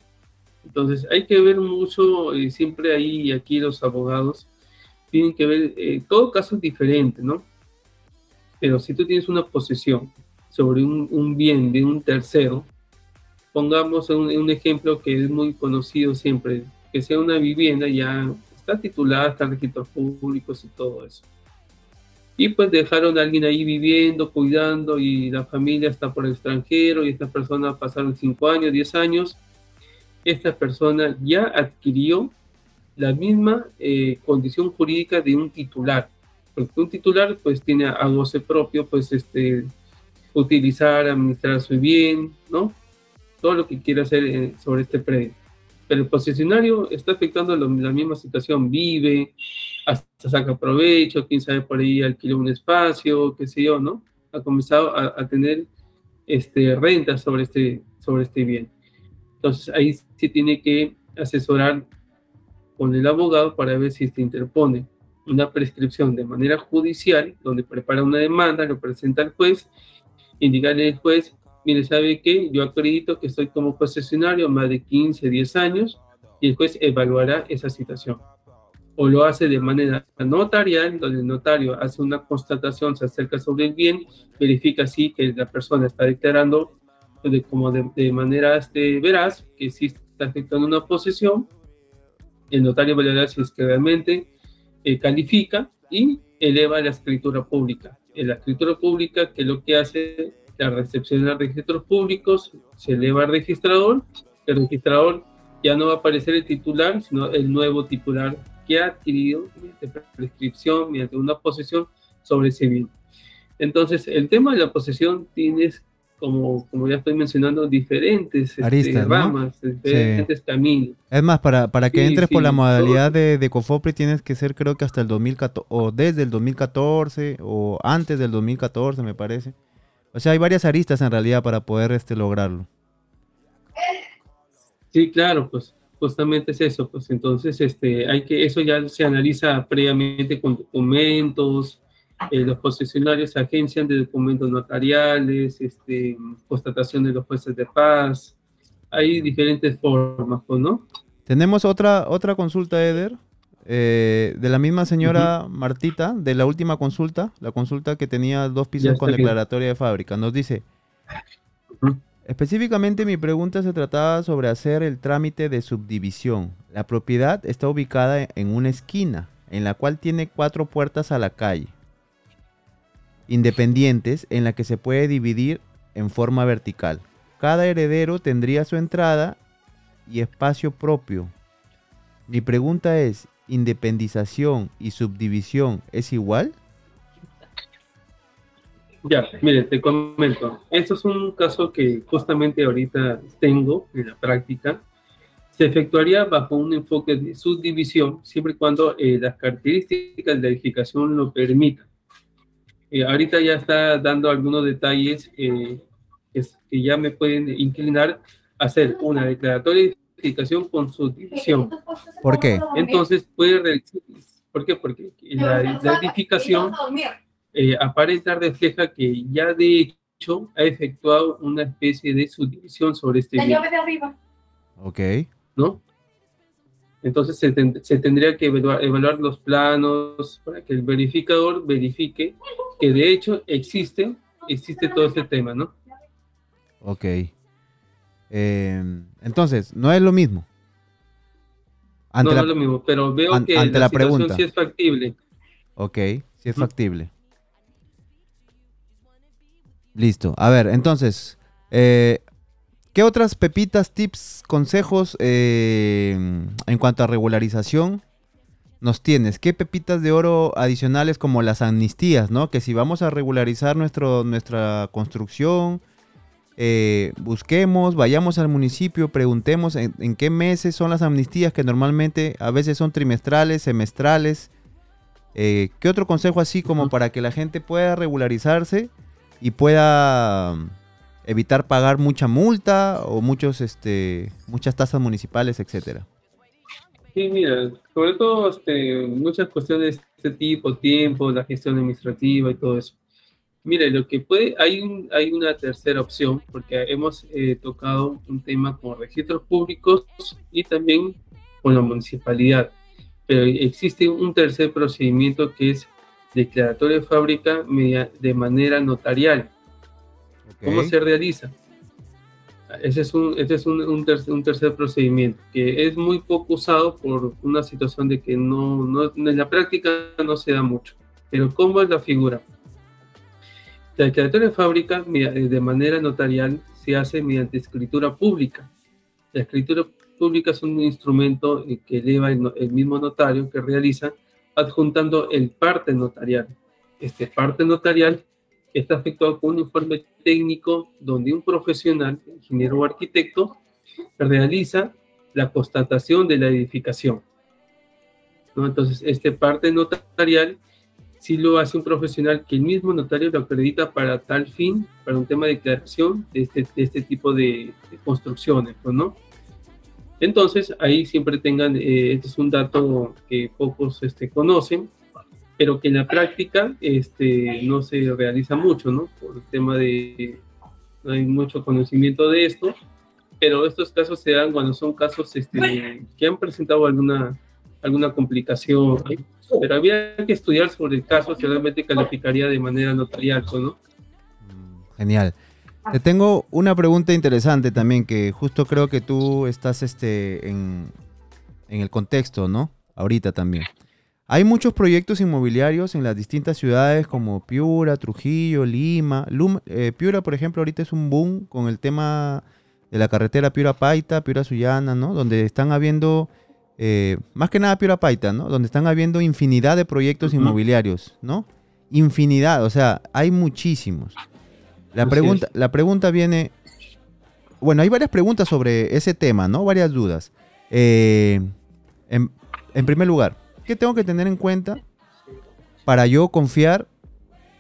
Entonces hay que ver mucho, eh, siempre ahí y aquí los abogados tienen que ver, eh, todo caso es diferente, ¿no? Pero si tú tienes una posesión sobre un, bien de un tercero, pongamos un, ejemplo que es muy conocido siempre, que sea una vivienda ya está titulada, está registros públicos y todo eso. Y pues dejaron a alguien ahí viviendo, cuidando y la familia está por el extranjero y esta persona pasaron 5 años, 10 años. Esta persona ya adquirió la misma eh, condición jurídica de un titular porque un titular pues tiene a goce propio, pues este, utilizar, administrar su bien, ¿no? Todo lo que quiera hacer eh, sobre este predio. Pero el posesionario está afectando la misma situación, vive, hasta saca provecho, quién sabe por ahí alquiló un espacio, qué sé yo, ¿no? Ha comenzado a, tener este, renta sobre este, sobre este bien. Entonces ahí sí tiene que asesorar con el abogado para ver si se interpone una prescripción de manera judicial, donde prepara una demanda, lo presenta al juez, indicarle al juez, mire, ¿sabe qué? Yo acredito que estoy como posesionario más de 15, 10 años, y el juez evaluará esa situación. O lo hace de manera notarial, donde el notario hace una constatación, se acerca sobre el bien, verifica si que la persona está declarando de, como de, manera este, veraz que sí está afectando una posesión. El notario valorará si es que realmente eh, califica y eleva la escritura pública. En la escritura pública, que lo que hace la recepción de registros públicos, se eleva al registrador, el registrador ya no va a aparecer el titular, sino el nuevo titular que ha adquirido mediante prescripción, mediante una posesión sobre ese. Entonces, el tema de la posesión tienes como, como ya estoy mencionando, diferentes este, ramas, diferentes caminos. Es más, para, para que entres por la modalidad de, de, COFOPRI tienes que ser creo que hasta el 2014, o desde el 2014, o antes del 2014 me parece. O sea, hay varias aristas en realidad para poder este, lograrlo. Sí, claro, pues justamente es eso, pues entonces este, hay que, eso ya se analiza previamente con documentos, eh, los concesionarios agencian de documentos notariales, este, constatación de los jueces de paz, hay diferentes formas, pues, ¿no? Tenemos otra, otra consulta, Eder, eh, de la misma señora Martita, de la última consulta, la consulta que tenía dos pisos con declaratoria de fábrica. Nos dice, específicamente mi pregunta se trataba sobre hacer el trámite de subdivisión. La propiedad está ubicada en una esquina, en la cual tiene cuatro puertas a la calle, independientes, en la que se puede dividir en forma vertical. Cada heredero tendría su entrada y espacio propio. Mi pregunta es, ¿independización y subdivisión es igual? Ya, mire, te comento. Esto es un caso que justamente ahorita tengo en la práctica. Se efectuaría bajo un enfoque de subdivisión siempre y cuando eh, las características de edificación lo permitan. Eh, ahorita ya está dando algunos detalles eh, que ya me pueden inclinar a hacer una declaratoria de edificación con subdivisión. ¿Por qué? Entonces puede realizar, ¿por qué? Porque la, la edificación eh, aparenta refleja que ya de hecho ha efectuado una especie de subdivisión sobre este La llave de arriba. Ok. ¿No? Entonces se, se tendría que evaluar, evaluar, los planos para que el verificador verifique que de hecho existe, existe todo este tema, ¿no? Ok. Eh, entonces, no es lo mismo. Ante no, la, no es lo mismo, pero veo an, que ante la, la pregunta. sí es factible. Ok, sí es factible. Listo. A ver, entonces, eh, ¿qué otras pepitas, tips, consejos eh, en cuanto a regularización nos tienes? ¿Qué pepitas de oro adicionales como las amnistías, no? Que si vamos a regularizar nuestro, nuestra construcción, eh, busquemos, vayamos al municipio, preguntemos en, en, qué meses son las amnistías que normalmente a veces son trimestrales, semestrales. Eh, ¿Qué otro consejo así como para que la gente pueda regularizarse y pueda evitar pagar mucha multa o muchos, este, muchas tasas municipales, etcétera? Sí, mira, sobre todo este, muchas cuestiones de este tipo, tiempo, la gestión administrativa y todo eso. Mire, lo que puede, hay, un, hay una tercera opción, porque hemos eh, tocado un tema con registros públicos y también con la municipalidad. Pero existe un tercer procedimiento que es declaratoria de fábrica de manera notarial. Okay. ¿Cómo se realiza? Ese es, un, ese es un, un, tercer, un, tercer, procedimiento que es muy poco usado por una situación de que no, no, en la práctica no se da mucho. Pero ¿cómo es la figura? La declaratoria de fábrica de manera notarial se hace mediante escritura pública. La escritura pública es un instrumento que eleva el, el mismo notario que realiza adjuntando el parte notarial. Este parte notarial está efectuado con un informe técnico donde un profesional, ingeniero o arquitecto, realiza la constatación de la edificación. ¿No? Entonces, este parte notarial sí lo hace un profesional que el mismo notario lo acredita para tal fin, para un tema de declaración de este, de este tipo de, de construcciones, pues, ¿no? Entonces, ahí siempre tengan, eh, este es un dato que pocos este, conocen, pero que en la práctica este, no se realiza mucho, ¿no? Por el tema de, no hay mucho conocimiento de esto, pero estos casos se dan cuando son casos este, que han presentado alguna, alguna complicación, pero había que estudiar sobre el caso si calificaría de manera notarial, ¿no? Genial. Te tengo una pregunta interesante también, que justo creo que tú estás este, en, en, el contexto, ¿no? Ahorita también. Hay muchos proyectos inmobiliarios en las distintas ciudades como Piura, Trujillo, Lima. Luma, eh, Piura, por ejemplo, ahorita es un boom con el tema de la carretera Piura-Paita, Piura-Sullana, ¿no? Donde están habiendo, eh, más que nada Piura-Paita, ¿no? Donde están habiendo infinidad de proyectos uh -huh. inmobiliarios, ¿no? Infinidad, o sea, hay muchísimos. La pregunta, la pregunta viene. Bueno, hay varias preguntas sobre ese tema, ¿no? Varias dudas. Eh, en, en, primer lugar, ¿qué tengo que tener en cuenta para yo confiar?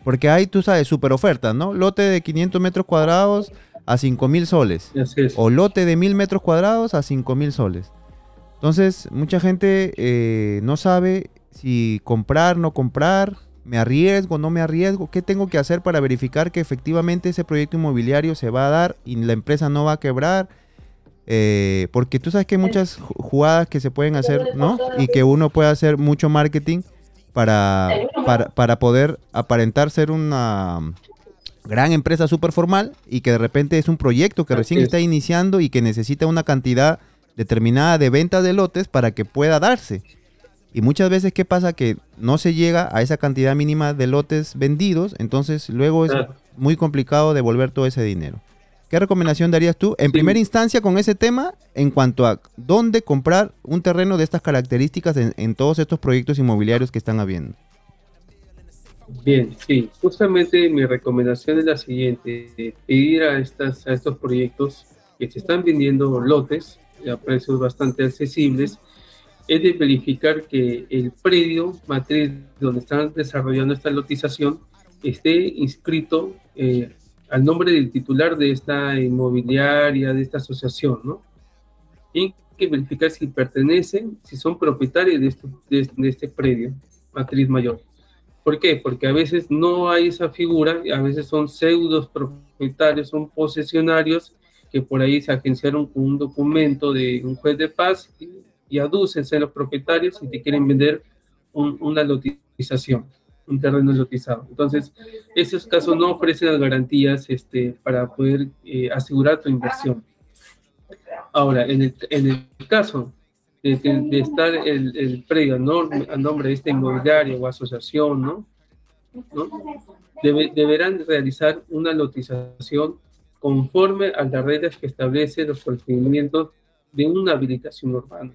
Porque hay, tú sabes, super ofertas, ¿no? Lote de 500 metros cuadrados a 5 mil soles. O lote de 1000 metros cuadrados a 5 mil soles. Entonces, mucha gente eh, no sabe si comprar, no comprar, me arriesgo, no me arriesgo, qué tengo que hacer para verificar que efectivamente ese proyecto inmobiliario se va a dar y la empresa no va a quebrar. Eh, porque tú sabes que hay muchas jugadas que se pueden hacer, ¿no? Y que uno puede hacer mucho marketing para, para, para poder aparentar ser una gran empresa súper formal y que de repente es un proyecto que recién está iniciando y que necesita una cantidad determinada de ventas de lotes para que pueda darse. Y muchas veces, ¿qué pasa? Que no se llega a esa cantidad mínima de lotes vendidos, entonces luego es muy complicado devolver todo ese dinero. ¿Qué recomendación darías tú en primera instancia con ese tema en cuanto a dónde comprar un terreno de estas características en, todos estos proyectos inmobiliarios que están habiendo? Bien, sí, justamente mi recomendación es la siguiente, ir a, estas, a estos proyectos que se están vendiendo lotes a precios bastante accesibles, es de verificar que el predio matriz donde están desarrollando esta lotización esté inscrito eh, al nombre del titular de esta inmobiliaria, de esta asociación, ¿no? Y hay que verificar si pertenecen, si son propietarios de, esto, de, de este predio matriz mayor. ¿Por qué? Porque a veces no hay esa figura, a veces son pseudos propietarios, son posesionarios que por ahí se agenciaron con un documento de un juez de paz y, aducen ser los propietarios y te quieren vender una lotización, un terreno lotizado. Entonces, esos casos no ofrecen las garantías este, para poder eh, asegurar tu inversión. Ahora, en el, caso de, estar el, el predio a nombre de esta inmobiliaria o asociación, ¿no? ¿No? deberán realizar una lotización conforme a las reglas que establecen los procedimientos de una habilitación urbana.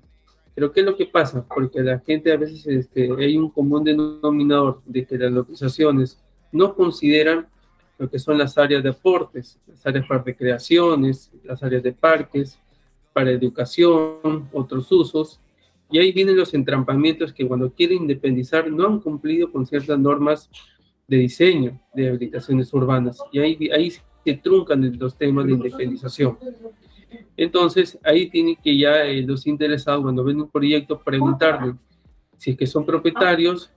Pero ¿qué es lo que pasa? Porque la gente a veces este, hay un común denominador de que las lotizaciones no consideran lo que son las áreas de aportes, las áreas para recreaciones, las áreas de parques, para educación, otros usos. Y ahí vienen los entrampamientos que cuando quieren independizar no han cumplido con ciertas normas de diseño de habilitaciones urbanas. Y ahí, ahí que truncan los temas de independización. Entonces, ahí tienen que ya eh, los interesados, cuando ven un proyecto, preguntarle si es que son propietarios,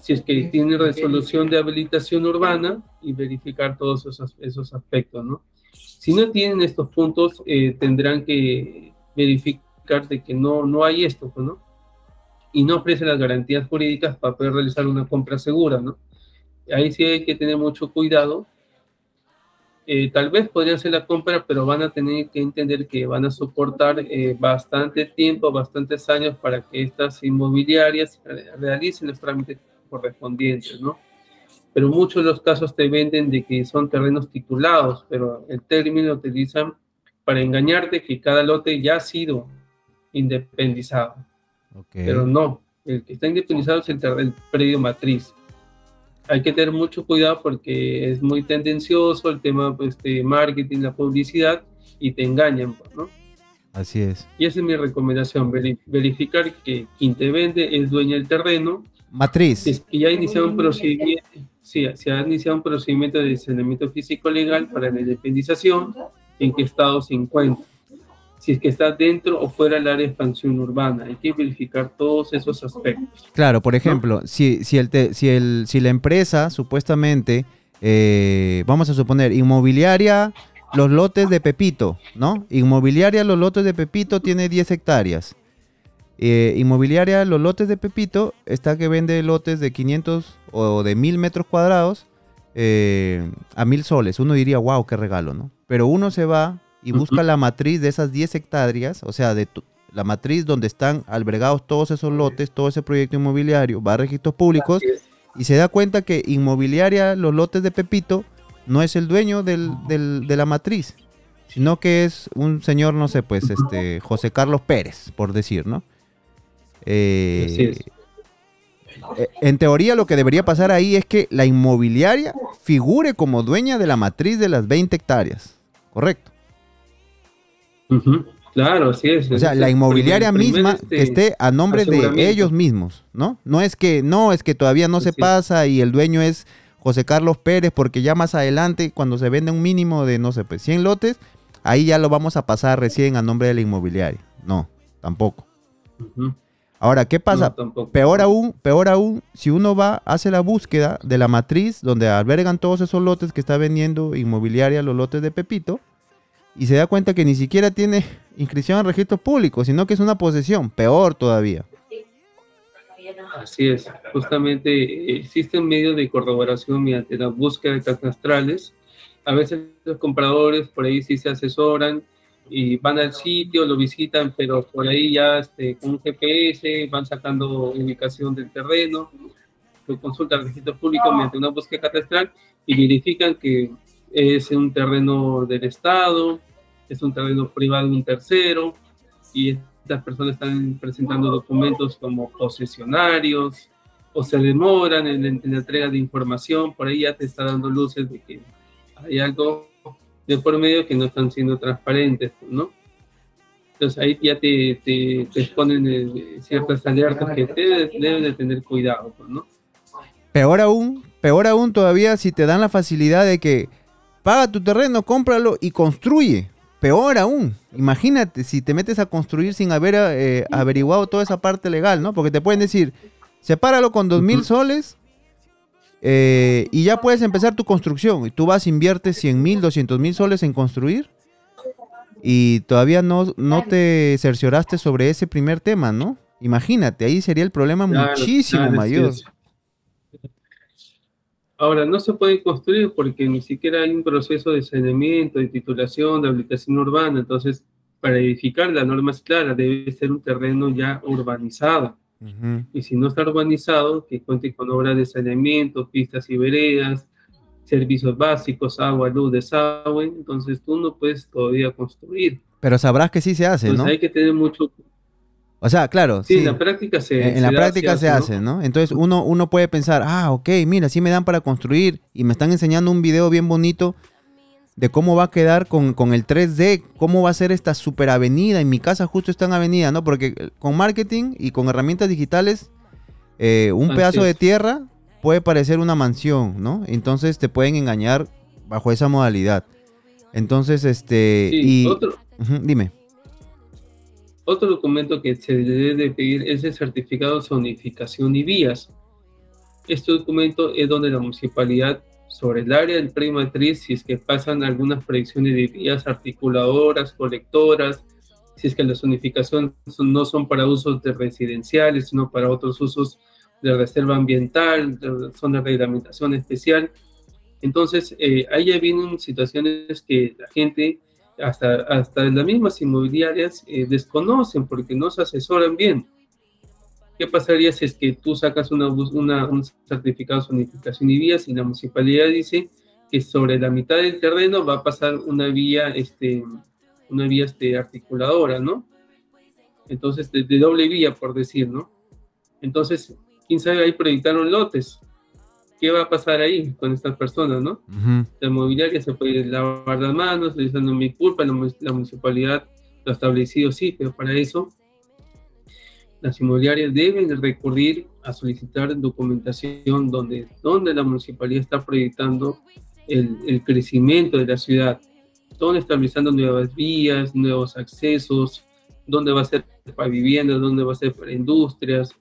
si es que tienen resolución de habilitación urbana y verificar todos esos, esos aspectos, ¿no? Si no tienen estos puntos, eh, tendrán que verificar de que no, no hay esto, pues, ¿no? Y no ofrecen las garantías jurídicas para poder realizar una compra segura, ¿no? Ahí sí hay que tener mucho cuidado eh, tal vez podrían hacer la compra, pero van a tener que entender que van a soportar eh, bastante tiempo, bastantes años para que estas inmobiliarias realicen los trámites correspondientes, ¿no? Pero muchos de los casos te venden de que son terrenos titulados, pero el término lo utilizan para engañarte que cada lote ya ha sido independizado. Pero no, el que está independizado es el, el predio matriz hay que tener mucho cuidado porque es muy tendencioso el tema pues, de marketing, la publicidad y te engañan, pues, ¿no? Así es. Y esa es mi recomendación, verificar que quien te vende es dueño del terreno. Matriz. Es que ya ha iniciado un procedimiento, sí, se ha iniciado un procedimiento de saneamiento físico legal para la independización, en qué estado se encuentra si es que está dentro o fuera del área de expansión urbana. Hay que verificar todos esos aspectos. Claro, por ejemplo, si, si, el si, el, si la empresa supuestamente, eh, vamos a suponer, inmobiliaria, los lotes de Pepito, ¿no? Inmobiliaria, los lotes de Pepito tiene 10 hectáreas. Eh, inmobiliaria, los lotes de Pepito, está que vende lotes de 500 o de 1000 metros cuadrados eh, a 1000 soles. Uno diría, wow, qué regalo, ¿no? Pero uno se va y busca la matriz de esas 10 hectáreas, o sea, de la matriz donde están albergados todos esos lotes, todo ese proyecto inmobiliario, va a registros públicos y se da cuenta que inmobiliaria, los lotes de Pepito, no es el dueño del, de la matriz, sino que es un señor, no sé, pues, este, José Carlos Pérez, por decir, ¿no? Eh, eh, en teoría lo que debería pasar ahí es que la inmobiliaria figure como dueña de la matriz de las 20 hectáreas, ¿correcto? Claro, sí es. O sea, la inmobiliaria misma que este, esté a nombre de ellos mismos, ¿no? No es que no, es que todavía no se pasa y el dueño es José Carlos Pérez porque ya más adelante cuando se vende un mínimo de no sé, pues 100 lotes, ahí ya lo vamos a pasar recién a nombre de la inmobiliaria. No, tampoco. Ahora, ¿qué pasa? peor aún, peor aún, si uno va, hace la búsqueda de la matriz donde albergan todos esos lotes que está vendiendo inmobiliaria, los lotes de Pepito, y se da cuenta que ni siquiera tiene inscripción en registro público, sino que es una posesión, peor todavía. Así es, justamente eh, existe un medio de corroboración mediante la búsqueda de catastrales. A veces los compradores por ahí sí se asesoran y van al sitio, lo visitan, pero por ahí ya este, con un GPS van sacando ubicación del terreno, lo consultan el registro público mediante una búsqueda catastral y verifican que es un terreno del Estado, es un terreno privado de un tercero y estas personas están presentando documentos como posesionarios o se demoran en, en la entrega de información, por ahí ya te está dando luces de que hay algo de por medio que no están siendo transparentes, ¿no? Entonces ahí ya te, te, te exponen eh, ciertas alertas que te deben de tener cuidado, pues, ¿no? Peor aún, peor aún todavía si te dan la facilidad de que paga tu terreno, cómpralo y construye. Peor aún, imagínate si te metes a construir sin haber eh, averiguado toda esa parte legal, ¿no? Porque te pueden decir, sepáralo con dos mil soles eh, y ya puedes empezar tu construcción. Y tú vas, inviertes 100 mil, 200 mil soles en construir. Y todavía no, no te cercioraste sobre ese primer tema, ¿no? Imagínate, ahí sería el problema muchísimo mayor. Ahora, no se puede construir porque ni siquiera hay un proceso de saneamiento, de titulación, de habilitación urbana. Entonces, para edificar la norma es clara, debe ser un terreno ya urbanizado. Y si no está urbanizado, que cuente con obras de saneamiento, pistas y veredas, servicios básicos, agua, luz, desagüe, entonces tú no puedes todavía construir. Pero sabrás que sí se hace, entonces, hay que tener mucho... O sea, claro. Sí, en la práctica se, En, la práctica se, hace, ¿no? Entonces uno, uno puede pensar, ah, ok, mira, sí me dan para construir y me están enseñando un video bien bonito de cómo va a quedar con, el 3D, cómo va a ser esta super avenida. En mi casa justo está en avenida, ¿no? Porque con marketing y con herramientas digitales, eh, un pedazo de tierra puede parecer una mansión, ¿no? Entonces te pueden engañar bajo esa modalidad. Entonces, este... y, otro, dime. Otro documento que se debe pedir es el certificado de zonificación y vías. Este documento es donde la municipalidad sobre el área del prima matriz si es que pasan algunas predicciones de vías articuladoras, colectoras, si es que las zonificaciones no son para usos de residenciales, sino para otros usos de reserva ambiental, zona de reglamentación especial. Entonces, eh, ahí ya vienen situaciones que la gente, hasta, hasta las mismas inmobiliarias, eh, desconocen porque no se asesoran bien. ¿Qué pasaría si es que tú sacas una, un certificado de zonificación y vías y la municipalidad dice que sobre la mitad del terreno va a pasar una vía, este, una vía este, articuladora, ¿no? Entonces, de, doble vía, por decir, ¿no? Entonces, quién sabe, ahí proyectaron lotes. ¿Qué va a pasar ahí con estas personas, no? La mobiliaria se puede lavar las manos, diciendo mi culpa, la, la municipalidad lo ha establecido, sí, pero para eso las inmobiliarias deben recurrir a solicitar documentación donde, donde la municipalidad está proyectando el, crecimiento de la ciudad, donde estabilizando nuevas vías, nuevos accesos, dónde va a ser para viviendas, dónde va a ser para industrias,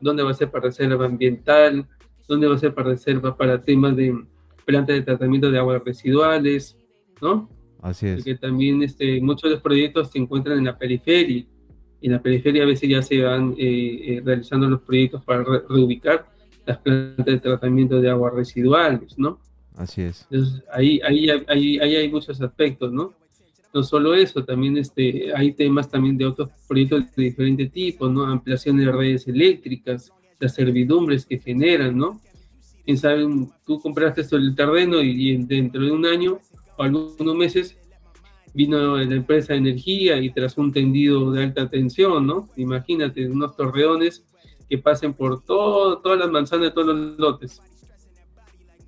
dónde va a ser para reserva ambiental, dónde va a ser para reserva para temas de plantas de tratamiento de aguas residuales, ¿no? Así es. Porque también este, muchos de los proyectos se encuentran en la periferia en la periferia a veces ya se van eh, eh, realizando los proyectos para reubicar las plantas de tratamiento de aguas residuales, ¿no? Así es. Entonces, ahí, ahí, ahí, ahí hay muchos aspectos, ¿no? No solo eso, también este, hay temas también de otros proyectos de diferente tipo, ¿no? Ampliación de redes eléctricas, las servidumbres que generan, ¿no? Quién sabe, tú compraste esto el terreno y, y dentro de un año o algunos meses vino la empresa de energía y tras un tendido de alta tensión, ¿no? Imagínate, unos torreones que pasen por todo, todas las manzanas de todos los lotes.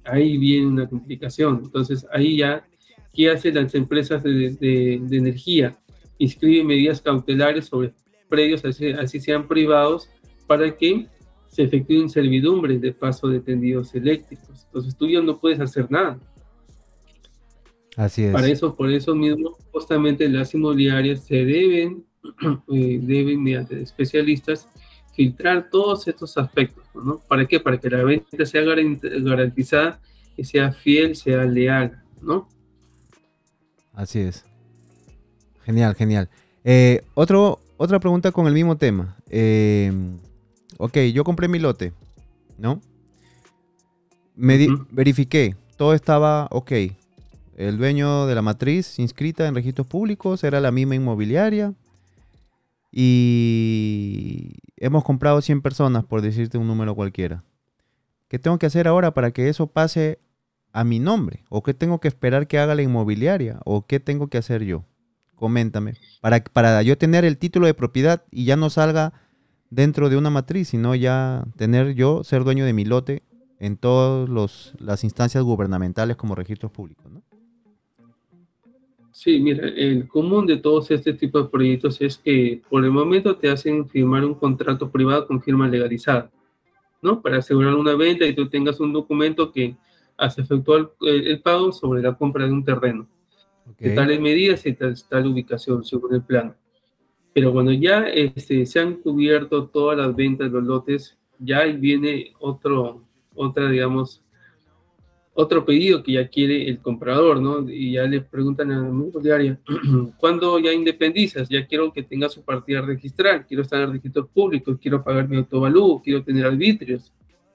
Ahí viene una complicación. Entonces, ahí ya, ¿qué hacen las empresas de, energía? Inscriben medidas cautelares sobre predios, así, así sean privados, para que se efectúen servidumbres de paso de tendidos eléctricos. Entonces, tú ya no puedes hacer nada. Así es. Para eso, por eso mismo, justamente las inmobiliarias se deben eh, deben, mediante especialistas, filtrar todos estos aspectos, ¿no? ¿Para qué? Para que la venta sea garantizada y sea fiel, sea leal, ¿no? Así es. Genial, genial. Eh, otro, otra pregunta con el mismo tema. Eh, ok, yo compré mi lote, ¿no? Me verifiqué, todo estaba ok. El dueño de la matriz inscrita en registros públicos era la misma inmobiliaria. Y hemos comprado 100 personas, por decirte un número cualquiera. ¿Qué tengo que hacer ahora para que eso pase a mi nombre? ¿O qué tengo que esperar que haga la inmobiliaria? ¿O qué tengo que hacer yo? Coméntame. Para, para yo tener el título de propiedad y ya no salga dentro de una matriz, sino ya tener yo, ser dueño de mi lote en todas las instancias gubernamentales como registros públicos, ¿no? Sí, mira, el común de todos este tipo de proyectos es que por el momento te hacen firmar un contrato privado con firma legalizada, ¿no? Para asegurar una venta y tú tengas un documento que has efectuado el, pago sobre la compra de un terreno. De tales medidas y tal, tal, ubicación, según el plano. Pero cuando ya este, se han cubierto todas las ventas los lotes, ya viene otro, otra, digamos, otro pedido que ya quiere el comprador, ¿no? Y ya le preguntan a la inmobiliaria, ¿cuándo ya independizas? Ya quiero que tenga su partida registral, quiero estar en el registro público, quiero pagar mi autovalú, quiero tener arbitrios,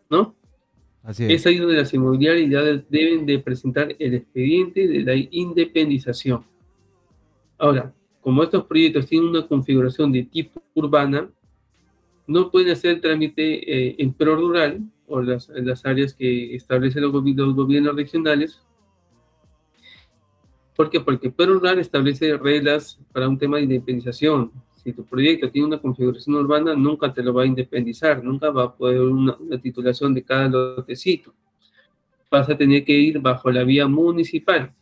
¿no? Así es. es ahí donde las inmobiliarias ya deben de presentar el expediente de la independización. Ahora, como estos proyectos tienen una configuración de tipo urbana, no pueden hacer trámite eh, en pro rural o las, las áreas que establecen los, gobiernos regionales. ¿Por qué? Porque pro rural establece reglas para un tema de independización. Si tu proyecto tiene una configuración urbana, nunca te lo va a independizar, nunca va a poder una, una titulación de cada lotecito. Vas a tener que ir bajo la vía municipal.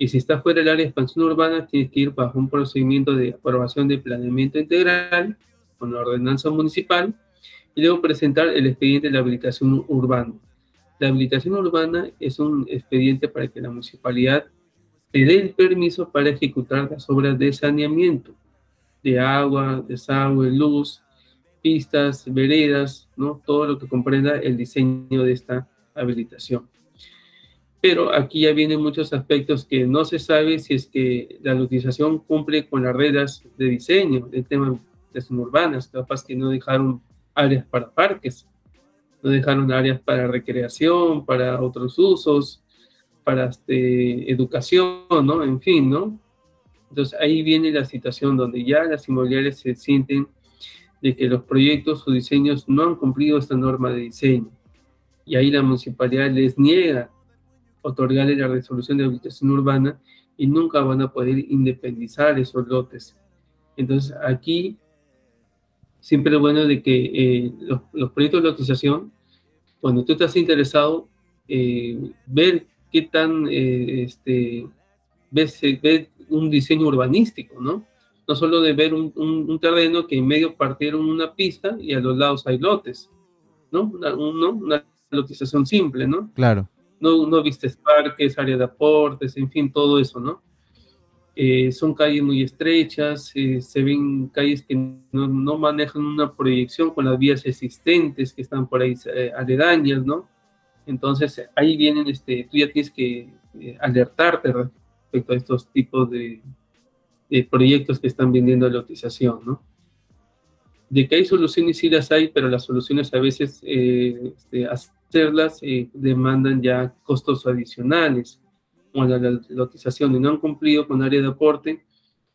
Y si está fuera del área de expansión urbana, tienes que ir bajo un procedimiento de aprobación de planeamiento integral con la ordenanza municipal y luego presentar el expediente de la habilitación urbana. La habilitación urbana es un expediente para que la municipalidad le dé el permiso para ejecutar las obras de saneamiento, de agua, desagüe, luz, pistas, veredas, ¿no? todo lo que comprenda el diseño de esta habilitación. Pero aquí ya vienen muchos aspectos que no se sabe si es que la utilización cumple con las reglas de diseño del tema urbanas, capaz que no dejaron áreas para parques, no dejaron áreas para recreación, para otros usos, para este, educación, ¿no? En fin, ¿no? Entonces ahí viene la situación donde ya las inmobiliarias se sienten de que los proyectos o diseños no han cumplido esta norma de diseño. Y ahí la municipalidad les niega otorgarle la resolución de habitación urbana y nunca van a poder independizar esos lotes. Entonces aquí siempre es bueno de que eh, los, proyectos de lotización, cuando tú estás interesado, eh, ver qué tan, eh, este, ves, un diseño urbanístico, ¿no? No solo de ver un, terreno que en medio partieron una pista y a los lados hay lotes, ¿no? Una, una lotización simple, ¿no? Claro. No, no vistes parques, área de aportes, en fin, todo eso, ¿no? Eh, son calles muy estrechas, eh, se ven calles que no, manejan una proyección con las vías existentes que están por ahí eh, aledañas, ¿no? Entonces ahí vienen, este, tú ya tienes que alertarte respecto a estos tipos de, proyectos que están vendiendo la lotización, ¿no? De que hay soluciones, sí las hay, pero las soluciones a veces este, hacerlas demandan ya costos adicionales o la, lotización y no han cumplido con área de aporte,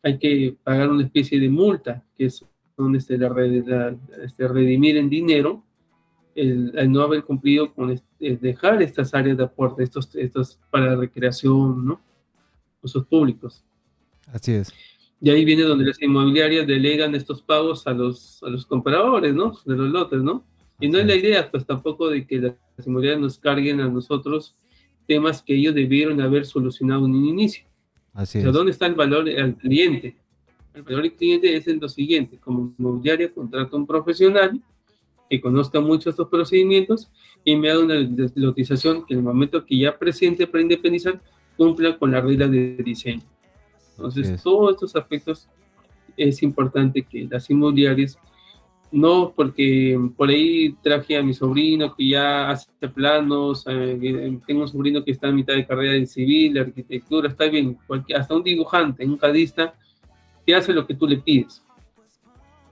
hay que pagar una especie de multa, que es donde este, la, este, redimir en dinero el, no haber cumplido con dejar estas áreas de aporte, estos, estos para la recreación, ¿no? Usos públicos. Así es. Y ahí viene donde las inmobiliarias delegan estos pagos a los, a los compradores, ¿no? De los lotes, ¿no? Y no es la idea, pues tampoco de que las inmobiliarias nos carguen a nosotros temas que ellos debieron haber solucionado en un inicio. Así o sea, ¿dónde está el valor al cliente? El valor al cliente es en lo siguiente, como inmobiliaria contrata un profesional que conozca mucho estos procedimientos y me haga una lotización que en el momento que ya presente para independizar cumpla con la regla de diseño. Entonces, todos estos aspectos es importante que las inmobiliarias, no porque por ahí traje a mi sobrino que ya hace planos, eh, tengo un sobrino que está en mitad de carrera en civil, de arquitectura, está bien, hasta un dibujante, un cadista, que hace lo que tú le pides.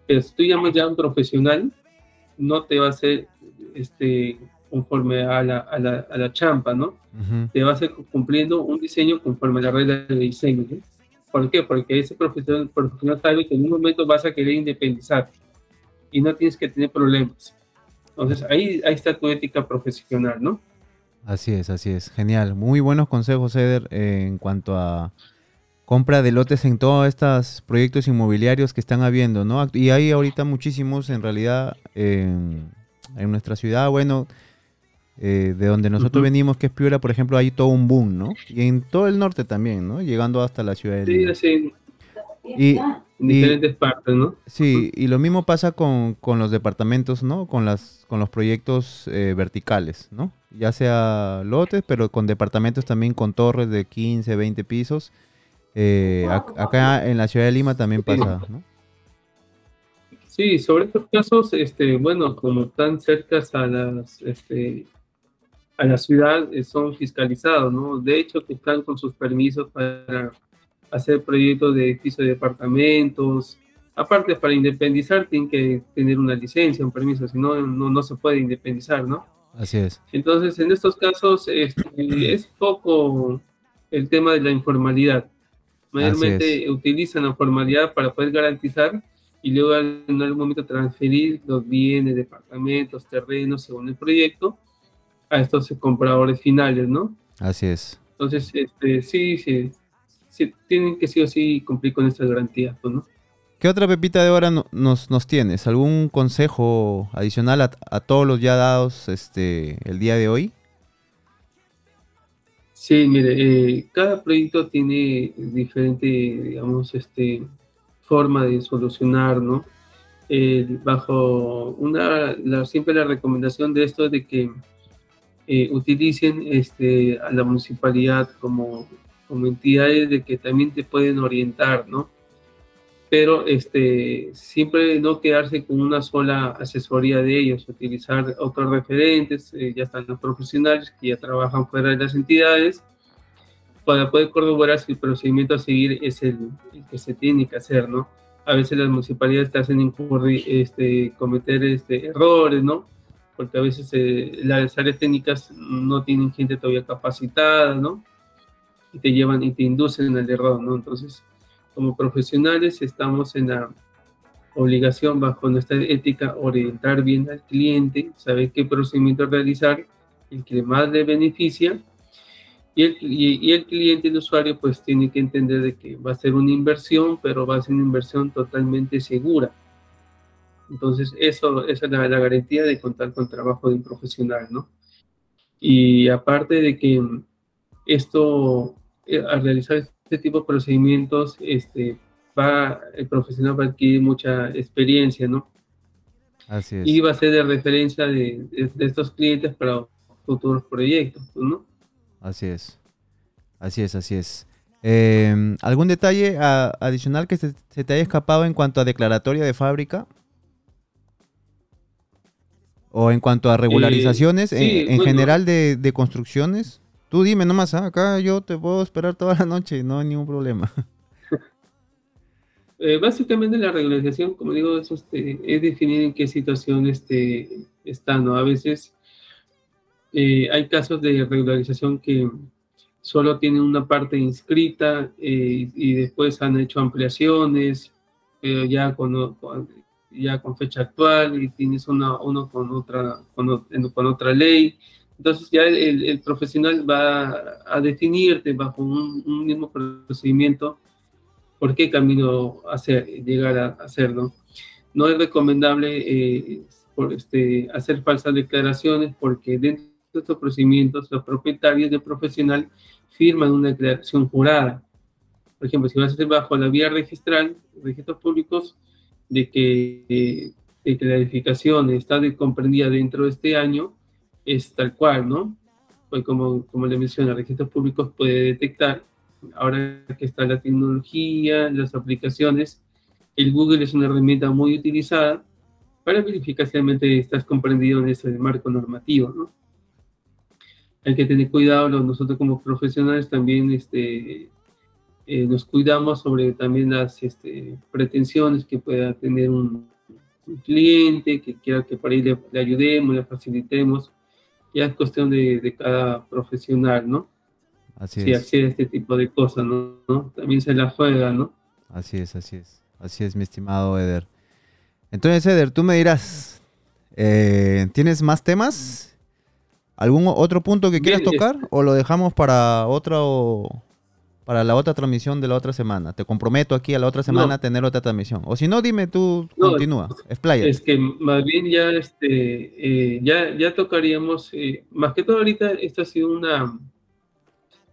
Pero si tú llamas ya a un profesional, no te va a hacer este, conforme a la, a la, a la champa, ¿no? Te va a hacer cumpliendo un diseño conforme a la regla de diseño. ¿Por qué? Porque ese profesional, profesional sabe que en un momento vas a querer independizar y no tienes que tener problemas. Entonces ahí, ahí está tu ética profesional, ¿no? Así es, así es. Genial. Muy buenos consejos, Eder, en cuanto a compra de lotes en todos estos proyectos inmobiliarios que están habiendo, ¿no? Y hay ahorita muchísimos en realidad en, nuestra ciudad, bueno, eh, de donde nosotros venimos, que es Piura, por ejemplo, hay todo un boom, ¿no? Y en todo el norte también, ¿no? Llegando hasta la ciudad de Lima. Sí, sí. Y, diferentes partes, ¿no? Sí, y lo mismo pasa con, los departamentos, ¿no? Con, las, con los proyectos eh, verticales, ¿no? Ya sea lotes, pero con departamentos también con torres de 15, 20 pisos eh, acá en la ciudad de Lima también pasa, ¿no? Sí, sobre estos casos, este, bueno, como están cercas a las, este, a la ciudad, eh, son fiscalizados, ¿no? De hecho, que están con sus permisos para hacer proyectos de edificios de departamentos. Aparte, para independizar tienen que tener una licencia, un permiso, si no, no, se puede independizar, ¿no? Así es. Entonces, en estos casos, este, es poco el tema de la informalidad mayormente utilizan la formalidad para poder garantizar y luego en algún momento transferir los bienes, departamentos, terrenos, según el proyecto, a estos compradores finales, ¿no? Así es. Entonces, este, sí, sí, sí, tienen que sí o sí cumplir con estas garantías, pues, ¿no? ¿Qué otra pepita de hora nos, nos tienes? ¿Algún consejo adicional a, a, todos los ya dados este, el día de hoy? Sí, mire, eh, cada proyecto tiene diferente, digamos, este, forma de solucionar, ¿no? bajo una, siempre la recomendación de esto es de que eh, utilicen este, a la municipalidad como, como entidades de que también te pueden orientar, ¿no? Pero este, siempre no quedarse con una sola asesoría de ellos, utilizar otros referentes, eh, ya están los profesionales que ya trabajan fuera de las entidades, para poder corroborar si el procedimiento a seguir es el, que se tiene que hacer, ¿no? A veces las municipalidades te hacen incurrir, este, cometer este, errores, ¿no? Porque a veces eh, las áreas técnicas no tienen gente todavía capacitada, ¿no? Y te llevan y te inducen al error, ¿no? Entonces, como profesionales estamos en la obligación bajo nuestra ética orientar bien al cliente, saber qué procedimiento realizar, el que más le beneficia, y el, y, el cliente, el usuario, pues tiene que entender de que va a ser una inversión, pero va a ser una inversión totalmente segura. Entonces, eso, esa es la, la garantía de contar con trabajo de un profesional, ¿no? Y aparte de que esto, eh, al realizar este tipo de procedimientos, este, va, el profesional va a adquirir mucha experiencia, ¿no? Así es. Y va a ser de referencia de, de, estos clientes para futuros proyectos, ¿no? Así es. Así es, así es. Em, ¿Algún detalle adicional que se, te haya escapado en cuanto a declaratoria de fábrica? ¿O en cuanto a regularizaciones eh, en, general de, de construcciones? Tú dime nomás, ¿ah? acá yo te puedo esperar toda la noche, no hay ningún problema. Eh, básicamente la regularización, como digo, es, este, es definir en qué situación este, está, ¿no? A veces eh, hay casos de regularización que solo tienen una parte inscrita y después han hecho ampliaciones, pero ya con, ya con fecha actual y tienes una, uno con otra, con, con otra ley. Entonces ya el, profesional va a definirte bajo un, mismo procedimiento por qué camino hacer, llegar a hacerlo. No es recomendable eh, por este, hacer falsas declaraciones porque dentro de estos procedimientos los propietarios del profesional firman una declaración jurada. Por ejemplo, si vas a hacer bajo la vía registral, registros públicos, de que, de que la edificación está comprendida dentro de este año, es tal cual, ¿no? Pues como, como le menciona, registros públicos puede detectar, ahora que está la tecnología, las aplicaciones, el Google es una herramienta muy utilizada para verificar si realmente estás comprendido en ese marco normativo, ¿no? Hay que tener cuidado, nosotros como profesionales también este, eh, nos cuidamos sobre también las este, pretensiones que pueda tener un, cliente, que quiera que por ahí le, ayudemos, le facilitemos. Ya es cuestión de, de cada profesional, ¿no? Así si accede a este tipo de cosas, ¿no? También se la juega, ¿no? Así es, así es. Así es, mi estimado Eder. Entonces, Eder, tú me dirás, eh, ¿tienes más temas? ¿Algún otro punto que quieras tocar o lo dejamos para otra para la otra transmisión de la otra semana? Te comprometo aquí a la otra semana a tener otra transmisión. O si no, dime tú, continúa, explaya. Es que más bien ya, este, eh, ya, ya tocaríamos, eh, más que todo ahorita, esto ha sido una,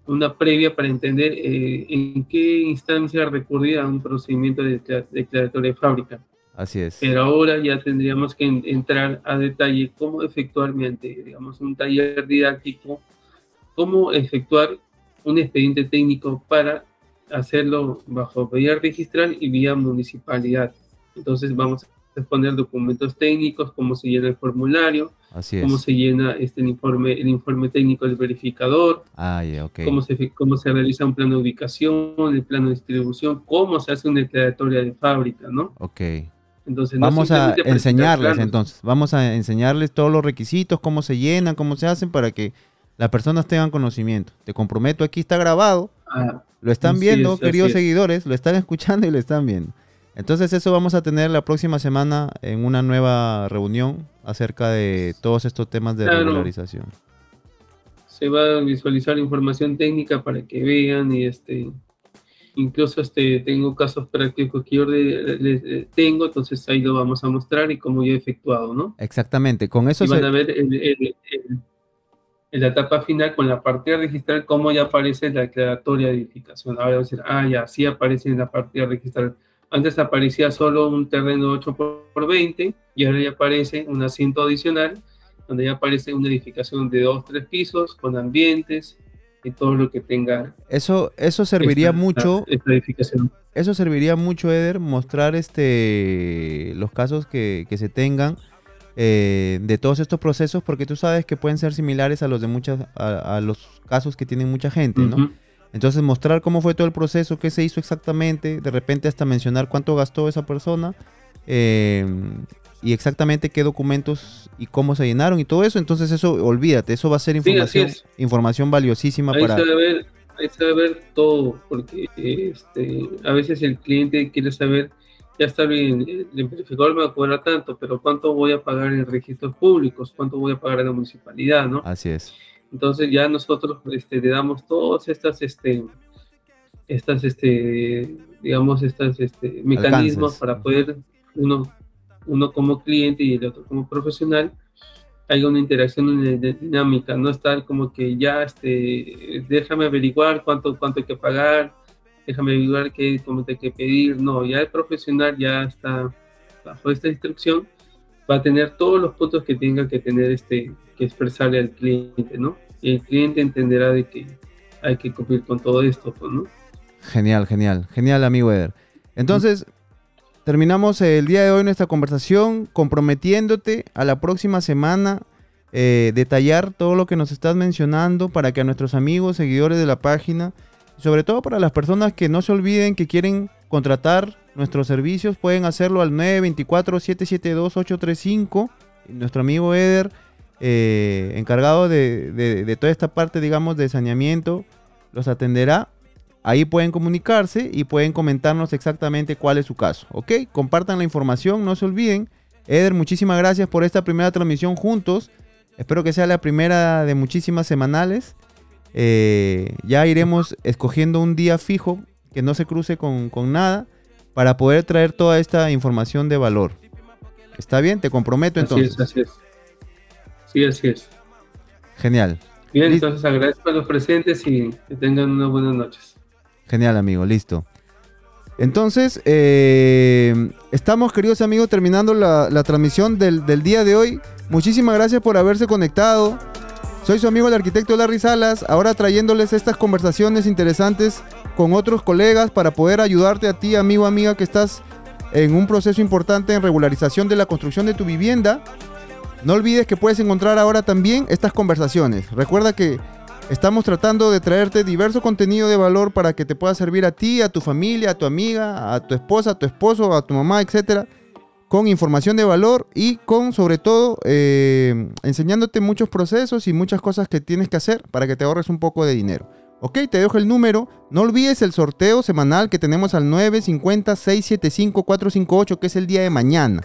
una previa para entender eh, en qué instancia recurrir a un procedimiento de declaratoria de fábrica. Así es. Pero ahora ya tendríamos que entrar a detalle cómo efectuar mediante, digamos, un taller didáctico, cómo efectuar un expediente técnico para hacerlo bajo vía registral y vía municipalidad. Entonces vamos a exponer documentos técnicos, cómo se llena el formulario, cómo se llena este, el, informe, el informe técnico del verificador, ah, cómo, se, cómo se realiza un plano de ubicación, el plano de distribución, cómo se hace una declaratoria de fábrica, ¿no? Ok. Entonces, vamos a enseñarles entonces, vamos a enseñarles todos los requisitos, cómo se llenan, cómo se hacen para que las personas tengan conocimiento. Te comprometo, aquí está grabado, ah, lo están viendo, queridos seguidores, lo están escuchando y lo están viendo. Entonces eso vamos a tener la próxima semana en una nueva reunión acerca de todos estos temas de regularización. Se va a visualizar información técnica para que vean y este incluso este tengo casos prácticos que yo tengo, entonces ahí lo vamos a mostrar y cómo yo he efectuado, ¿no? Exactamente, con eso y van a ver en la etapa final con la partida registral cómo ya aparece la declaratoria de edificación. Ahora vamos a decir, ah, ya, sí aparece en la partida registral antes aparecía solo un terreno de 8 por 20 y ahora ya aparece un asiento adicional donde ya aparece una edificación de 2, 3 pisos con ambientes y todo lo que tenga. Eso, eso serviría mucho. Esta edificación. Eso serviría mucho, Eder, mostrar este los casos que, se tengan eh, de todos estos procesos, porque tú sabes que pueden ser similares a los de muchas, a, los casos que tienen mucha gente, ¿no? Entonces mostrar cómo fue todo el proceso, qué se hizo exactamente, de repente hasta mencionar cuánto gastó esa persona eh, y exactamente qué documentos y cómo se llenaron y todo eso. Entonces eso, olvídate, eso va a ser información, información valiosísima ahí para... Se ver, ahí se va a ver todo, porque este, a veces el cliente quiere saber, ya está bien, el verificador me va a cobrar tanto, pero ¿cuánto voy a pagar en registros públicos? ¿Cuánto voy a pagar en la municipalidad? ¿no? Así es. Entonces ya nosotros este, le damos todos estas, este, estas, este, digamos, estas, este, mecanismos para poder uno, uno como cliente y el otro como profesional haya una interacción dinámica, no estar como que ya, este, déjame averiguar cuánto, cuánto hay que pagar, déjame averiguar qué cómo hay que pedir, no, ya el profesional ya está bajo esta instrucción, va a tener todos los puntos que tenga que tener este, que expresarle al cliente, ¿no? Y el cliente entenderá de que hay que cumplir con todo esto, pues, ¿no? Genial, genial, genial, amigo Eder. Entonces, terminamos el día de hoy nuestra conversación comprometiéndote a la próxima semana eh, detallar todo lo que nos estás mencionando para que a nuestros amigos, seguidores de la página, sobre todo para las personas que no se olviden que quieren contratar nuestros servicios, pueden hacerlo al 924-772-835. Nuestro amigo Eder eh, encargado de, toda esta parte, digamos, de saneamiento, los atenderá. Ahí pueden comunicarse y pueden comentarnos exactamente cuál es su caso. ¿Ok? Compartan la información, no se olviden. Eder, muchísimas gracias por esta primera transmisión juntos. Espero que sea la primera de muchísimas semanales. Eh, ya iremos escogiendo un día fijo que no se cruce con, con nada para poder traer toda esta información de valor. ¿Está bien? Te comprometo entonces. Así es, así es. Sí, así es. Genial. Bien, entonces agradezco a los presentes y que tengan unas buenas noches. Genial, amigo, listo. Entonces, eh, estamos, queridos amigos, terminando la, transmisión del, del, día de hoy. Muchísimas gracias por haberse conectado. Soy su amigo el arquitecto Larry Salas, ahora trayéndoles estas conversaciones interesantes con otros colegas para poder ayudarte a ti, amigo, amiga, que estás en un proceso importante en regularización de la construcción de tu vivienda, no olvides que puedes encontrar ahora también estas conversaciones. Recuerda que estamos tratando de traerte diverso contenido de valor para que te pueda servir a ti, a tu familia, a tu amiga, a tu esposa, a tu esposo, a tu mamá, etcétera, con información de valor y con, sobre todo, eh, enseñándote muchos procesos y muchas cosas que tienes que hacer para que te ahorres un poco de dinero. Ok, te dejo el número. No olvides el sorteo semanal que tenemos al 950-675-458, que es el día de mañana.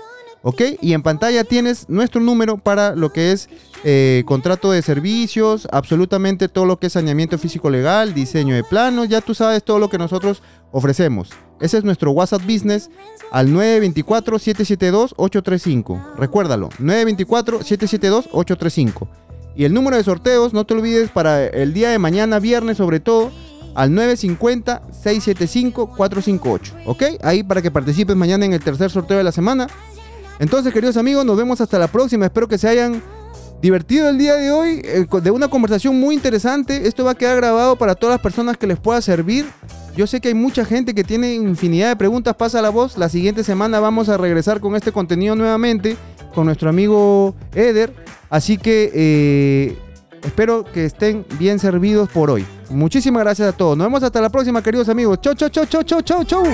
¿Ok? Y en pantalla tienes nuestro número para lo que es eh, contrato de servicios, absolutamente todo lo que es saneamiento físico legal, diseño de planos, ya tú sabes todo lo que nosotros ofrecemos. Ese es nuestro WhatsApp Business al 924-772-835. Recuérdalo, 924-772-835. Y el número de sorteos, no te olvides, para el día de mañana, viernes sobre todo, al 950-675-458. ¿Ok? Ahí para que participes mañana en el tercer sorteo de la semana. Entonces, queridos amigos, nos vemos hasta la próxima. Espero que se hayan divertido el día de hoy eh, de una conversación muy interesante. Esto va a quedar grabado para todas las personas que les pueda servir. Yo sé que hay mucha gente que tiene infinidad de preguntas. Pasa la voz. La siguiente semana vamos a regresar con este contenido nuevamente con nuestro amigo Eder. Así que eh, espero que estén bien servidos por hoy. Muchísimas gracias a todos. Nos vemos hasta la próxima, queridos amigos. Chau, chau, chau, chau, chau, chau, chau.